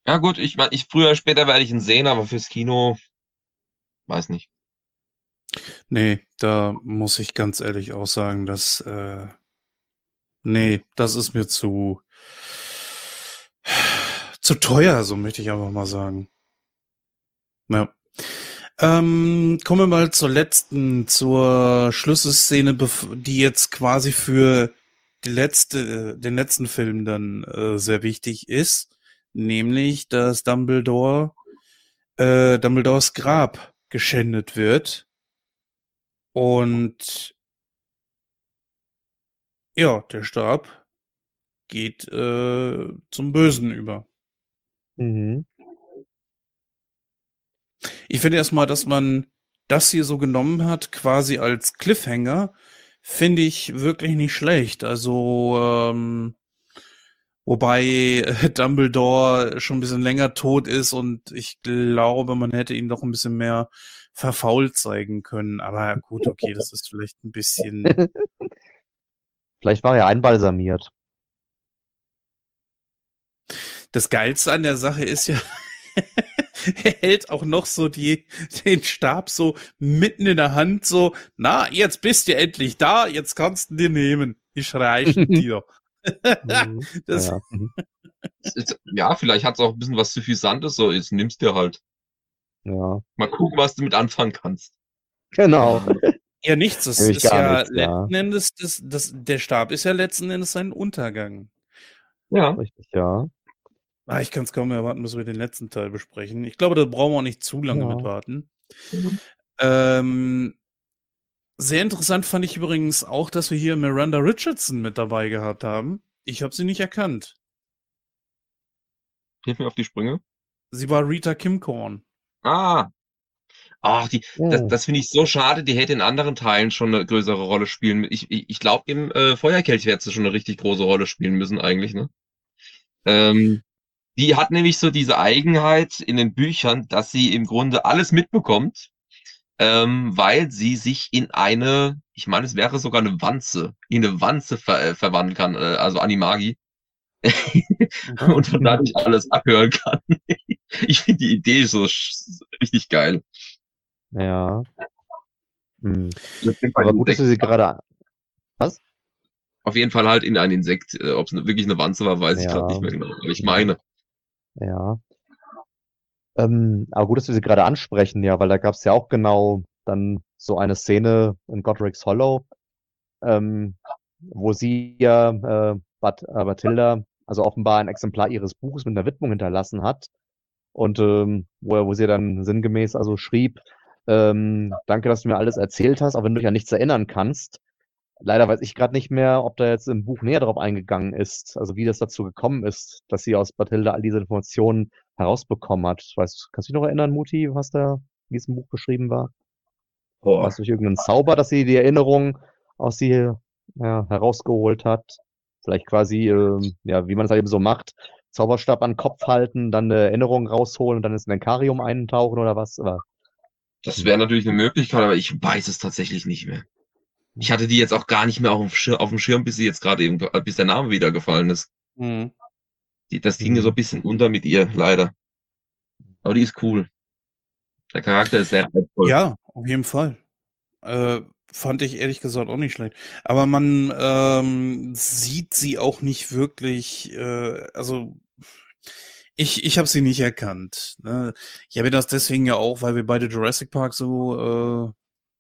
Ja gut, ich ich früher später werde ich ihn sehen, aber fürs Kino, weiß nicht. Nee, da muss ich ganz ehrlich auch sagen, dass, äh, nee, das ist mir zu, zu teuer, so möchte ich einfach mal sagen. Ja. Ähm, kommen wir mal zur letzten, zur Schlüsselszene, die jetzt quasi für die letzte, den letzten Film dann äh, sehr wichtig ist, nämlich, dass Dumbledore, äh, Dumbledores Grab geschändet wird. Und ja, der Stab geht äh, zum Bösen über. Mhm. Ich finde erstmal, dass man das hier so genommen hat, quasi als Cliffhanger, finde ich wirklich nicht schlecht. Also, ähm, wobei äh, Dumbledore schon ein bisschen länger tot ist und ich glaube, man hätte ihn doch ein bisschen mehr verfault zeigen können. Aber gut, okay, das ist vielleicht ein bisschen. Vielleicht war er einbalsamiert. Das Geilste an der Sache ist ja, er hält auch noch so die, den Stab so mitten in der Hand, so, na, jetzt bist du endlich da, jetzt kannst du den nehmen. Ich reiche dir. Mhm. das, ja. Mhm. Ja, vielleicht hat es auch ein bisschen was Suffisantes, so, jetzt nimmst dir halt. ja. Mal gucken, was du mit anfangen kannst. Genau. Ja, nichts. Das ist ja nichts, ja. letzten Endes, das, das, der Stab ist ja letzten Endes sein Untergang. Ja. Richtig, ja. Ah, ich kann es kaum erwarten, bis wir den letzten Teil besprechen. Ich glaube, da brauchen wir auch nicht zu lange Ja. mit warten. Mhm. Ähm, sehr interessant fand ich übrigens auch, dass wir hier Miranda Richardson mit dabei gehabt haben. Ich habe sie nicht erkannt. Hilf mir auf die Sprünge. Sie war Rita Kimcorn. Ah. Ach, die, das, Oh. das finde ich so schade, die hätte in anderen Teilen schon eine größere Rolle spielen. Ich, ich, ich glaube, im äh, Feuerkelch hätte sie schon eine richtig große Rolle spielen müssen, eigentlich, ne? Ähm, die hat nämlich so diese Eigenheit in den Büchern, dass sie im Grunde alles mitbekommt, ähm, weil sie sich in eine, ich meine, es wäre sogar eine Wanze, in eine Wanze ver äh, verwandeln kann, äh, also Animagi. und von dadurch alles abhören kann. ich finde die Idee so richtig geil. Ja. Hm. Aber gut, dass du sie gerade. Was? Auf jeden Fall halt in ein Insekt. Äh, Ob es wirklich eine Wanze war, weiß ich Ja. gerade nicht mehr genau. Aber ich meine. Ja. Ähm, aber gut, dass wir sie gerade ansprechen, ja, weil da gab es ja auch genau dann so eine Szene in Godric's Hollow, ähm, wo sie ja äh, Bat äh, Bathilda also offenbar ein Exemplar ihres Buches mit einer Widmung hinterlassen hat und ähm, wo, wo sie dann sinngemäß also schrieb, ähm, danke, dass du mir alles erzählt hast, auch wenn du dich an nichts erinnern kannst. Leider weiß ich gerade nicht mehr, ob da jetzt im Buch näher drauf eingegangen ist, also wie das dazu gekommen ist, dass sie aus Bathilda all diese Informationen herausbekommen hat. Weißt, kannst du dich noch erinnern, Muti, was da in diesem Buch beschrieben war? War Boah. es durch irgendeinen Zauber, dass sie die Erinnerung aus sie ja, herausgeholt hat? Vielleicht quasi, ähm, ja, wie man es halt eben so macht, Zauberstab an den Kopf halten, dann eine Erinnerung rausholen und dann ins Menkarium eintauchen oder was? Aber Das wäre natürlich eine Möglichkeit, aber ich weiß es tatsächlich nicht mehr. Ich hatte die jetzt auch gar nicht mehr auf dem Schirm, auf dem Schirm bis sie jetzt gerade eben, bis der Name wieder gefallen ist. Mhm. Die, das ging so ein bisschen unter mit ihr, leider. Aber die ist cool. Der Charakter ist sehr reizvoll. Ja, auf jeden Fall. Äh, fand ich ehrlich gesagt auch nicht schlecht. Aber man ähm, sieht sie auch nicht wirklich, äh, also ich, ich habe sie nicht erkannt. Ne? Ich habe das deswegen ja auch, weil wir beide Jurassic Park so äh,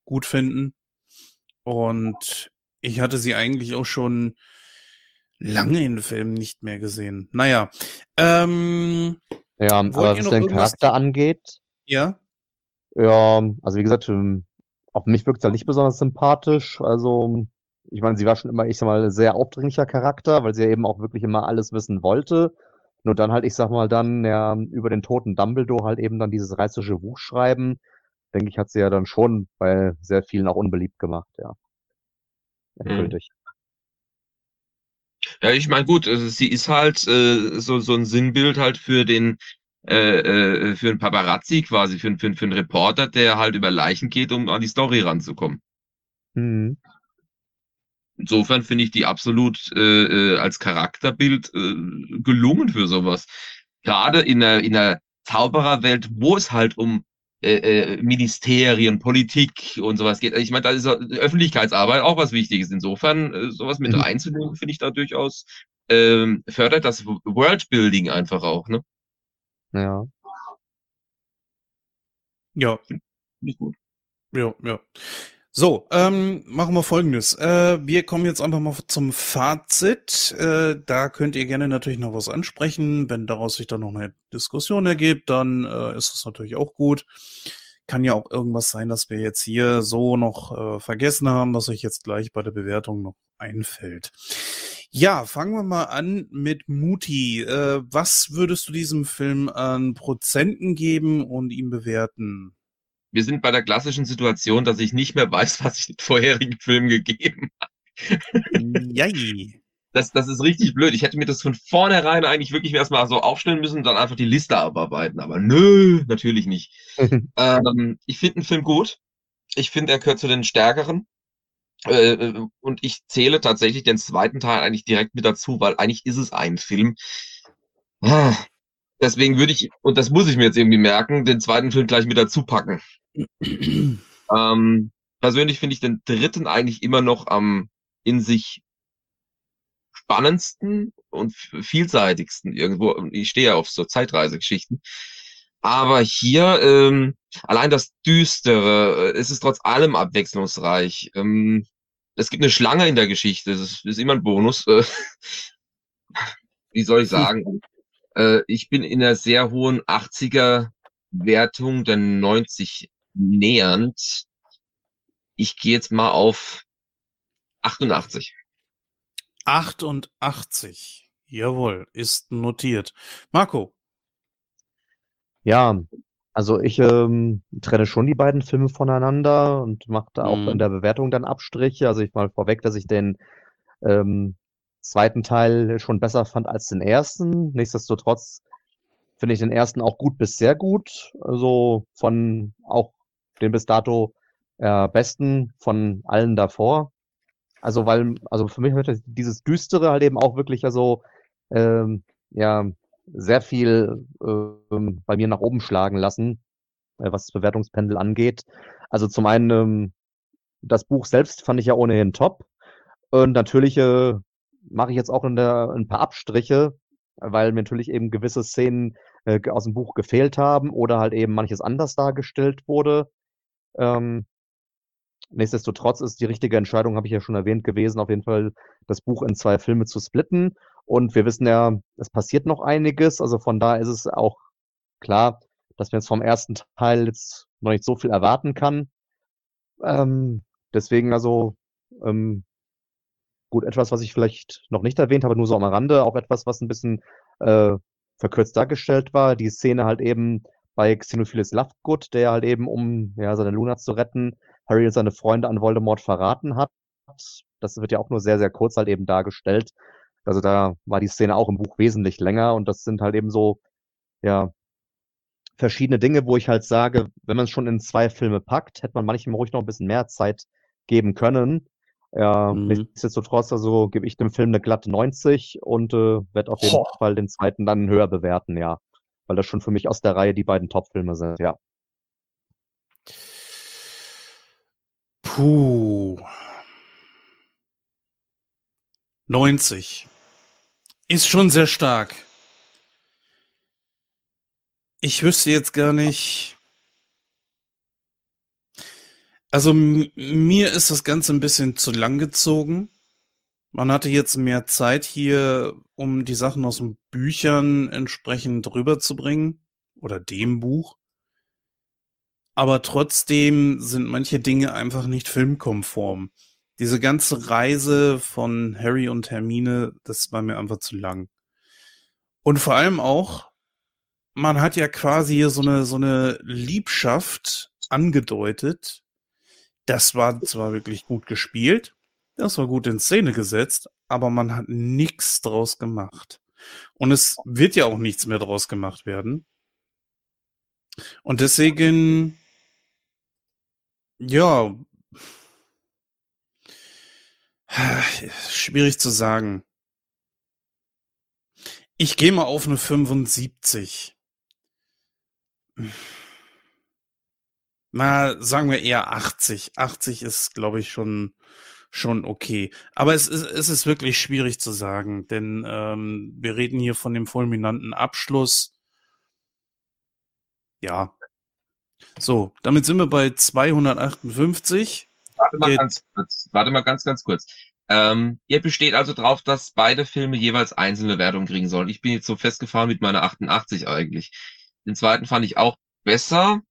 gut finden. Und ich hatte sie eigentlich auch schon lange in Filmen nicht mehr gesehen. Naja, ähm, ja, aber was den Charakter angeht, ja. Ja, also wie gesagt, ähm, auf mich wirkt sie halt nicht besonders sympathisch. Also, ich meine, sie war schon immer, ich sag mal, sehr aufdringlicher Charakter, weil sie ja eben auch wirklich immer alles wissen wollte. Nur dann halt, ich sag mal, dann ja über den toten Dumbledore halt eben dann dieses reißerische Buch schreiben, denke ich, hat sie ja dann schon bei sehr vielen auch unbeliebt gemacht, ja. Endgültig. Ja, ich meine, gut, also sie ist halt äh, so, so ein Sinnbild halt für den, äh, äh, für einen Paparazzi quasi, für, für, für einen Reporter, der halt über Leichen geht, um an die Story ranzukommen. Mhm. Insofern finde ich die absolut äh, äh, als Charakterbild äh, gelungen für sowas. Gerade in der, in der Zaubererwelt, wo es halt um äh, äh, Ministerien, Politik und sowas geht. Ich meine, da ist Öffentlichkeitsarbeit auch was Wichtiges. Insofern, äh, sowas mit Mhm. reinzunehmen, finde ich da durchaus ähm, fördert das Worldbuilding einfach auch, ne? Ja. Ja, Finde ich gut. Ja, ja. So, ähm, machen wir folgendes. Äh, wir kommen jetzt einfach mal zum Fazit. Äh, da könnt ihr gerne natürlich noch was ansprechen. Wenn daraus sich dann noch eine Diskussion ergibt, dann äh, ist das natürlich auch gut. Kann ja auch irgendwas sein, dass wir jetzt hier so noch äh, vergessen haben, was euch jetzt gleich bei der Bewertung noch einfällt. Ja, fangen wir mal an mit Muti. Äh, was würdest du diesem Film an Prozenten geben und ihm bewerten? Wir sind bei der klassischen Situation, dass ich nicht mehr weiß, was ich den vorherigen Film gegeben Jai. das, das ist richtig blöd. Ich hätte mir das von vornherein eigentlich wirklich erstmal so aufstellen müssen und dann einfach die Liste abarbeiten. Aber nö, natürlich nicht. ähm, ich finde den Film gut. Ich finde, er gehört zu den stärkeren. Äh, äh, und ich zähle tatsächlich den zweiten Teil eigentlich direkt mit dazu, weil eigentlich ist es ein Film. Ah, Deswegen würde ich, und das muss ich mir jetzt irgendwie merken, den zweiten Film gleich mit dazu packen. Ähm, persönlich finde ich den dritten eigentlich immer noch am in sich spannendsten und vielseitigsten irgendwo. Ich stehe ja auf so Zeitreisegeschichten. Aber hier, ähm, allein das Düstere, äh, es ist trotz allem abwechslungsreich. Ähm, es gibt eine Schlange in der Geschichte, das ist, ist immer ein Bonus. Äh, wie soll ich sagen? Äh, ich bin in einer sehr hohen 80er Wertung der 90 nähernd. Ich gehe jetzt mal auf 88. 88. Jawohl, ist notiert. Marco. Ja, also ich ähm, trenne schon die beiden Filme voneinander und mache da auch Mhm. in der Bewertung dann Abstriche. Also ich mal vorweg, dass ich den ähm, zweiten Teil schon besser fand als den ersten. Nichtsdestotrotz finde ich den ersten auch gut bis sehr gut. Also von auch den bis dato äh, besten von allen davor. Also weil, also für mich hat dieses Düstere halt eben auch wirklich also ähm, ja sehr viel ähm, bei mir nach oben schlagen lassen, äh, was das Bewertungspendel angeht. Also zum einen ähm, das Buch selbst fand ich ja ohnehin top. Und natürlich äh, mache ich jetzt auch der, ein paar Abstriche, weil mir natürlich eben gewisse Szenen äh, aus dem Buch gefehlt haben oder halt eben manches anders dargestellt wurde. Ähm, nichtsdestotrotz ist die richtige Entscheidung, habe ich ja schon erwähnt, gewesen, auf jeden Fall das Buch in zwei Filme zu splitten. Und wir wissen ja, es passiert noch einiges. Also von da ist es auch klar, dass man jetzt vom ersten Teil jetzt noch nicht so viel erwarten kann. Ähm, deswegen also ähm, gut, etwas, was ich vielleicht noch nicht erwähnt habe, nur so am Rande, auch etwas, was ein bisschen äh, verkürzt dargestellt war. Die Szene halt eben bei Xenophiles Lovegood, der halt eben, um ja, seine Luna zu retten, Harry und seine Freunde an Voldemort verraten hat. Das wird ja auch nur sehr, sehr kurz halt eben dargestellt. Also da war die Szene auch im Buch wesentlich länger und das sind halt eben so, ja, verschiedene Dinge, wo ich halt sage, wenn man es schon in zwei Filme packt, hätte man manchmal ruhig noch ein bisschen mehr Zeit geben können. Ja, mhm. nichtsdestotrotz, also gebe ich dem Film eine glatte 90 und äh, werde auf jeden oh. Fall den zweiten dann höher bewerten, ja. Weil das schon für mich aus der Reihe die beiden Top-Filme sind, ja. Puh. 90. Ist schon sehr stark. Ich wüsste jetzt gar nicht. Also mir ist das Ganze ein bisschen zu lang gezogen. Man hatte jetzt mehr Zeit hier, um die Sachen aus den Büchern entsprechend rüberzubringen. Oder dem Buch. Aber trotzdem sind manche Dinge einfach nicht filmkonform. Diese ganze Reise von Harry und Hermine, das war mir einfach zu lang. Und vor allem auch, man hat ja quasi hier so eine, so eine Liebschaft angedeutet. Das war zwar wirklich gut gespielt, das war gut in Szene gesetzt, aber man hat nichts draus gemacht. Und es wird ja auch nichts mehr draus gemacht werden. Und deswegen ja. Schwierig zu sagen. Ich gehe mal auf eine 75. Na, sagen wir eher 80. 80 ist, glaube ich, schon, schon okay. Aber es ist, es ist wirklich schwierig zu sagen, denn ähm, wir reden hier von dem fulminanten Abschluss. Ja, so, damit sind wir bei 258. Warte mal ganz kurz. Warte mal ganz, ganz kurz. Ähm, ihr besteht also drauf, dass beide Filme jeweils einzelne Wertungen kriegen sollen. Ich bin jetzt so festgefahren mit meiner 88 eigentlich. Den zweiten fand ich auch besser.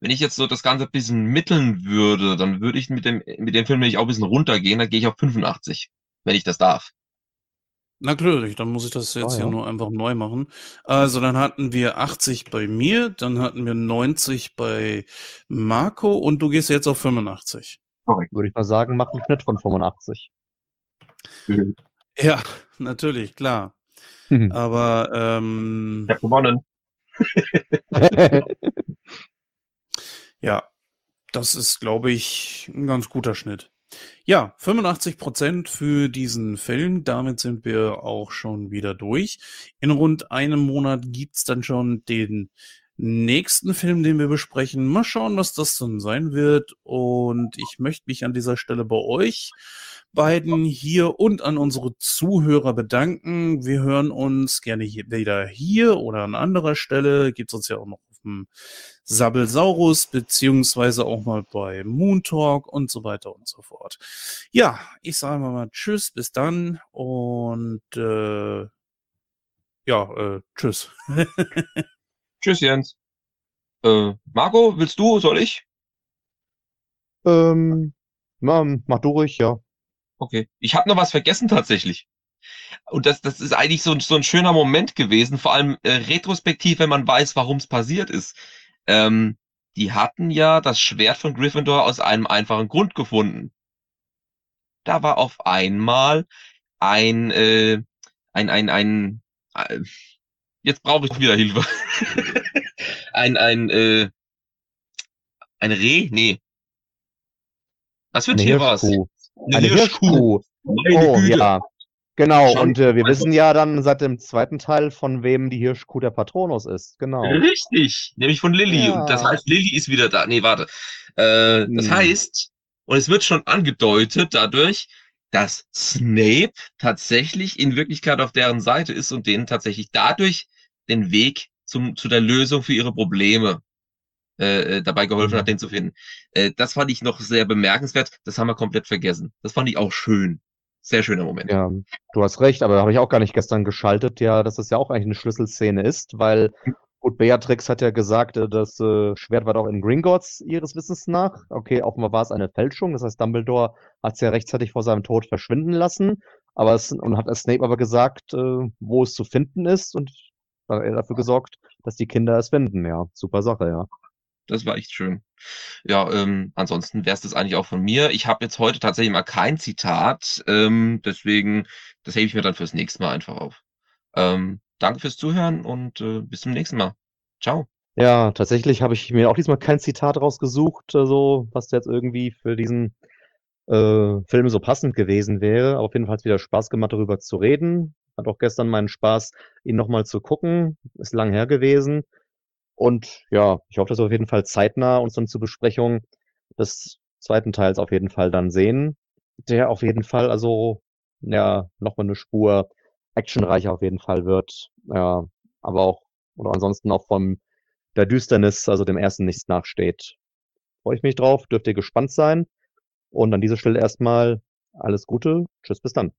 Wenn ich jetzt so das Ganze ein bisschen mitteln würde, dann würde ich mit dem, mit dem Film nämlich auch ein bisschen runtergehen, dann gehe ich auf 85, wenn ich das darf. Natürlich, dann muss ich das jetzt ah, hier nur einfach neu machen. Also dann hatten wir 80 bei mir, dann hatten wir 90 bei Marco und du gehst jetzt auf 85. Korrekt. Würde ich mal sagen, mach einen Schnitt von 85. Mhm. Ja, natürlich, klar. Mhm. Aber ähm, ich hab gewonnen. ja, das ist, glaube ich, ein ganz guter Schnitt. Ja, 85 Prozent für diesen Film. Damit sind wir auch schon wieder durch. In rund einem Monat gibt's dann schon den nächsten Film, den wir besprechen. Mal schauen, was das dann sein wird. Und ich möchte mich an dieser Stelle bei euch beiden hier und an unsere Zuhörer bedanken. Wir hören uns gerne hier, wieder hier oder an anderer Stelle. Gibt's uns ja auch noch auf dem Sabbelsaurus, beziehungsweise auch mal bei Moon Talk und so weiter und so fort. Ja, ich sage mal Tschüss, bis dann und äh, ja, äh, Tschüss. tschüss, Jens. Äh, Marco, willst du, soll ich? Ähm, na, mach du ruhig, ja. Okay. Ich habe noch was vergessen tatsächlich. Und das, das ist eigentlich so, so ein schöner Moment gewesen, vor allem äh, retrospektiv, wenn man weiß, warum es passiert ist. Ähm, die hatten ja das Schwert von Gryffindor aus einem einfachen Grund gefunden. Da war auf einmal ein, äh, ein, ein, ein, äh, jetzt brauche ich wieder Hilfe. ein, ein, äh, ein Reh? Nee. Was für ein Tier war es? Eine Hirschkuh. Hirschkuh. Meine oh, Güte. ja. Genau, Schon und äh, wir wissen ja dann seit dem zweiten Teil, von wem die Hirschkuh der Patronus ist. Genau. Richtig, nämlich von Lilly. Ja. Und das heißt, Lilly ist wieder da. Nee, warte. Äh, das hm. heißt, und es wird schon angedeutet dadurch, dass Snape tatsächlich in Wirklichkeit auf deren Seite ist und denen tatsächlich dadurch den Weg zum, zu der Lösung für ihre Probleme äh, äh dabei geholfen mhm. hat, den zu finden. Äh, das fand ich noch sehr bemerkenswert. Das haben wir komplett vergessen. Das fand ich auch schön. Sehr schöner Moment. Ja, du hast recht, aber da habe ich auch gar nicht gestern geschaltet, ja, dass das ja auch eigentlich eine Schlüsselszene ist, weil gut, Beatrix hat ja gesagt, äh, das äh, Schwert war doch in Gringotts ihres Wissens nach. Okay, offenbar war es eine Fälschung, das heißt, Dumbledore hat es ja rechtzeitig vor seinem Tod verschwinden lassen, aber es, und hat Snape aber gesagt, äh, wo es zu finden ist und hat er dafür gesorgt, dass die Kinder es finden, ja. Super Sache, ja. Das war echt schön. Ja, ähm, ansonsten wäre es das eigentlich auch von mir. Ich habe jetzt heute tatsächlich mal kein Zitat, ähm, deswegen, das hebe ich mir dann fürs nächste Mal einfach auf. Ähm, danke fürs Zuhören und äh, bis zum nächsten Mal. Ciao. Ja, tatsächlich habe ich mir auch diesmal kein Zitat rausgesucht, so also, was jetzt irgendwie für diesen äh, Film so passend gewesen wäre. Auf jeden Fall hat es wieder Spaß gemacht, darüber zu reden. Hat auch gestern meinen Spaß, ihn nochmal zu gucken. Ist lang her gewesen. Und ja, ich hoffe, dass wir auf jeden Fall zeitnah uns dann zur Besprechung des zweiten Teils auf jeden Fall dann sehen. Der auf jeden Fall also ja nochmal eine Spur actionreicher auf jeden Fall wird. Ja, aber auch oder ansonsten auch von der Düsternis, also dem ersten nichts nachsteht. Freue ich mich drauf, dürft ihr gespannt sein. Und an dieser Stelle erstmal alles Gute. Tschüss, bis dann.